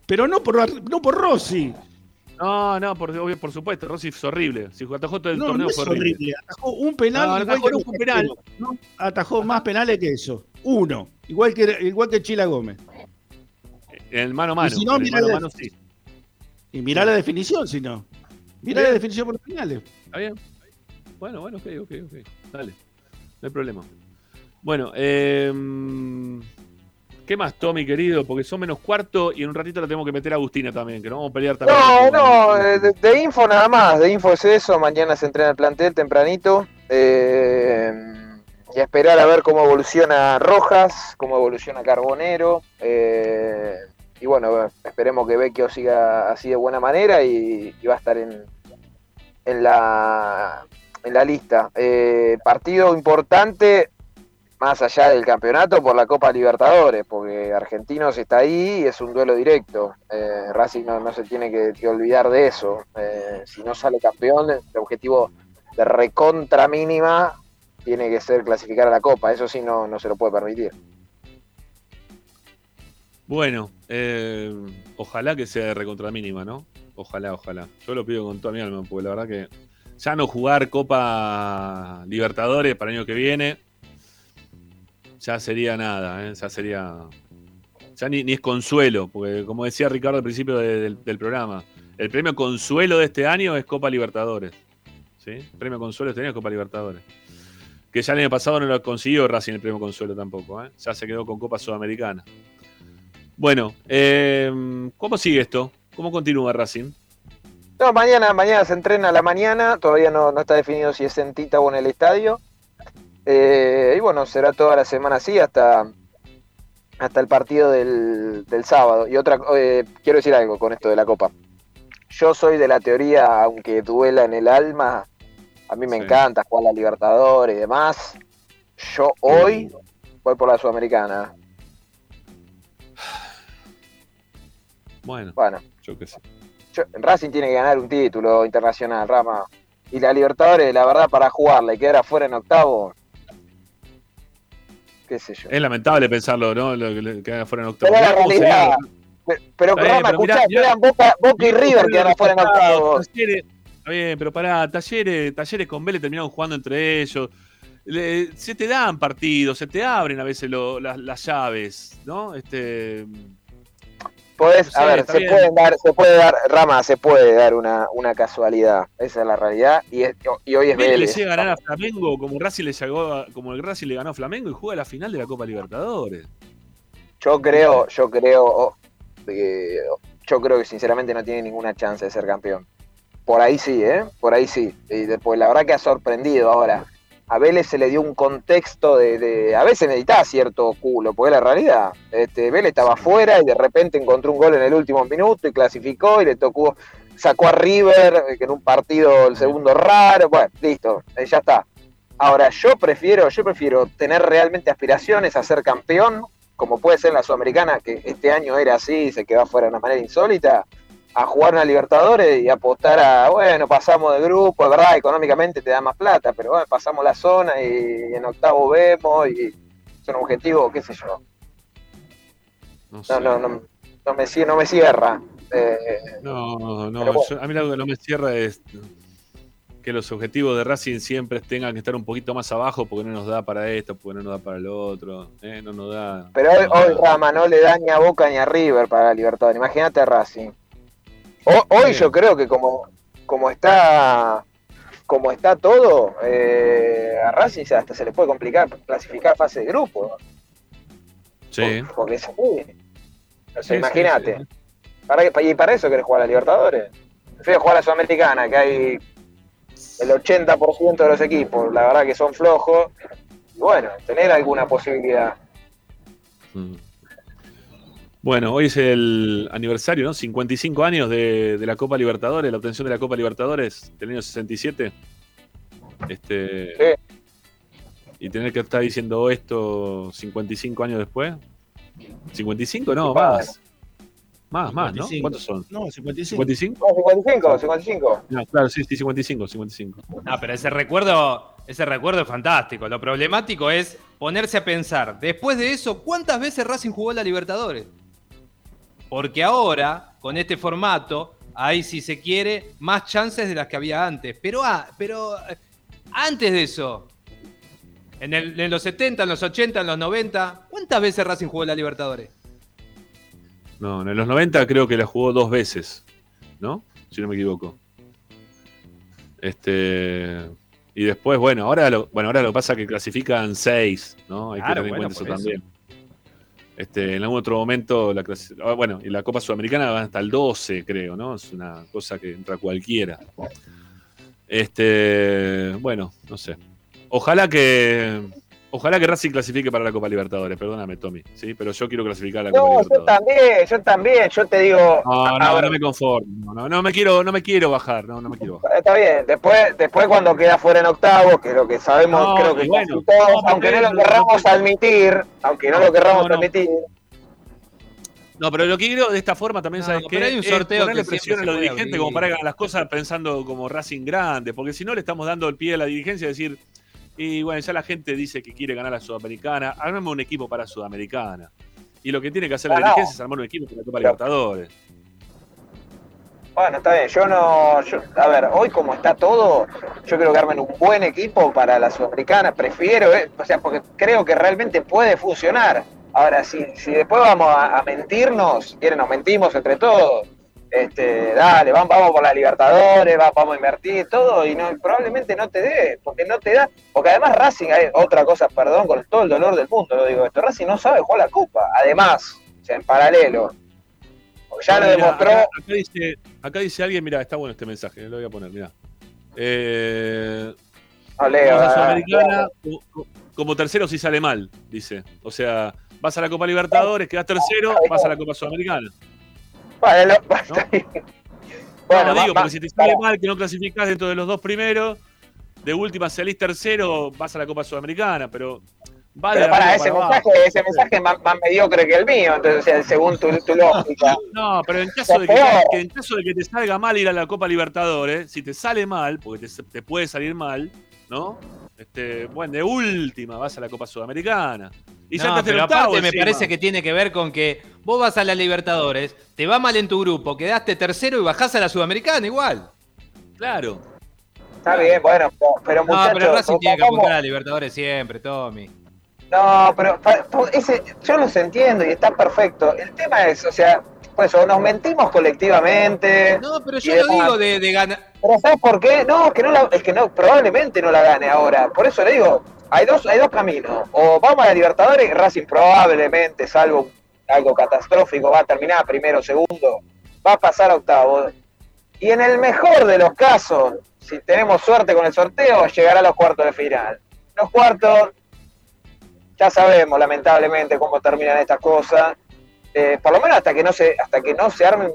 F: Pero no por, no por Rossi.
B: No, no, por, obvio, por supuesto. Rossi es horrible. Si atajó todo el
F: No,
B: torneo
F: no es
B: fue horrible.
F: horrible. Atajó un penal.
B: No,
F: igual
B: atajó
F: que
B: un penal.
F: atajó más penales que eso. Uno. Igual que, igual que Chila Gómez.
B: En el mano a mano.
F: Y si no, mirá
B: mano sí.
F: Y mirá la definición, si no. Mirá
B: Bien.
F: la definición por los penales.
B: ¿Está bien? Bueno, bueno, ok, ok, ok. Dale. No hay problema. Bueno, eh, ¿qué más, Tommy, querido? Porque son menos cuarto y en un ratito la tenemos que meter a Agustina también, que no vamos a pelear también.
H: No, no, eh, de, de info nada más, de info es eso, mañana se entrena el plantel tempranito. eh, y a esperar a ver cómo evoluciona Rojas, cómo evoluciona Carbonero. eh, y bueno, esperemos que Vecchio siga así de buena manera y, y va a estar en, en, la, en la lista. Eh, partido importante, más allá del campeonato, por la Copa Libertadores, porque Argentinos está ahí y es un duelo directo. Eh, Racing no, no se tiene que, olvidar de eso. Eh, si no sale campeón, el objetivo de recontra mínima tiene que ser clasificar a la Copa. Eso sí no, no se lo puede permitir.
B: Bueno, eh, ojalá que sea de recontra mínima, ¿no? Ojalá, ojalá. Yo lo pido con toda mi alma, porque la verdad que ya no jugar Copa Libertadores para el año que viene, ya sería nada, ¿eh? ya sería. Ya ni, ni es consuelo, porque como decía Ricardo al principio de- del, del programa, el premio consuelo de este año es Copa Libertadores. ¿Sí? El premio consuelo de este año es Copa Libertadores. Que ya el año pasado no lo consiguió Racing el premio consuelo tampoco, ¿eh? ya se quedó con Copa Sudamericana. Bueno, eh, ¿cómo sigue esto? ¿Cómo continúa Racing?
H: No, mañana, mañana se entrena a la mañana, todavía no, no está definido si es en Tita o en el estadio. Eh, y bueno, será toda la semana así hasta, hasta el partido del, del sábado. Y otra, eh, quiero decir algo con esto de la Copa. Yo soy de la teoría, aunque duela en el alma, a mí me
B: Sí.
H: encanta jugar la Libertadores y demás. Yo hoy voy por la Sudamericana.
B: Bueno,
H: Bueno,
B: yo qué sé.
H: yo- Racing tiene que ganar un título internacional, Rama. Y la Libertadores, la verdad, para jugarla y quedar afuera en octavo, qué sé yo.
B: Es lamentable pensarlo, ¿no? Lo que le- que hagan fuera en octavo.
H: Pero la realidad, pero
B: bien,
H: Rama,
B: pero mirá,
H: escuchá,
B: mirá.
H: Boca, Boca y River
B: sería
H: quedan afuera en octavo.
B: Talleres, está bien, pero pará, talleres, talleres con Vélez terminaron jugando entre ellos. Le- se te dan partidos, se te abren a veces lo- las, las llaves, ¿no? Este,
H: Podés, a ver, se
B: bien.
H: dar, se puede dar, Rama, se puede dar una, una casualidad. Esa es la realidad. Y, es- y hoy es
B: Vélez le llega a ganar a Flamengo como Racing le llegó a- como el Racing le ganó a Flamengo y juega la final de la Copa Libertadores.
H: Yo creo, yo creo, eh, yo creo que sinceramente no tiene ninguna chance de ser campeón. Por ahí sí, ¿eh? Por ahí sí. Y después, la verdad que ha sorprendido ahora. A Vélez se le dio un contexto de, a veces necesitaba cierto culo, porque la realidad, este, Vélez estaba afuera y de repente encontró un gol en el último minuto y clasificó y le tocó, sacó a River, que en un partido el segundo raro, bueno, listo, eh, ya está. Ahora, yo prefiero, yo prefiero tener realmente aspiraciones a ser campeón, como puede ser la Sudamericana, que este año era así y se quedó afuera de una manera insólita, a jugar una Libertadores y apostar a, bueno, pasamos de grupo, es verdad, económicamente te da más plata, pero bueno, pasamos la zona y en octavo vemos y es un objetivo, qué sé yo. No, no, no, no, me, no me cierra. Eh,
B: no, no, a mí lo que no me cierra es que los objetivos de Racing siempre tengan que estar un poquito más abajo porque no nos da para esto, porque no nos da para el otro, eh, no nos da.
H: Pero hoy, hoy Rama no le da ni a Boca ni a River para la Libertadores, imagínate a Racing hoy yo creo que como, como está como está todo, eh, a Racing hasta se le puede complicar clasificar fase de grupo.
B: Sí.
H: Porque es así. imagínate. y para eso querés jugar a la Libertadores. Prefiero jugar a la Sudamericana, que hay el 80% de los equipos, la verdad que son flojos. bueno, tener alguna posibilidad.
B: Mm. Bueno, hoy es el aniversario, ¿no? 55 años de, la Copa Libertadores, la obtención de la Copa Libertadores del año 67. Este, sí. Y tener que estar diciendo esto 55 años después. ¿55? No, más. Más, más, ¿no? ¿Cuántos son?
F: No,
B: 55. ¿55?
H: 55, 55.
B: No, claro, sí, sí, 55, 55.
E: No, pero ese recuerdo, ese recuerdo es fantástico. Lo problemático es ponerse a pensar, después de eso, ¿cuántas veces Racing jugó la Libertadores? Porque ahora, con este formato, hay, si se quiere, más chances de las que había antes. Pero, ah, pero eh, antes de eso, en, los 70, en los 80, en los 90, ¿cuántas veces Racing jugó la Libertadores?
B: No, en los 90 creo que la jugó dos veces, ¿no? Si no me equivoco. Este. Y después, bueno, ahora lo, bueno, ahora lo pasa que clasifican seis, ¿no? Hay que tener en cuenta eso también. Este, en algún otro momento, la ah, bueno, y la Copa Sudamericana va hasta el 12, creo, ¿no? Es una cosa que entra cualquiera. Este, bueno, no sé. Ojalá que Ojalá que Racing clasifique para la Copa Libertadores, perdóname, Tommy, ¿sí? Pero yo quiero clasificar a la Copa Libertadores.
H: No, yo también, yo también, yo te digo.
B: No, no, no me conformo. No, no, me quiero, no me quiero bajar, no, no me quiero bajar.
H: Está bien, después, después cuando queda fuera en octavo, que es lo que sabemos, creo que bueno, todos, aunque no lo querramos admitir, aunque no lo querramos admitir.
B: No, pero lo que quiero de esta forma también, ¿sabes qué?
E: hay un sorteo
B: ponerle presión a los dirigentes como para que hagan las cosas pensando como Racing grande, porque si no le estamos dando el pie a la dirigencia de decir, y bueno, ya la gente dice que quiere ganar la Sudamericana. Armemos un equipo para Sudamericana. Y lo que tiene que hacer la dirigencia es armar un equipo para la Copa Libertadores.
H: Bueno, está bien. Yo no. a ver, hoy como está todo, yo creo que armen un buen equipo para la Sudamericana. Prefiero, eh, o sea, porque creo que realmente puede funcionar. Ahora, si, si después vamos a, a mentirnos, quieren, nos mentimos entre todos este, dale, vamos, vamos por la Libertadores, vamos a invertir todo y no, probablemente no te dé, porque no te da, porque además Racing, hay otra cosa, perdón, con todo el dolor del mundo, lo digo esto, Racing no sabe jugar la Copa, además, o sea, en paralelo. Ya lo demostró.
B: Acá, dice, acá, dice, alguien, mira, está bueno este mensaje, lo voy a poner, mira. Eh, Sudamericana, como tercero si sale mal, dice. O sea, vas a la Copa Libertadores, quedas tercero, vas a la Copa Sudamericana.
H: Bueno,
B: Bueno, digo, porque si te sale mal que no clasificás dentro de los dos primeros, de última salís tercero, vas a la Copa Sudamericana, pero
H: vale. Pero para, ese mensaje, ese mensaje es más, mediocre que el mío, entonces, según tu, lógica.
B: No, pero en caso, de que, en caso de que te salga mal ir a la Copa Libertadores, si te sale mal, porque te, te puede salir mal, ¿no? Este, bueno, de última vas a la Copa Sudamericana.
E: Y no, ya pero aparte me parece que tiene que ver con que vos vas a la Libertadores, te va mal en tu grupo, quedaste tercero y bajás a la Sudamericana igual.
B: Claro.
H: Está bien, bueno, pero muchachos...
E: No, pero Racing tiene que apuntar a la Libertadores siempre, Tommy.
H: No, pero ese, yo los entiendo y está perfecto. El tema es, o sea, pues o nos mentimos colectivamente.
E: No, pero yo lo digo de, de ganar.
H: Pero ¿sabes por qué? No, es que no, la, es que no, probablemente no la gane ahora. Por eso le digo, hay dos, hay dos caminos. O vamos a la Libertadores, Racing probablemente, salvo algo catastrófico, va a terminar primero, segundo, va a pasar a octavos. Y en el mejor de los casos, si tenemos suerte con el sorteo, llegará a los cuartos de final. Los cuartos, ya sabemos lamentablemente cómo terminan estas cosas. Eh, por lo menos hasta que no se, hasta que no se arme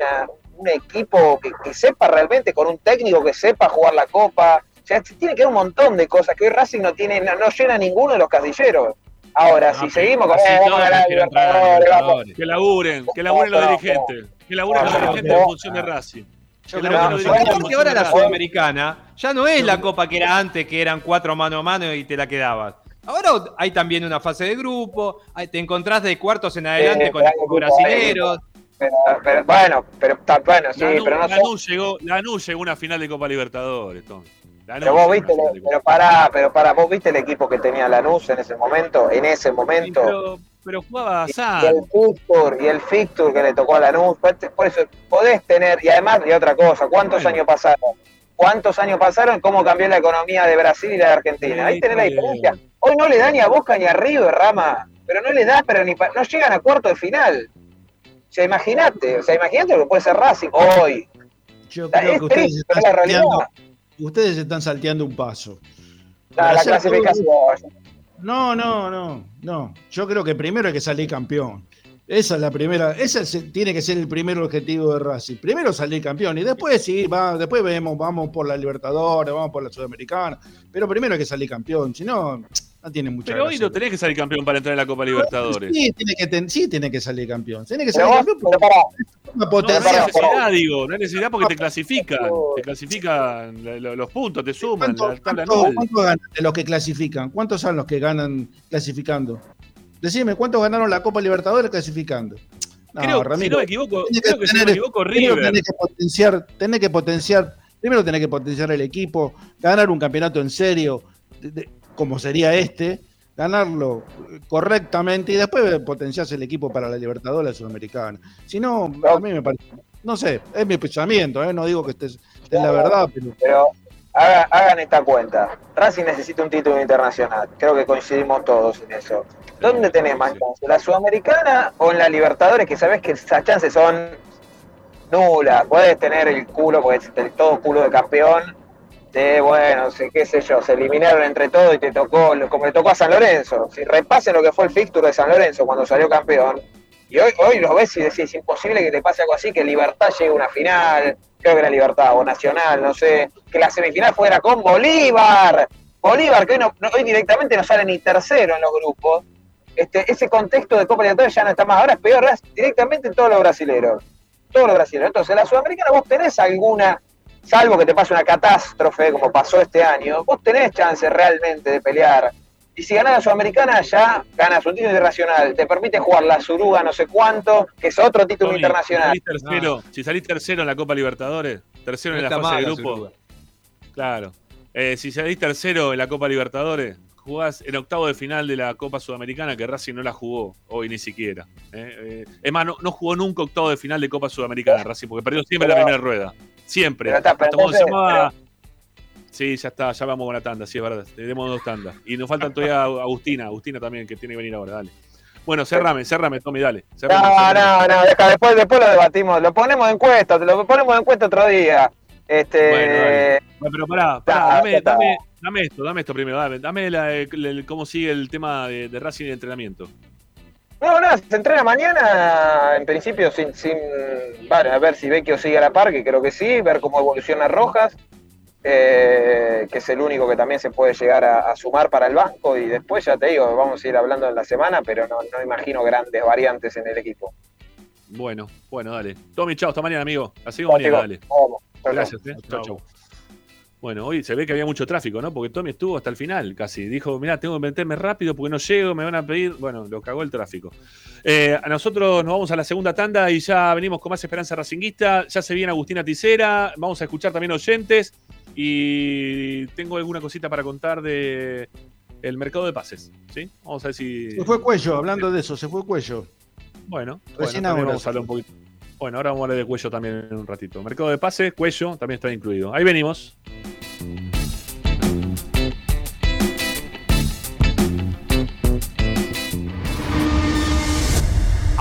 H: un equipo que, sepa realmente, con un técnico que sepa jugar la copa. O sea, tiene que haber un montón de cosas que hoy Racing no tiene, no, no llena ninguno de los casilleros. Ahora, si seguimos con eh, vamos a ganar
B: Libertadores, vamos. Que laburen, que laburen los dirigentes. Que laburen los dirigentes en función de Racing.
E: Yo creo que ahora la Sudamericana ya no es la copa que era antes, que eran cuatro mano a mano y te la quedabas. Ahora hay también una fase de grupo, te encontrás de cuartos en adelante con los brasileros.
H: Pero, pero, bueno, pero bueno, sí,
B: Lanús,
H: pero no
B: Lanús llegó, Lanús llegó a una final de Copa Libertadores, Tom. Lanús
H: pero vos viste,
B: Copa
H: pero pará, pero pará, vos viste el equipo que tenía Lanús en ese momento, en ese momento.
B: Pero, pero jugaba
H: y
B: San.
H: el fixture, y el fixture que le tocó a Lanús, por eso podés tener, y además, y otra cosa, ¿cuántos
B: Bueno.
H: años pasaron? ¿Cuántos años pasaron? ¿Cómo cambió la economía de Brasil y la de Argentina? Ahí tenés la diferencia. Hoy no le da ni a Boca ni a River, Rama, pero no le da, pero ni pa- no llegan a cuarto de final. O sea, imagínate, o sea, imagínate lo que puede ser Racing hoy.
F: Yo creo
H: es
F: que ustedes
H: triste,
F: están,
H: la realidad.
F: Ustedes están salteando un paso.
H: La,
F: Para
H: la
F: todo-
H: clasificación.
F: No, no, no, no. Yo creo que primero hay que salir campeón. Esa es la primera, ese es- tiene que ser el primer objetivo de Racing. Primero salir campeón y después sí, va, después vemos, vamos por la Libertadores, vamos por la Sudamericana, pero primero hay que salir campeón, si no, no tiene mucha
B: Pero hoy no tenés que salir campeón para entrar en la Copa Libertadores.
F: Sí, tiene que, ten- sí, tiene que salir campeón. Tiene que salir
H: vos,
F: campeón porque una
B: No, no hay
F: potencia.
B: necesidad, digo, no hay necesidad porque te clasifican, te clasifican lo- lo- los puntos, te suman,
F: ¿Cuánto-
B: la tabla
F: cuánto-
B: anual.
F: cuánto ganan de los que clasifican? ¿Cuántos son los que ganan clasificando? Decime, ¿cuántos ganaron la Copa Libertadores clasificando? No,
B: Creo, si
F: Ramiro,
B: no me equivoco,
F: tenés
B: creo que si no me
F: tener-
B: equivoco, River.
F: tenés que potenciar, tenés que potenciar, primero tenés que potenciar el equipo, ganar un campeonato en serio, de- de- como sería este, ganarlo correctamente y después potenciarse el equipo para la Libertadores Sudamericana. Si no, a mí me parece, no sé, es mi pensamiento, ¿eh? no digo que esté en la verdad, pero
H: pero haga- hagan esta cuenta. Racing necesita un título internacional. Creo que coincidimos todos en eso. ¿Dónde tenés más? ¿La Sudamericana o en la Libertadores? Que sabés que esas chances son nulas. Puedes tener el culo, porque es todo culo de campeón. De, bueno, sé, qué sé yo, se eliminaron entre todos y te tocó, como le tocó a San Lorenzo. Si repasen lo que fue el fixture de San Lorenzo cuando salió campeón, y hoy, hoy lo ves y decís, imposible que te pase algo así, que Libertad llegue a una final, creo que era Libertad o Nacional, no sé, que la semifinal fuera con Bolívar. Bolívar, que hoy, no- hoy directamente no sale ni tercero en los grupos. Este, ese contexto de Copa Libertadores ya no está más, ahora es peor, directamente en todos los brasileros. Todos los brasileños. Entonces, en la Sudamericana vos tenés alguna, salvo que te pase una catástrofe como pasó este año, vos tenés chance realmente de pelear. Y si ganás la Sudamericana, ya ganas un título internacional, te permite jugar la Suruga no sé cuánto, que es otro título
B: Tony,
H: internacional.
B: Si salís, tercero, si salís tercero en la Copa Libertadores, tercero
E: No
B: en la fase
E: mal
B: de grupo,
E: Suruga.
B: claro. Eh, si salís tercero en la Copa Libertadores, jugás en octavo de final de la Copa Sudamericana, que Racing no la jugó hoy ni siquiera. eh. Eh, es más, no, no jugó nunca octavo de final de Copa Sudamericana, Racing, porque perdió siempre la primera rueda. Siempre.
H: Pero está, pero
B: se
H: entonces-
B: llamaba- Sí, ya está, ya vamos con la tanda, sí, es verdad. Tenemos dos tandas. Y nos faltan todavía Agustina, Agustina también, que tiene que venir ahora, dale. Bueno, cerrame, cerrame, Tommy, dale. cerrame,
H: No,
B: cerrame.
H: no, no, deja, después, después lo debatimos, lo ponemos en encuesta, lo ponemos en encuesta otro día. Este,
B: Bueno, dale. Bueno, pero pará, pará, dame,
H: está.
B: dame, dame esto, dame esto primero, dame, dame la- cómo sigue el tema de, de Racing y de entrenamiento.
H: No, no, se entrena mañana, en principio sin, sin bueno, a ver si Vecchio sigue a la par, que creo que sí, ver cómo evoluciona Rojas, eh, que es el único que también se puede llegar a, a sumar para el banco, y después ya te digo, vamos a ir hablando en la semana, pero no, no imagino grandes variantes en el equipo.
B: Bueno, bueno, dale. Tommy, chao, hasta mañana, amigo. La sigo mañana, dale.
H: Vamos, chau.
B: Gracias, eh. Bueno, hoy se ve que había mucho tráfico, ¿no? Porque Tommy estuvo hasta el final casi. Dijo, mira, tengo que meterme rápido porque no llego, me van a pedir. Bueno, lo cagó el tráfico. Eh, a nosotros nos vamos a la segunda tanda y ya venimos con más esperanza racinguista. Ya se viene Agustina Ticera. Vamos a escuchar también oyentes. Y tengo alguna cosita para contar de el mercado de pases. ¿Sí? Vamos a ver si.
F: se fue cuello, hablando de eso, se fue cuello.
B: Bueno,
F: Recién
B: bueno,
F: ahora
B: vamos a hablar un poquito. Bueno, ahora vamos a hablar de cuello también en un ratito. Mercado de pases, cuello, también está incluido. Ahí venimos.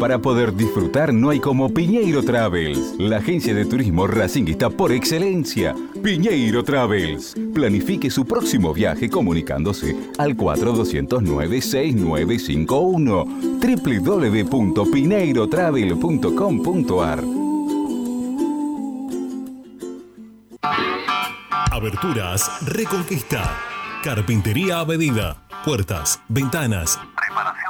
C: Para poder disfrutar no hay como Piñeiro Travels, la agencia de turismo racinguista por excelencia. Piñeiro Travels. Planifique su próximo viaje comunicándose al 4209-6951 www.pineirotravel.com.ar
I: Aberturas Reconquista. Carpintería a medida. Puertas, ventanas. Preparación.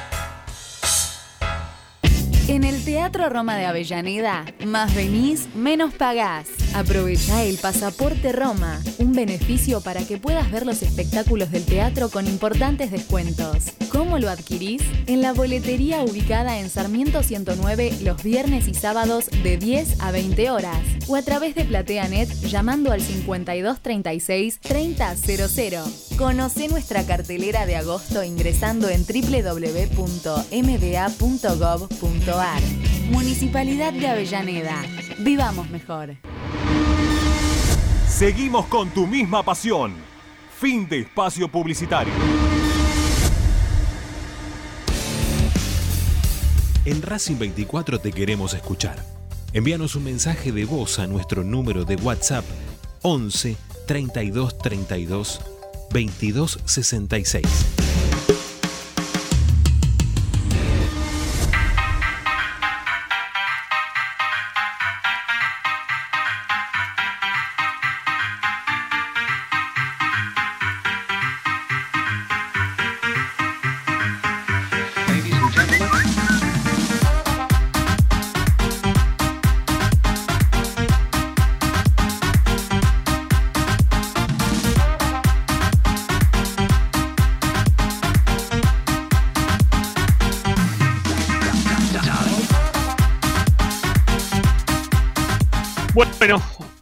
J: En el Teatro Roma de Avellaneda, más venís, menos pagás. Aprovecha el Pasaporte Roma, un beneficio para que puedas ver los espectáculos del teatro con importantes descuentos. ¿Cómo lo adquirís? En la boletería ubicada en Sarmiento 109 los viernes y sábados de 10 a 20 horas o a través de PlateaNet llamando al 5236 3000. Conoce nuestra cartelera de agosto ingresando en www.mba.gov.ar. Municipalidad de Avellaneda. Vivamos mejor.
K: Seguimos con tu misma pasión. Fin de espacio publicitario.
I: En Racing 24 te queremos escuchar. Envíanos un mensaje de voz a nuestro número de WhatsApp 11 32 32 22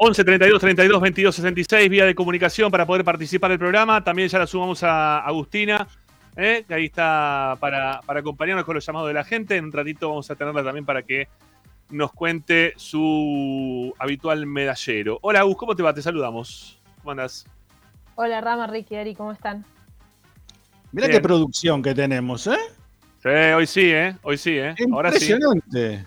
B: 11 32 32 22 66, vía de comunicación para poder participar del programa. También ya la sumamos a Agustina, ¿eh? que ahí está para, para acompañarnos con los llamados de la gente. En un ratito vamos a tenerla también para que nos cuente su habitual medallero. Hola, Agus, ¿cómo te va? Te saludamos. ¿Cómo andas?
L: Hola, Rama, Ricky, Ari, ¿cómo están?
F: Mirá
B: Bien.
F: qué producción que tenemos, ¿eh?
B: Sí, hoy sí, ¿eh? Hoy sí, ¿eh? Ahora sí.
F: Impresionante.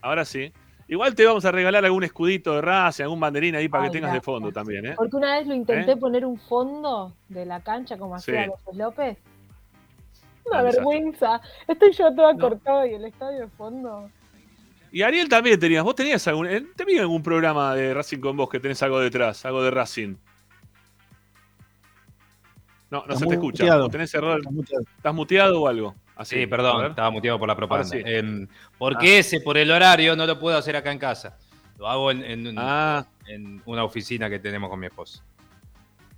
B: Ahora sí. Igual te vamos a regalar algún escudito de raza, algún banderín ahí para
L: Ay,
B: que tengas de fondo también, ¿eh?
L: Porque una vez lo intenté
B: ¿Eh?
L: poner un fondo de la cancha como hacía
B: Sí.
L: López López. Una vergüenza. Estoy yo toda cortada y el estadio de fondo.
B: Y Ariel también tenías. ¿Vos tenías algún. eh, ¿Te vi en algún programa de Racing con vos que tenés algo detrás? Algo de Racing. No, no
G: Está
B: se te escucha.
G: muteado.
B: ¿O ¿Tenés error? ¿Estás muteado o algo? Así,
G: Sí, perdón, estaba muteado por la propaganda.
B: Sí.
G: Em, porque
B: Ah.
G: ese, por el horario, no lo puedo hacer acá en casa. Lo hago en,
B: Ah.
G: en una oficina que tenemos con mi esposa.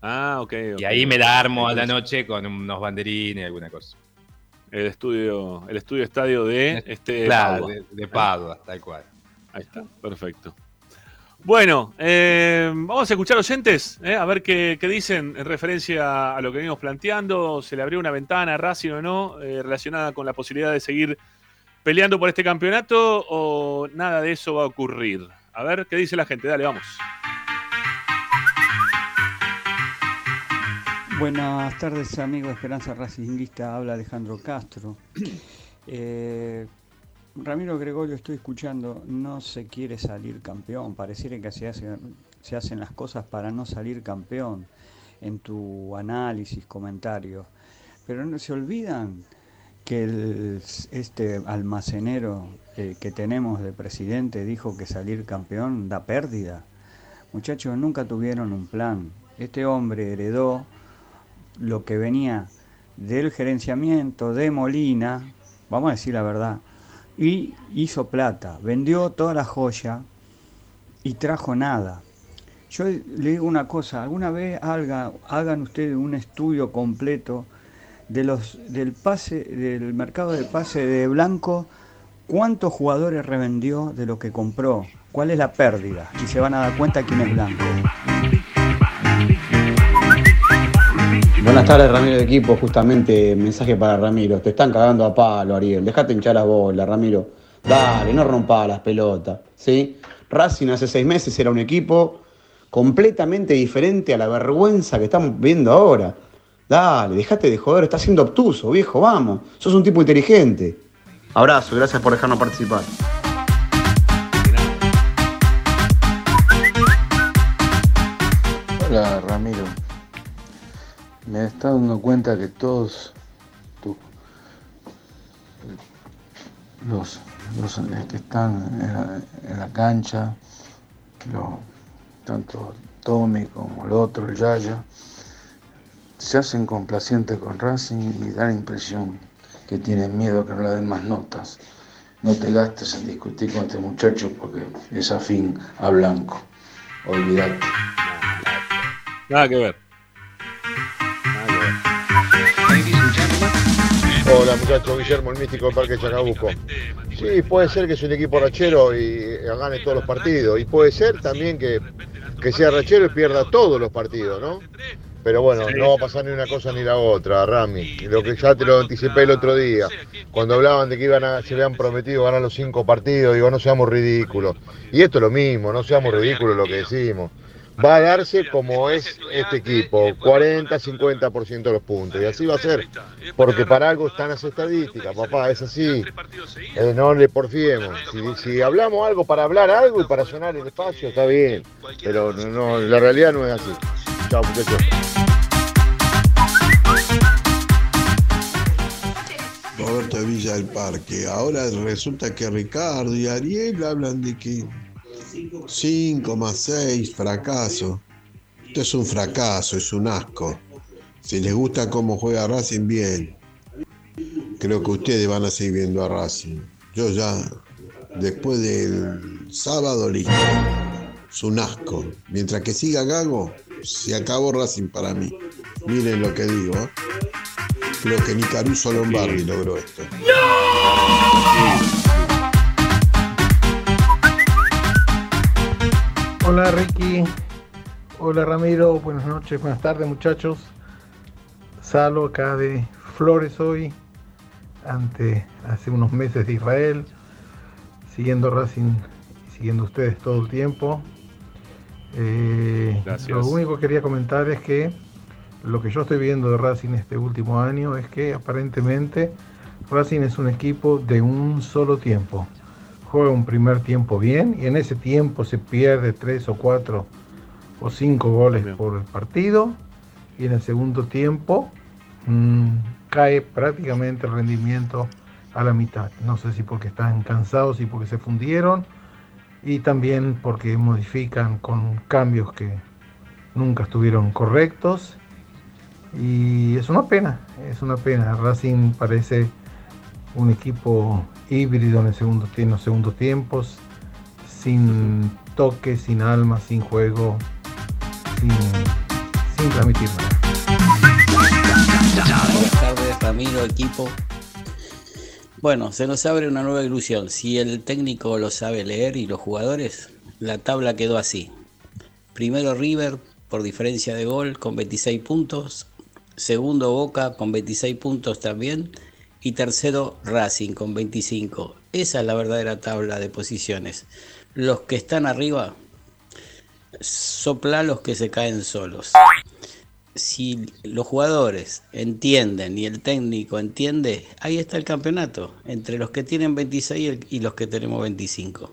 B: Ah, ok.
G: Y ahí me la armo a la noche con unos banderines y alguna cosa.
B: El estudio, el estudio estadio de este
G: Claro,
B: Padua.
G: de, de Padua, tal cual.
B: Ahí está, perfecto. Bueno, eh, vamos a escuchar oyentes, eh, a ver qué, dicen en referencia a lo que venimos planteando. ¿Se le abrió una ventana a Racing o no eh, relacionada con la posibilidad de seguir peleando por este campeonato o nada de eso va a ocurrir? A ver qué dice la gente. Dale, vamos.
M: Buenas tardes amigos de Esperanza Racinguista, habla Alejandro Castro. Ramiro Gregorio, estoy escuchando, no se quiere salir campeón, pareciera que se, hace- se hacen las cosas para no salir campeón en tu análisis, comentarios, pero no se olvidan que este almacenero eh, que tenemos de presidente dijo que salir campeón da pérdida. Muchachos, nunca tuvieron un plan. Este hombre heredó lo que venía del gerenciamiento de Molina, vamos a decir la verdad, y hizo plata, vendió toda la joya y trajo nada. Yo le digo una cosa, alguna vez haga- hagan ustedes un estudio completo de los del pase del mercado de pase de Blanco, cuántos jugadores revendió de lo que compró, cuál es la pérdida y se van a dar cuenta quién es Blanco.
N: Buenas tardes, Ramiro de equipo. Justamente mensaje para Ramiro. Te están cagando a palo, Ariel. Dejate hinchar a bola, Ramiro. Dale, no rompa las pelotas. ¿sí? Racing hace seis meses era un equipo completamente diferente a la vergüenza que estamos viendo ahora. Dale, dejate de joder. Estás siendo obtuso, viejo. Vamos. Sos un tipo inteligente. Abrazo, gracias por dejarnos participar.
O: Hola Ramiro, me está dando cuenta que todos los, los que están en la, cancha, tanto Tommy como el otro, el Yaya, se hacen complacientes con Racing y da la impresión que tienen miedo que no le den más notas. No te gastes en discutir con este muchacho porque es afín a Blanco. Olvídate.
B: Nada que ver.
P: Hola muchachos, Guillermo el místico del Parque Chacabuco. Sí, puede ser que sea un equipo rachero y eh, gane todos los partidos. Y puede ser también que, que sea rachero y pierda todos los partidos, ¿no? Pero bueno, no va a pasar ni una cosa ni la otra, Rami. Lo que ya te lo anticipé el otro día. Cuando hablaban de que iban a, se habían prometido ganar los cinco partidos, digo, no seamos ridículos. Y esto es lo mismo, no seamos ridículos lo que decimos. Va a darse como es este equipo, 40-50% de los puntos. Y así va a ser. Porque para algo están las estadísticas, papá, es así. Eh, no le porfiemos. Si, si hablamos algo para hablar algo y para sonar el espacio, está bien. Pero no, no, la realidad no es así. Chao, muchachos.
Q: Roberto de Villa del Parque. Ahora resulta que Ricardo y Ariel hablan de que 5 más 6, fracaso. Esto es un fracaso, es un asco. Si les gusta cómo juega Racing, bien. Creo que ustedes van a seguir viendo a Racing. Yo ya, después del sábado, listo. Es un asco. Mientras que siga Gago, se acabó Racing para mí. Miren lo que digo. ¿eh? Creo que ni Caruso Lombardi logró esto.
R: Hola Ricky, hola Ramiro, buenas noches, buenas tardes muchachos. Salo acá de Flores hoy, ante hace unos meses de Israel, siguiendo Racing, siguiendo ustedes todo el tiempo. Eh,
B: Gracias.
R: Lo único que quería comentar es que lo que yo estoy viendo de Racing este último año es que aparentemente Racing es un equipo de un solo tiempo. Juega un primer tiempo bien y en ese tiempo se pierde tres o cuatro o cinco goles por partido y en el segundo tiempo mm, cae prácticamente el rendimiento a la mitad. No sé si porque están cansados y porque se fundieron y también porque modifican con cambios que nunca estuvieron correctos y es una pena, es una pena. Racing parece un equipo híbrido en, el segundo, en los segundos tiempos, sin toque, sin alma, sin juego, sin, sin transmitir.
S: Buenas tardes, Ramiro, equipo. Bueno, se nos abre una nueva ilusión. Si el técnico lo sabe leer y los jugadores, la tabla quedó así. Primero River por diferencia de gol con 26 puntos. Segundo Boca con 26 puntos también. Y tercero Racing con 25. Esa es la verdadera tabla de posiciones. Los que están arriba, sopla los que se caen solos si los jugadores entienden y el técnico entiende, ahí está el campeonato, entre los que tienen 26 y los que tenemos 25.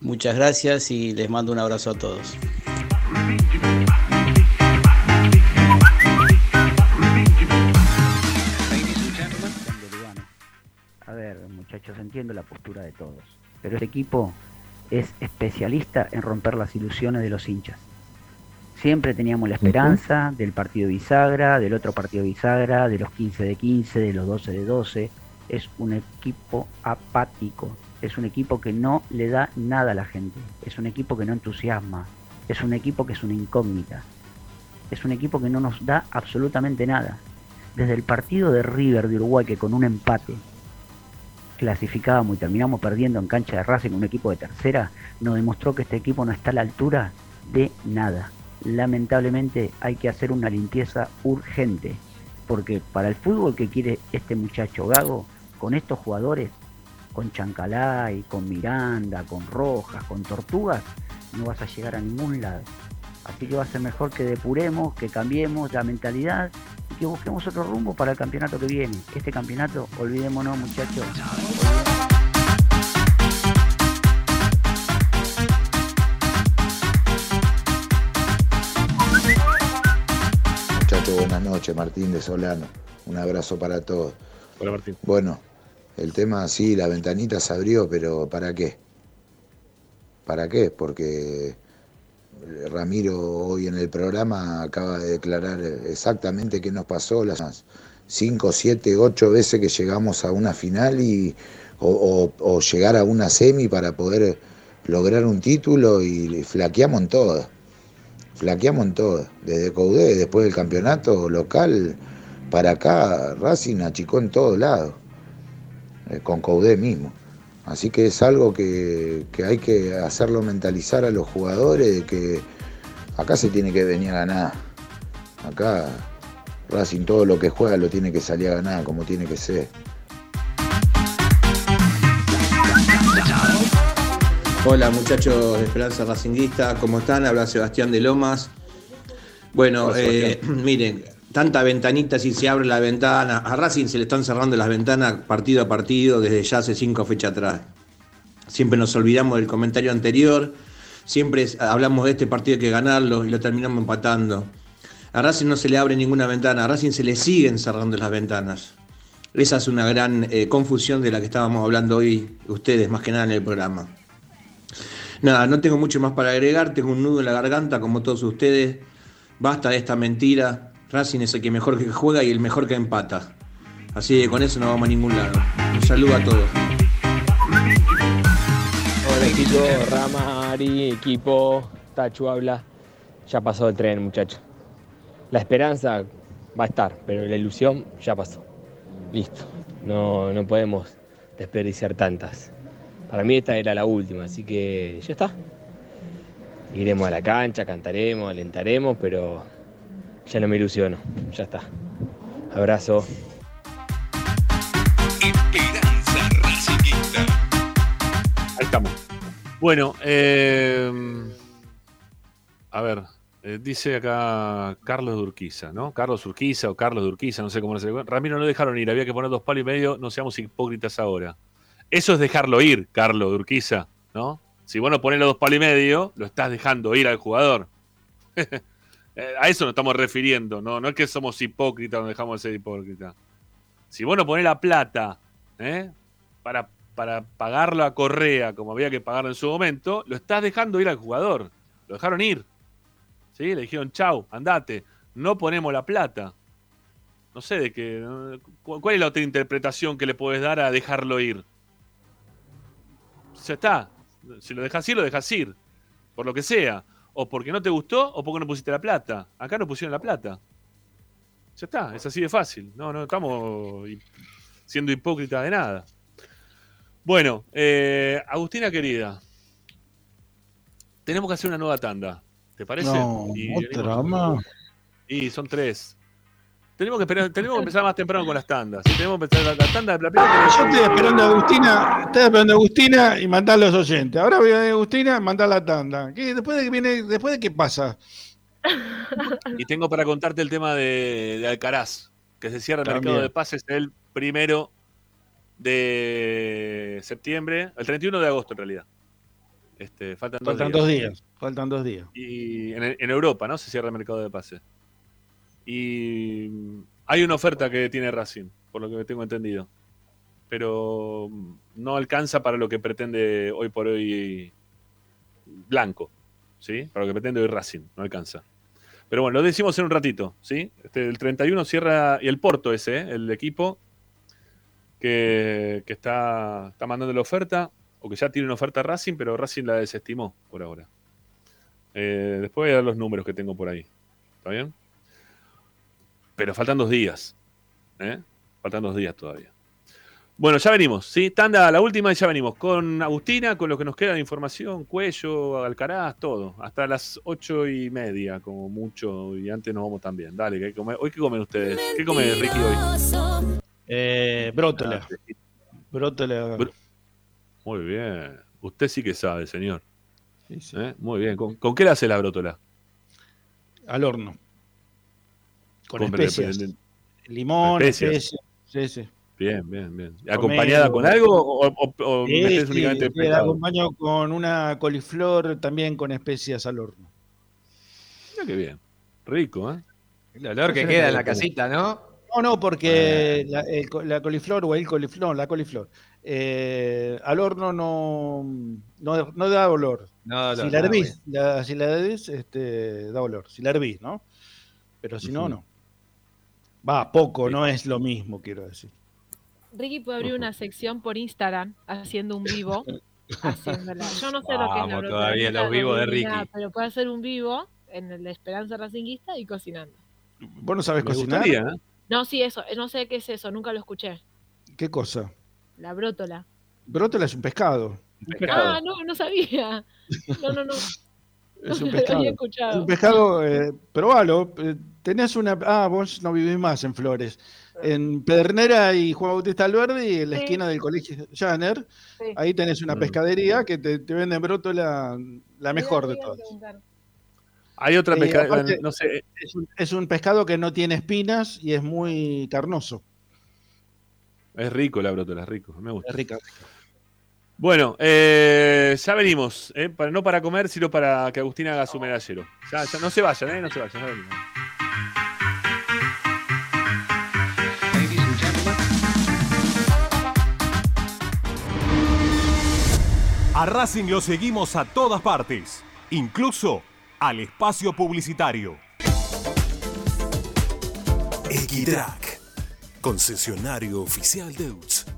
S: Muchas gracias y les mando un abrazo a todos.
T: Ver, muchachos, entiendo la postura de todos, pero este equipo es especialista en romper las ilusiones de los hinchas. Siempre teníamos la esperanza del partido bisagra, del otro partido bisagra, de los 15 de 15, de los 12 de 12. Es un equipo apático, es un equipo que no le da nada a la gente, es un equipo que no entusiasma, es un equipo que es una incógnita, es un equipo que no nos da absolutamente nada. Desde el partido de River de Uruguay, que con un empate clasificábamos y terminamos perdiendo en cancha de Racing, un equipo de tercera, nos demostró que este equipo no está a la altura de nada. Lamentablemente hay que hacer una limpieza urgente, porque para el fútbol que quiere este muchacho Gago, con estos jugadores, con Chancalay, con Miranda, con Rojas, con Tortugas, no vas a llegar a ningún lado. Así que va a ser mejor que depuremos, que cambiemos la mentalidad y que busquemos otro rumbo para el campeonato que viene. Este campeonato, olvidémonos muchachos.
U: Muchachos, buenas noches. Martín de Solano. Un abrazo para todos.
B: Hola, Martín.
U: Bueno, el tema sí, la ventanita se abrió, pero ¿para qué? ¿Para qué? Porque Ramiro hoy en el programa acaba de declarar exactamente qué nos pasó las cinco, siete, ocho veces que llegamos a una final y o llegar a una semi para poder lograr un título y flaqueamos en todas. Flaqueamos en todas. Desde Coudé, después del campeonato local, para acá Racing achicó en todos lados. eh, con Coudé mismo. Así que es algo que, que hay que hacerlo mentalizar a los jugadores de que acá se tiene que venir a ganar. Acá Racing todo lo que juega lo tiene que salir a ganar como tiene que ser.
V: Hola muchachos de Esperanza Racinguista, ¿cómo están? Habla Sebastián de Lomas. Bueno,
B: Hola,
V: eh, miren, tanta ventanita, si se abre la ventana, a Racing se le están cerrando las ventanas partido a partido desde ya hace cinco fechas atrás. Siempre nos olvidamos del comentario anterior, siempre hablamos de este partido hay que ganarlo y lo terminamos empatando. A Racing no se le abre ninguna ventana, a Racing se le siguen cerrando las ventanas. Esa es una gran eh, confusión de la que estábamos hablando hoy, ustedes más que nada en el programa. Nada, no tengo mucho más para agregar, tengo un nudo en la garganta como todos ustedes. Basta de esta mentira. Racing es el que mejor que juega y el mejor que empata. Así que con eso no vamos a ningún lado. Un saludo a todos.
W: Hola chicos, Rama, Ari, equipo, Tachu habla. Ya pasó el tren, muchachos. La esperanza va a estar, pero la ilusión ya pasó. Listo. No, no podemos desperdiciar tantas. Para mí esta era la última, así que ya está. iremos a la cancha, cantaremos, alentaremos, pero ya no me ilusiono, ya está. Abrazo.
C: Esperanza Racingista.
B: Ahí estamos. Bueno, eh, a ver, eh, dice acá Carlos de Urquiza, ¿no? Carlos Urquiza o Carlos de Urquiza, no sé cómo se Ramiro no dejaron ir, había que poner dos palos y medio, no seamos hipócritas ahora. Eso es dejarlo ir, Carlos de Urquiza, ¿no? Si vos no pones los dos palos y medio, lo estás dejando ir al jugador. Eh, a eso nos estamos refiriendo, ¿no? No es que somos hipócritas, nos dejamos de ser hipócritas. Si vos no ponés la plata, ¿eh? Para, para pagarlo a Correa, como había que pagarlo en su momento, lo estás dejando ir al jugador. Lo dejaron ir. ¿Sí? Le dijeron, chau, andate. No ponemos la plata. No sé de qué. ¿no? ¿Cu- ¿Cuál es la otra interpretación que le podés dar a dejarlo ir? Ya está. Si lo dejas ir, lo dejas ir. Por lo que sea. O porque no te gustó o porque no pusiste la plata. Acá no pusieron la plata. Ya está, es así de fácil. No, no estamos siendo hipócritas de nada. Bueno, eh, Agustina querida, tenemos que hacer una nueva tanda. ¿Te parece?
F: No,
B: Y
F: otra más.
B: Y son tres. Tenemos que, esperar- tenemos que empezar más temprano con las tandas. Tenemos que empezar la, la tanda de la primera-
F: Yo estoy esperando a Agustina, estoy esperando a Agustina y mandar a los oyentes. Ahora voy a Agustina, mandar la tanda. ¿Qué, después de que viene, después de qué pasa?
B: Y tengo para contarte el tema de, de Alcaraz, que se cierra el
F: También.
B: mercado de pases el primero de septiembre, el 31 de agosto en realidad. Este, faltan,
F: Faltan dos días. Faltan dos días.
B: Y en, en Europa, ¿no? Se cierra el mercado de pases. Y mm, hay una oferta que tiene Racing, por lo que tengo entendido. Pero mm, no alcanza para lo que pretende hoy por hoy Blanco. ¿Sí? Para lo que pretende hoy Racing, no alcanza. Pero bueno, lo decimos en un ratito, ¿sí? Este, el 31 cierra, y el Porto ese, ¿eh? el equipo que, está, mandando la oferta, o que ya tiene una oferta Racing, pero Racing la desestimó por ahora. Eh, después voy a dar los números que tengo por ahí. ¿Está bien? Pero faltan dos días. ¿eh? Faltan dos días todavía. Bueno, ya venimos, ¿sí? Tanda, la última y ya venimos. Con Agustina, con lo que nos queda de información, Cuello, Alcaraz, todo. Hasta las ocho y media, como mucho. Y antes nos vamos también. Dale, que comer. ¿Hoy qué comen ustedes? ¿Qué come Ricky hoy?
F: Eh, brótola. Brótola.
B: Br- Muy bien. Usted sí que sabe, señor. ¿Eh? Muy bien. ¿Con, con qué le hace la brótola?
F: Al horno. Con,
B: Con-
F: especias. Limón,
B: especias.
F: especias. Sí, sí.
B: Bien, bien, bien. ¿Acompañada con algo o, o- o
F: Sí,
B: metés
F: sí,
B: únicamente
F: sí, la
B: pescado?
F: acompaño con una coliflor también con especias al horno.
B: Mira qué bien. Rico, ¿eh?
X: El olor que queda en la casita, ¿no?
F: No, no, porque la, el co- la coliflor o el coliflor, no, la coliflor, eh, al horno no, no, no da olor.
X: No,
F: si la
X: no,
F: hervís, la- si la hervís, este, da olor. Si la hervís, ¿no? Pero si no, no. Va, poco, no es lo mismo, quiero decir.
L: Ricky puede abrir una sección por Instagram haciendo un vivo. haciéndola. Yo no sé lo que es la
X: todavía los vivos de Ricky.
L: pero puede hacer un vivo en el de Esperanza Racinguista y cocinando.
F: ¿Vos no sabés
B: Me
F: cocinar?
B: gustaría, ¿eh?
L: No, sí, eso. No sé qué es eso, nunca lo escuché.
F: ¿Qué cosa?
L: La brótola.
F: Brótola es un pescado.
L: Ah, no, no sabía. No, no, no.
F: Es un pescado.
L: había
F: Es
L: escuchado.
F: un pescado, eh, probalo. eh, tenés una. Ah, vos no vivís más en Flores. En Pedernera y Juan Bautista Alberdi, en la
L: Sí.
F: esquina del colegio Janer,
L: Sí.
F: ahí tenés una
B: Mm.
F: pescadería que te, te venden brótola la mejor de todas.
B: Hay otra
F: Eh,
B: pescadera,
F: aparte,
B: no sé.
F: Es un, es un pescado que no tiene espinas y es muy carnoso.
B: Es rico la brótola, es rico. Me gusta.
F: Es rica.
B: Bueno, eh, ya venimos. ¿eh? Para, no para comer, sino para que Agustina haga su medallero. Ya, ya, no se vayan, ¿eh? No se vayan. ya venimos.
K: A Racing lo seguimos a todas partes, incluso al espacio publicitario.
I: Equitrack, concesionario oficial Deutz.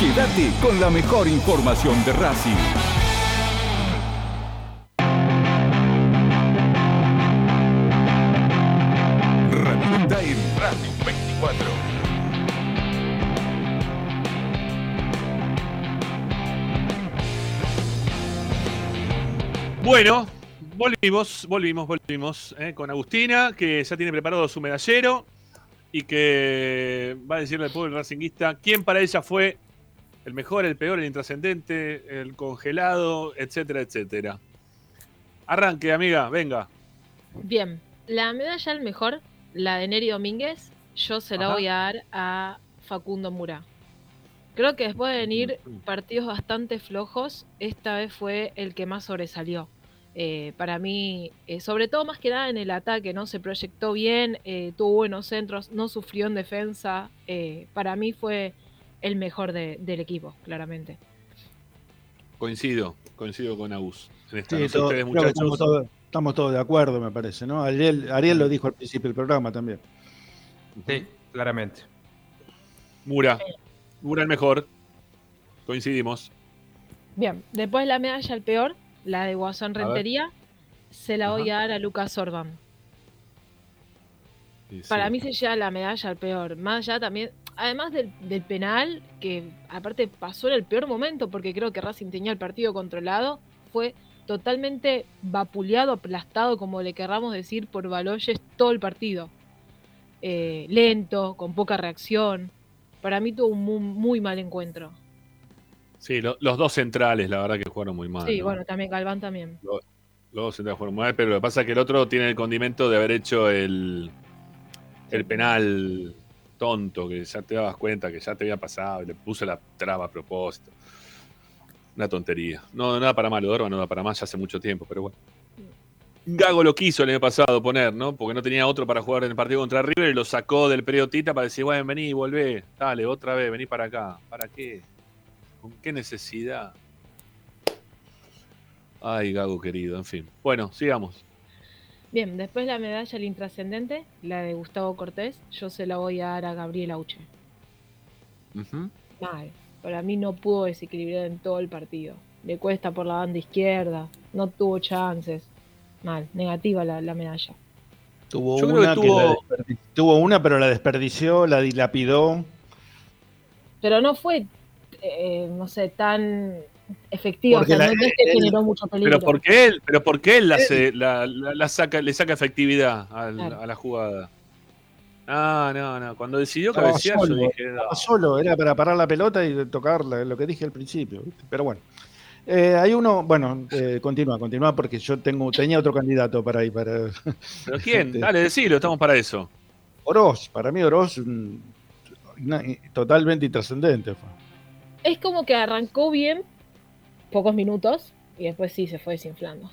C: Quédate con la mejor información de Racing. Está en Racing 24.
B: Bueno, volvimos, volvimos, volvimos eh, con Agustina, que ya tiene preparado su medallero y que va a decirle al pueblo racinguista quién para ella fue el mejor, el peor, el intrascendente, el congelado, etcétera, etcétera. Arranque, amiga, venga.
L: Bien, la medalla al mejor, la de Neri Domínguez, yo se la
B: Ajá.
L: voy a dar a Facundo Mura. Creo que después de venir partidos bastante flojos, esta vez fue el que más sobresalió. Eh, para mí, eh, sobre todo más que nada en el ataque, ¿no? Se proyectó bien, eh, tuvo buenos centros, no sufrió en defensa. para mí fue el mejor de- del equipo, claramente.
B: Coincido, coincido con Agus. En esta.
F: Sí,
B: No sé
F: todo-
B: ustedes,
F: creo que
B: muchachos.
F: estamos, todos, estamos todos de acuerdo, me parece, ¿no? Ariel, Ariel lo dijo al principio del programa también.
G: Sí, claramente.
B: Mura. Mura el mejor. Coincidimos.
L: Bien, después la medalla al peor, la de Guasón. Rentería, se la voy a dar a Lucas Orban. Para mí se lleva la medalla al peor. Más allá también, además del, del penal, que aparte pasó en el peor momento, porque creo que Racing tenía el partido controlado, fue totalmente vapuleado, aplastado, como le querramos decir, por Baloyes todo el partido. Eh, lento, con poca reacción. Para mí tuvo un muy, muy mal encuentro.
B: Sí, lo- los dos centrales, la verdad que jugaron muy mal.
L: sí,
B: ¿no?
L: bueno, también Galván también.
B: Los, los dos centrales jugaron muy mal, pero lo que pasa es que el otro tiene el condimento de haber hecho el, el penal tonto, que ya te dabas cuenta que ya te había pasado, y le puso la traba a propósito. Una tontería. No, nada para mal, lo de Orban no da para más ya hace mucho tiempo, pero bueno. Gago lo quiso el año pasado poner, ¿no? Porque no tenía otro para jugar en el partido contra River y lo sacó del periodo Tita para decir, bueno, vení, volvé, dale, otra vez, vení para acá. ¿Para qué? ¿Con qué necesidad? Ay, Gago querido, en fin. Bueno, sigamos.
L: Bien, después la medalla al intrascendente, la de Gustavo Cortés, yo se la voy a dar a Gabriel Auche. Mal. Para mí no pudo desequilibrar en todo el partido. Le cuesta por la banda izquierda, no tuvo chances. Mal, negativa la, la medalla.
F: Tuvo
B: Yo
F: una,
B: que tuvo-
F: tuvo una, pero la desperdició, la dilapidó.
L: Pero no fue, eh, no sé, tan efectiva. O
F: Porque
L: sea,
F: la-
L: no es que
F: él-
L: generó mucho peligro.
B: Pero porque él, pero porque él la, hace- la- la- la saca, le saca efectividad al-
L: Claro.
B: a la jugada. No, no, no. Cuando decidió cabecear, yo
F: solo,
B: dije, no.
F: solo, era para parar la pelota y tocarla, lo que dije al principio. ¿viste? Pero bueno. Eh, hay uno, bueno, eh, continúa, continúa porque yo tengo, tenía otro candidato para ahí, para
B: ¿Pero quién?
F: Este,
B: Dale, decilo, estamos para eso.
F: Oroz, para mí Oroz mm, una- totalmente intrascendente fue.
L: Es como que arrancó bien, pocos minutos, y después sí se fue desinflando.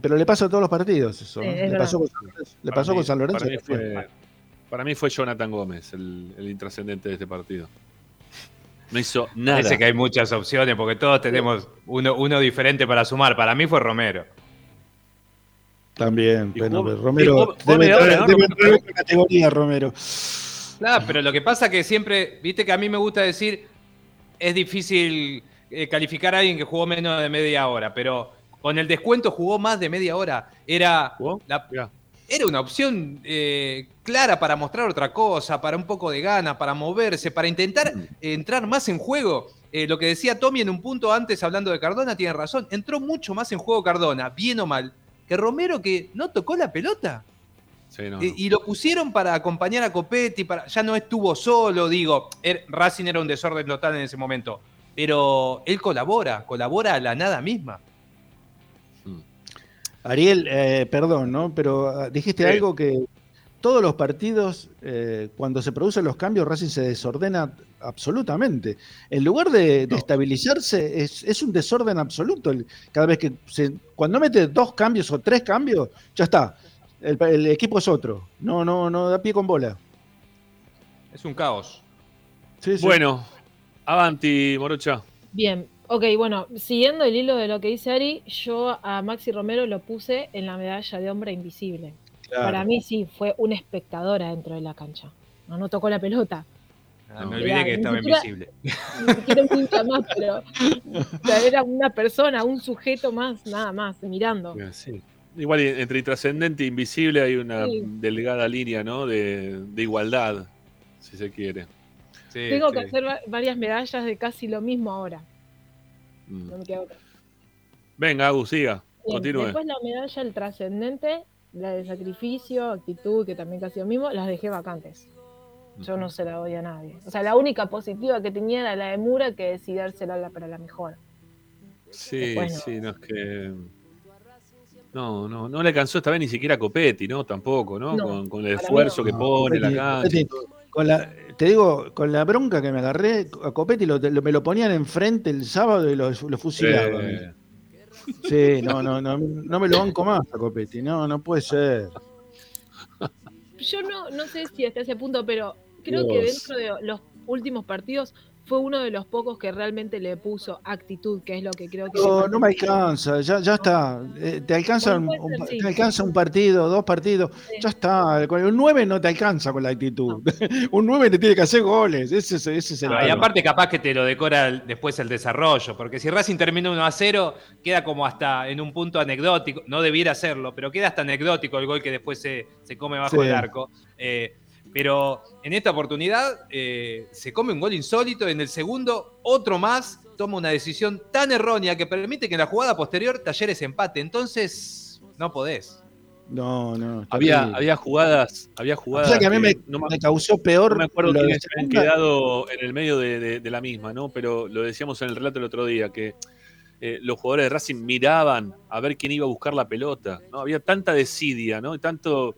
F: Pero le pasa a todos los partidos eso.
L: Es
F: le
L: verdad.
F: pasó con San Lorenzo, le
B: Para
F: pasó
B: mí-
F: con San Lorenzo.
B: Para mí,
F: fue-
B: fue, para mí fue Jonathan Gómez el, el intrascendente de este partido. No hizo nada.
E: Parece que hay muchas opciones porque todos tenemos uno, uno diferente para sumar. Para mí fue Romero.
F: También, bueno, Romero debe entrar- en otra categoría, Romero.
E: Claro, pero lo que pasa que siempre, viste que a mí me gusta decir, es difícil eh, calificar a alguien que jugó menos de media hora, pero con el descuento jugó más de media hora. Era, la- era una opción eh, clara para mostrar otra cosa, para un poco de ganas, para moverse, para intentar eh, entrar más en juego. Eh, lo que decía Tommy en un punto antes hablando de Cardona tiene razón. Entró mucho más en juego Cardona, bien o mal, que Romero que no tocó la pelota.
B: Sí, no, no.
E: Y lo pusieron para acompañar a Copetti, para, ya no estuvo solo, digo, er- Racing era un desorden total en ese momento, pero él colabora, colabora a la nada misma.
F: Ariel, eh, perdón, ¿no? Pero ah, dijiste
E: Sí.
F: algo que todos los partidos, eh, cuando se producen los cambios, Racing se desordena absolutamente. En lugar de, de estabilizarse, es, es un desorden absoluto. El- Cada vez que se, cuando mete dos cambios o tres cambios, ya está. El, el equipo es otro. No, no, no da pie con bola.
E: Es un caos.
F: Sí, sí.
B: Bueno, avanti, Morocha.
L: Bien, ok, bueno, siguiendo el hilo de lo que dice Ari, yo a Maxi Romero lo puse en la medalla de hombre invisible.
E: Claro.
L: Para mí sí, fue un espectador adentro de la cancha. No, no tocó la pelota.
E: Ah, me
L: Mirá,
E: olvidé que estaba
L: siquiera-
E: invisible.
L: Ni siquiera un más, pero o sea, era una persona, un sujeto más, nada más, mirando.
B: Sí. Igual entre intrascendente e invisible hay una
L: Sí.
B: delgada línea, ¿no? De, de igualdad, si se quiere.
L: Tengo que hacer va- varias medallas de casi lo mismo ahora.
B: Mm.
L: No me queda otra.
B: Venga, Agus, siga.
L: Bien,
B: Continúe.
L: Después la medalla el trascendente, la de sacrificio, actitud, que también casi lo mismo, las dejé vacantes. Yo no se la doy a nadie. O sea, la única positiva que tenía era la de Mura, que decidí dársela la- para la mejor.
B: Sí,
L: Después no.
B: sí, no es que. No, no, no le alcanzó esta vez ni siquiera a Copetti, ¿no? Tampoco, ¿no?
L: No,
B: con, con el esfuerzo que
F: No,
B: pone la cancha.
F: Copetti. Con la, te digo, con la bronca que me agarré, a Copetti lo- lo- me lo ponían enfrente el sábado y lo, lo fusilaban.
B: Eh,
F: Sí, no, no, no, no me lo banco más a Copetti, no, no puede ser.
L: Yo no, no sé si hasta ese punto, pero creo que dentro de los últimos partidos fue uno de los pocos que realmente le puso actitud, que es lo que creo que...
F: No, no me alcanza, ya, ya está. Eh, te, alcanza un, un- te alcanza un partido, dos partidos, ya está. Con el 9 no te alcanza con la actitud. un 9 te tiene que hacer goles, ese, es- ese es el
E: No, y aparte capaz que te lo decora el- después el desarrollo, porque si Racing termina 1 a 0, queda como hasta en un punto anecdótico, no debiera hacerlo, pero queda hasta anecdótico el gol que después se, se come bajo
F: Sí.
E: el arco. Eh, pero en esta oportunidad eh, se come un gol insólito, en el segundo otro más, toma una decisión tan errónea que permite que en la jugada posterior Talleres empate, entonces no podés.
F: No, no.
B: Había, había jugadas, había
F: O
B: jugadas.
F: sea que a mí me,
B: no
F: me causó peor.
B: No me acuerdo
F: de
B: quiénes habían quedado en el medio de, de- de la misma, ¿no? Pero lo decíamos en el relato el otro día, que eh, los jugadores de Racing miraban a ver quién iba a buscar la pelota, ¿no? Había tanta desidia, ¿no? Y tanto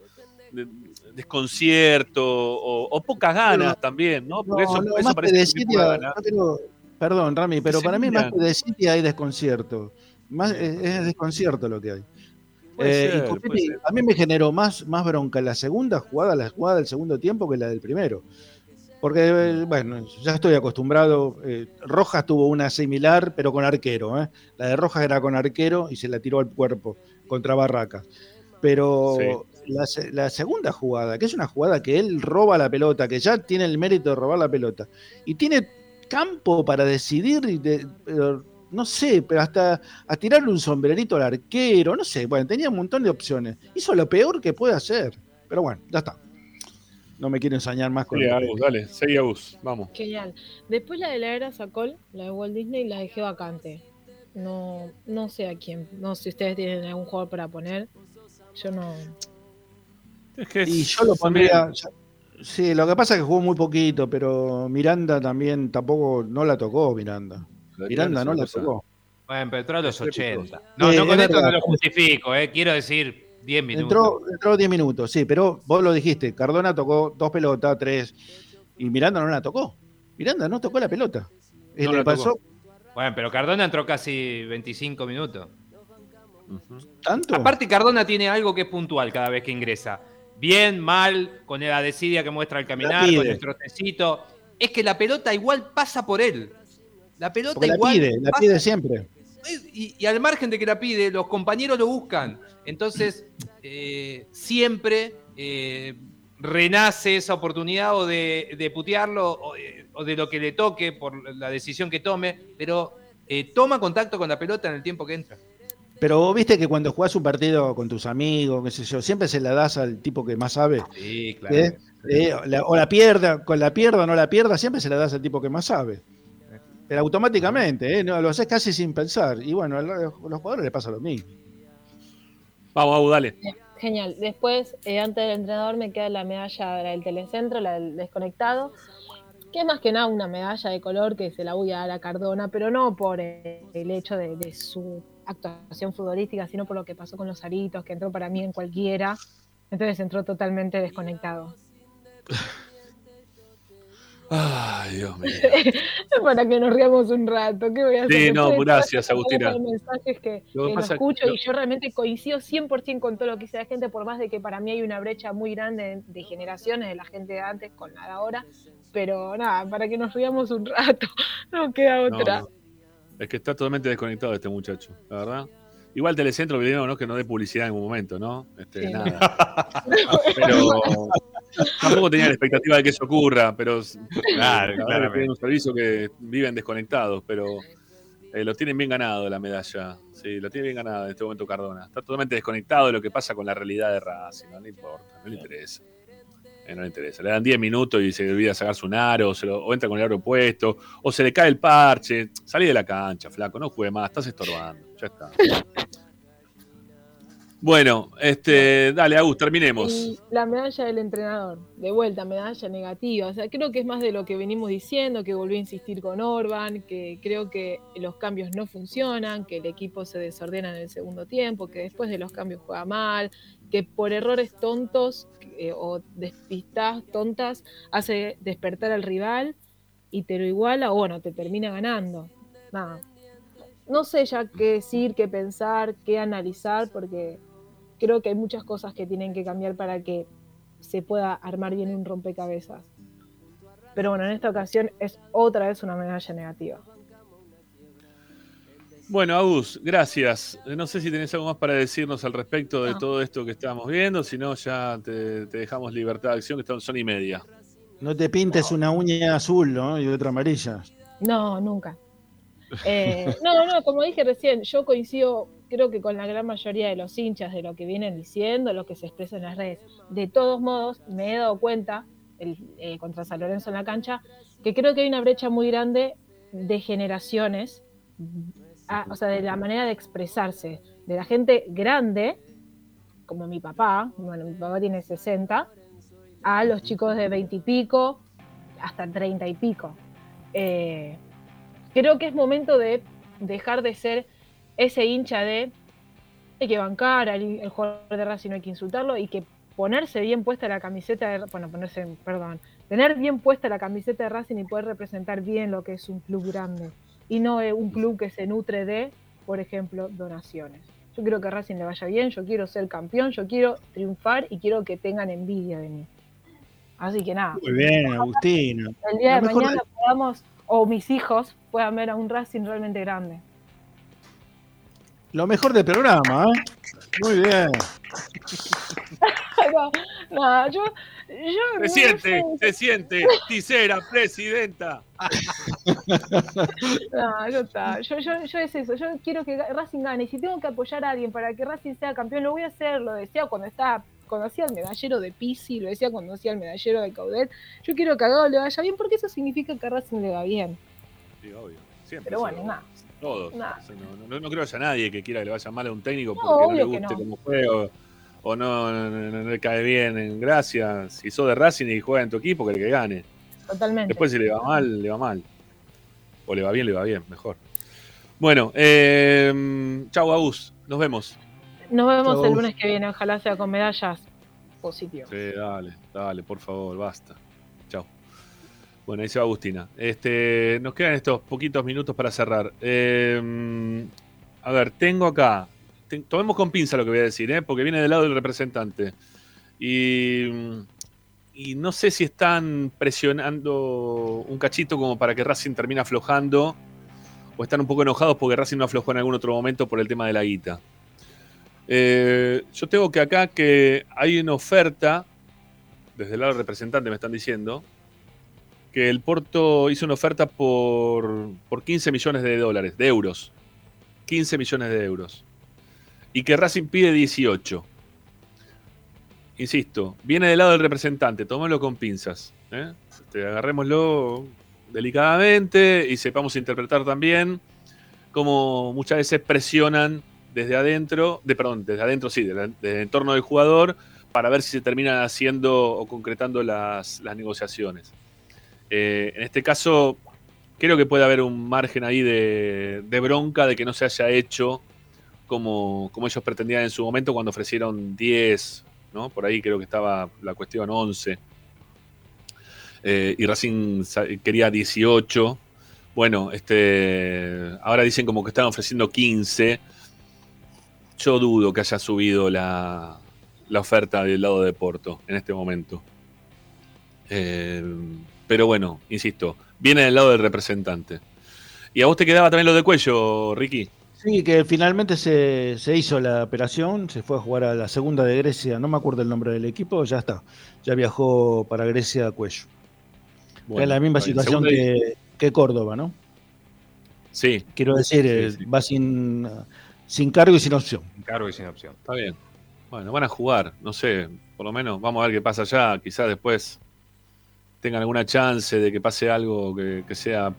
B: de- desconcierto o, o pocas ganas
F: Pero-
B: también, ¿no? Eso,
F: no,
B: eso
F: más que
B: parece que
F: desidia,
B: poca gana.
F: no tengo- perdón, Rami, pero para mí más que desidia hay desconcierto. Más, es, es desconcierto lo que hay. Eh, y Copetti, a mí me generó más, más bronca la segunda jugada, la jugada del segundo tiempo que la del primero. Porque, eh, bueno, ya estoy acostumbrado. eh, Rojas tuvo una similar, pero con arquero. ¿eh? La de Rojas era con arquero y se la tiró al cuerpo contra Barracas. Pero la, se- la segunda jugada, que es una jugada que él roba la pelota, que ya tiene el mérito de robar la pelota, y tiene campo para decidir, y de- pero no sé, pero hasta a tirarle un sombrerito al arquero, no sé, bueno, tenía un montón de opciones. Hizo lo peor que puede hacer, pero bueno, ya está. No me quiero ensañar más con
B: Sí,
F: el-
B: Agus, dale, seguí Agus, vamos.
L: Genial. Después la de la era Sacol, la de Walt Disney, la dejé vacante. No, no sé a quién. No sé si ustedes tienen algún jugador para poner. Yo no.
F: Y yo lo pondría. ya- Sí, lo que pasa es que jugó muy poquito, pero Miranda también tampoco no la tocó Miranda. Miranda no la tocó.
G: Bueno, pero entró a los 80. No,
F: Sí,
G: no con
F: es
G: esto no lo justifico, eh. quiero decir 10 minutos.
F: Entró, entró 10 minutos, sí, pero vos lo dijiste, Cardona tocó dos pelotas, tres, y Miranda no la tocó. Miranda no tocó la pelota. Eh,
G: No
F: le
G: la
F: pasó.
G: Bueno, pero Cardona entró casi 25 minutos.
F: tanto.
G: Aparte, Cardona tiene algo que es puntual cada vez que ingresa. Bien, mal, con la desidia que muestra al caminar, con el trotecito. Es que la pelota igual pasa por él. La pelota
F: Porque la
G: igual
F: pide, la pide siempre.
G: y, y al margen de que la pide, los compañeros lo buscan. Entonces, eh, siempre eh, renace esa oportunidad o de, de putearlo o, eh, o de lo que le toque por la decisión que tome, pero eh, toma contacto con la pelota en el tiempo que entra.
F: Pero vos viste que cuando jugás un partido con tus amigos, qué sé yo, siempre se la das al tipo que más sabe.
G: Sí, claro.
F: ¿eh? Eh, la- o la pierda, con la pierda o no la pierda, siempre se la das al tipo que más sabe. Pero automáticamente, ¿eh? No, lo haces casi sin pensar. Y bueno, a los jugadores les pasa lo mismo.
B: Vamos, Agus, dale.
L: Genial. Después, eh, antes del entrenador, me queda la medalla la del telecentro, la del desconectado. Que es más que nada una medalla de color que se la voy a dar a Cardona, pero no por eh, el hecho de, de su actuación futbolística, sino por lo que pasó con los aritos, que entró para mí en cualquiera. Entonces entró totalmente desconectado.
B: Ay, Dios mío.
L: para que nos riamos un rato. ¿Qué voy a hacer?
B: Sí, no, gracias, Agustina.
L: mensajes que,
B: Lo que pasa-
L: escucho
B: lo-
L: y yo realmente coincido 100% con todo lo que dice la gente, por más de que para mí hay una brecha muy grande de, generaciones de la gente de antes con la de ahora. Pero nada, para que nos riamos un rato, no queda
B: No,
L: otra.
B: no. Es que está totalmente desconectado este muchacho, la verdad. Igual Telecentro pidió ¿no? que no dé publicidad en ningún momento, ¿no? Este,
L: Sí.
B: nada. Pero tampoco tenía la expectativa de que eso ocurra, pero
G: Claro,
B: piden un servicio que viven desconectados, pero eh, lo tienen bien ganado la medalla. Sí, lo tiene bien ganado en este momento Cardona. Está totalmente desconectado de lo que pasa con la realidad de Racing, no le importa, no le interesa. Eh, no le interesa. Le dan 10 minutos y se olvida sacarse un aro, o, o entra con el aro puesto, o se le cae el parche. Salí de la cancha, flaco, no juegue más, estás estorbando. Ya está. Bueno, este, dale, Agus, terminemos.
L: La medalla del entrenador, de vuelta, medalla negativa. O sea, creo que es más de lo que venimos diciendo, que volví a insistir con Orban, que creo que los cambios no funcionan, que el equipo se desordena en el segundo tiempo, que después de los cambios juega mal, que por errores tontos eh, o despistas tontas hace despertar al rival y te lo iguala o bueno, te termina ganando. Nada. No sé ya qué decir, qué pensar, qué analizar, porque creo que hay muchas cosas que tienen que cambiar para que se pueda armar bien un rompecabezas. Pero bueno, en esta ocasión es otra vez una medalla negativa.
B: Bueno, Agus, gracias. No sé si tenés algo más para decirnos al respecto de
L: No.
B: todo esto que estábamos viendo, si no, ya te, te dejamos libertad de acción, que están son y media.
F: No te pintes una uña azul ¿no? y otra amarilla.
L: No, nunca. Eh, no, no, como dije recién, yo coincido, creo que con la gran mayoría de los hinchas de lo que vienen diciendo, lo que se expresa en las redes. De todos modos, me he dado cuenta, el, eh, contra San Lorenzo en la cancha, que creo que hay una brecha muy grande de generaciones, ah, o sea, de la manera de expresarse, de la gente grande, como mi papá, bueno, mi papá tiene 60, a los chicos de 20 y pico, hasta 30 y pico. Eh, creo que es momento de dejar de ser ese hincha de hay que bancar al jugador de Racing, no hay que insultarlo y que ponerse bien puesta la camiseta de, bueno, ponerse, perdón, tener bien puesta la camiseta de Racing y poder representar bien lo que es un club grande y no eh, un club que se nutre de, por ejemplo, donaciones. Yo quiero que Racing le vaya bien, yo quiero ser campeón, yo quiero triunfar y quiero que tengan envidia de mí. Así que nada,
F: Muy bien, Agustina.
L: el día de
F: mejor
L: mañana podamos, o mis hijos puedan ver a un Racing realmente grande.
F: Lo mejor del programa, ¿eh? Muy bien.
L: No, no, yo, yo
B: Se siente,
L: sé.
B: se siente. Tisera, presidenta.
L: No, ya está. Yo, yo, yo es eso. Yo quiero que Racing gane. Y si tengo que apoyar a alguien para que Racing sea campeón, lo voy a hacer. Lo decía cuando estaba, cuando hacía el medallero de Pisi, lo decía cuando hacía el medallero de Caudet. Yo quiero que a Gago le vaya bien porque eso significa que a Racing le va bien.
B: Sí, obvio. Siempre.
L: Pero bueno, nada.
B: Todos.
L: Nada.
B: O sea, no, no- no creo que haya nadie que quiera que le vaya mal a un técnico
L: No,
B: porque no, le guste como juega o no, no- no- no le cae bien en gracia. Si sos de Racing y juega en tu equipo, que el que gane.
L: Totalmente.
B: Después si le va mal, le va mal. O le va bien, le va bien, mejor. Bueno, eh, chau Agus, nos vemos.
L: Nos vemos
B: Chau.
L: el lunes que viene. Ojalá sea con medallas positivas.
B: Sí, dale, dale, por favor, basta. Chao. Bueno, ahí se va Agustina. Este, nos quedan estos poquitos minutos para cerrar. Eh, a ver, tengo acá. Tomemos con pinza lo que voy a decir, ¿eh? porque viene del lado del representante. Y, y no sé si están presionando un cachito como para que Racing termine aflojando. O están un poco enojados porque Racing no aflojó en algún otro momento por el tema de la guita. Eh, yo tengo que acá que hay una oferta, desde el lado del representante me están diciendo, que el Porto hizo una oferta por, por 15 millones de dólares, de euros. 15 millones de euros. Y que Racing pide 18. Insisto, viene del lado del representante, tomémoslo con pinzas. ¿eh? Este, agarrémoslo delicadamente y sepamos interpretar también cómo muchas veces presionan desde adentro, de, perdón, desde adentro sí, desde, el entorno del jugador, para ver si se terminan haciendo o concretando las, negociaciones. Eh, en este caso, creo que puede haber un margen ahí de bronca de que no se haya hecho como, como ellos pretendían en su momento cuando ofrecieron 10, ¿no? Por ahí creo que estaba la cuestión 11. Eh, y Racing quería 18. Bueno, este, ahora dicen como que están ofreciendo 15. Yo dudo que haya subido la, la oferta del lado de Porto en este momento. Eh, pero bueno, insisto, viene del lado del representante. ¿Y a vos te quedaba también lo de cuello, Ricky?
F: Sí, que finalmente se, se hizo la operación, se fue a jugar a la segunda de Grecia, no me acuerdo el nombre del equipo, ya está. Ya viajó para Grecia a cuello.
B: Bueno,
F: es la misma situación que, que Córdoba, ¿no?
B: Sí.
F: Quiero decir, eh, va sin, sin cargo y sin opción.
E: Sin cargo y sin opción.
B: Está bien. Bueno, van a jugar, no sé, por lo menos vamos a ver qué pasa allá. Quizás después tengan alguna chance de que pase algo que, que sea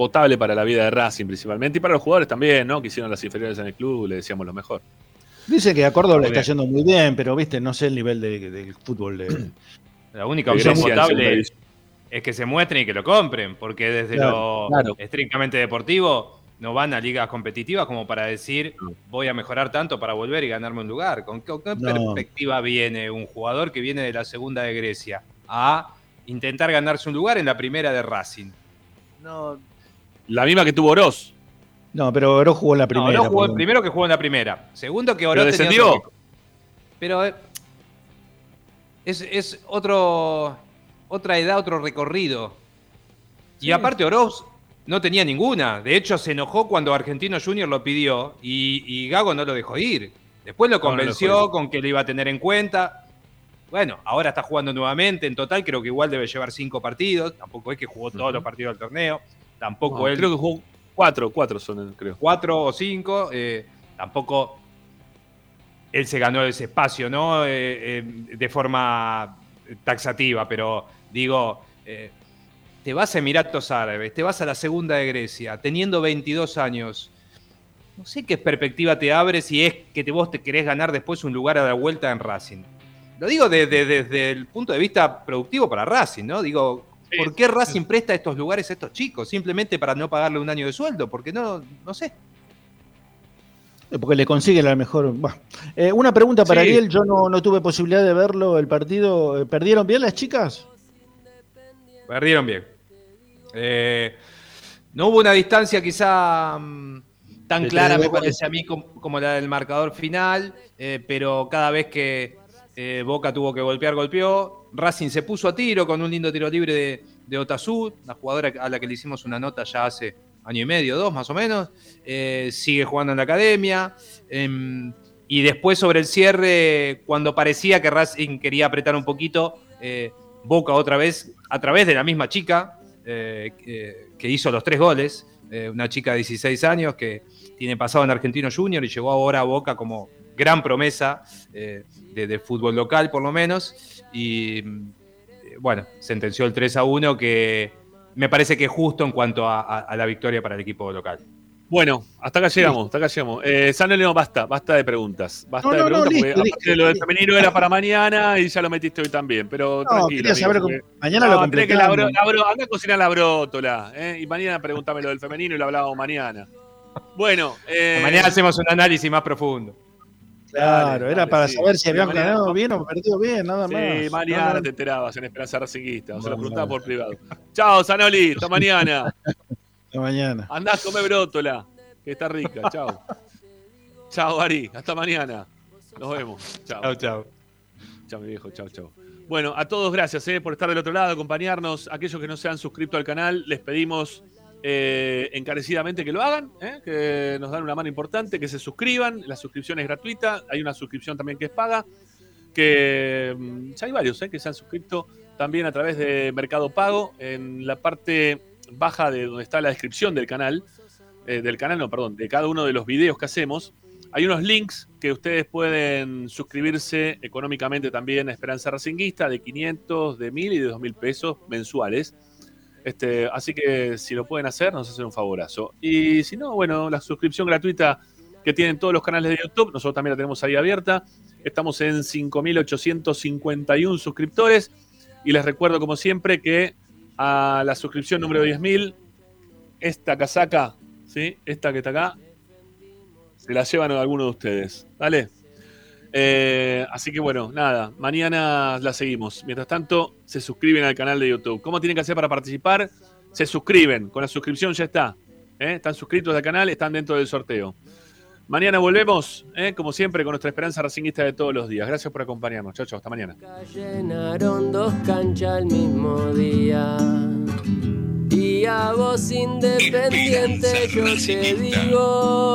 B: potable para la vida de Racing principalmente y para los jugadores también, ¿no? Que hicieron las inferiores en el club, le decíamos lo mejor.
F: Dice que a Córdoba le
B: Está
F: yendo muy bien, pero viste, no sé el nivel de- del fútbol de.
E: La única opción potable es que se muestren y que lo compren, porque desde
F: Claro,
E: lo
F: claro.
E: estrictamente deportivo no van a ligas competitivas como para decir voy a mejorar tanto para volver y ganarme un lugar. ¿Con qué, con qué
F: No.
E: perspectiva viene un jugador que viene de la segunda de Grecia a intentar ganarse un lugar en la primera de Racing? No,
B: La misma que tuvo Oroz.
F: No, pero Oro jugó en la
E: no,
F: primera.
E: Oroz jugó-
F: por-
E: primero que jugó en la primera. Segundo que Oroz
B: Pero descendió.
E: otro. Pero eh, es, es otro, otra edad, otro recorrido. Y aparte Oroz no tenía ninguna. De hecho, se enojó cuando Argentino Junior lo pidió y, y Gago no lo dejó ir. Después lo
B: No, no lo
E: convenció con que lo iba a tener en cuenta. Bueno, ahora está jugando nuevamente. En total creo que igual debe llevar cinco partidos. Tampoco es que jugó todos los partidos del torneo. Tampoco él
B: creo que jugó cuatro, cuatro son, creo.
E: cuatro o cinco, eh, tampoco él se ganó ese espacio, ¿no? Eh, eh, de forma taxativa, pero digo, te vas a Emiratos Árabes, te vas a la segunda de Grecia, teniendo 22 años. No sé qué perspectiva te abre si es que te, vos te querés ganar después un lugar a la vuelta en Racing. Lo digo de- de- desde el punto de vista productivo para Racing, ¿no? Digo, ¿por qué Racing presta estos lugares a estos chicos? Simplemente para no pagarle un año de sueldo, porque no, no sé.
F: Eh, Porque le consigue la mejor. Eh, una pregunta para
E: Sí.
F: Ariel, yo no, no tuve posibilidad de verlo el partido. Eh, ¿Perdieron bien las chicas?
E: Perdieron bien. Eh, no hubo una distancia quizá mm, tan clara, me parece a mí, com- como, la del marcador final, eh, pero cada vez que eh, Boca tuvo que golpear, golpeó. Racing se puso a tiro con un lindo tiro libre de, de Otazú, la jugadora a la que le hicimos una nota ya hace año y medio, dos más o menos. Eh, sigue jugando en la academia. em, y después sobre el cierre, cuando parecía que Racing quería apretar un poquito, eh, Boca otra vez, a través de la misma chica que- hizo los tres goles, una chica de 16 años que tiene pasado en Argentino Junior y llegó ahora a Boca como gran promesa eh, de, de fútbol local por lo menos. Y eh, bueno, sentenció el 3 a 1 que me parece que es justo en cuanto a, a- a la victoria para el equipo local.
B: Bueno, hasta acá llegamos, hasta acá llegamos. Eh, San basta, basta de preguntas. Basta
F: No,
B: de
F: no, no,
B: preguntas
F: listo,
B: porque
F: listo,
B: aparte de lo del femenino era para mañana y ya lo metiste hoy también. Pero tranquilo.
F: saber
B: amigo,
F: mañana lo
B: que la bro- la bro- anda a cocinar la brótola. ¿eh? Y mañana pregúntame lo del femenino y lo hablamos mañana. Bueno, eh,
E: Mañana hacemos un análisis más profundo.
F: Claro, era para
B: sí.
F: saber si habían
B: Mañana-
F: ganado bien o perdido bien, nada
B: Sí,
F: más.
B: mañana
F: No, no.
B: te enterabas en Esperanza Racinguista. O se lo preguntaba por privado. Chao, Sanoli. Hasta mañana.
F: Hasta mañana.
B: Andá a comer brótola, que está rica. Chao. Chao, Ari. Hasta mañana. Nos vemos. Chao.
E: Chao, chao.
B: Chao, mi viejo. Chao, chao. Bueno, a todos gracias eh, por estar del otro lado, acompañarnos. Aquellos que no se han suscrito al canal, les pedimos eh, encarecidamente que lo hagan, eh, que nos dan una mano importante, que se suscriban. La suscripción es gratuita. Hay una suscripción también que es paga. Que mm, ya hay varios eh, que se han suscrito también a través de Mercado Pago. En la parte baja de donde está la descripción del canal, eh, del canal, no, perdón, de cada uno de los videos que hacemos, hay unos links que ustedes pueden suscribirse económicamente también a Esperanza Racinguista de 500, de 1000 y de 2000 pesos mensuales. Este, así que si lo pueden hacer, nos hacen un favorazo. Y si no, bueno, la suscripción gratuita que tienen todos los canales de YouTube, nosotros también la tenemos ahí abierta. Estamos en 5.851 suscriptores. Y les recuerdo, como siempre, que a la suscripción número 10.000, esta casaca, ¿sí? esta que está acá, se la llevan a alguno de ustedes. ¿Vale? Eh, así que bueno, nada, mañana la seguimos. Mientras tanto, se suscriben al canal de YouTube. ¿Cómo tienen que hacer para participar? Se suscriben. Con la suscripción ya está. ¿eh? Están suscritos al canal, están dentro del sorteo. Mañana volvemos, ¿eh? como siempre, con nuestra esperanza racinguista de todos los días. Gracias por acompañarnos. Chao, chao. Hasta mañana.
Y: Llenaron dos canchas el mismo día. Y a vos independiente yo te digo.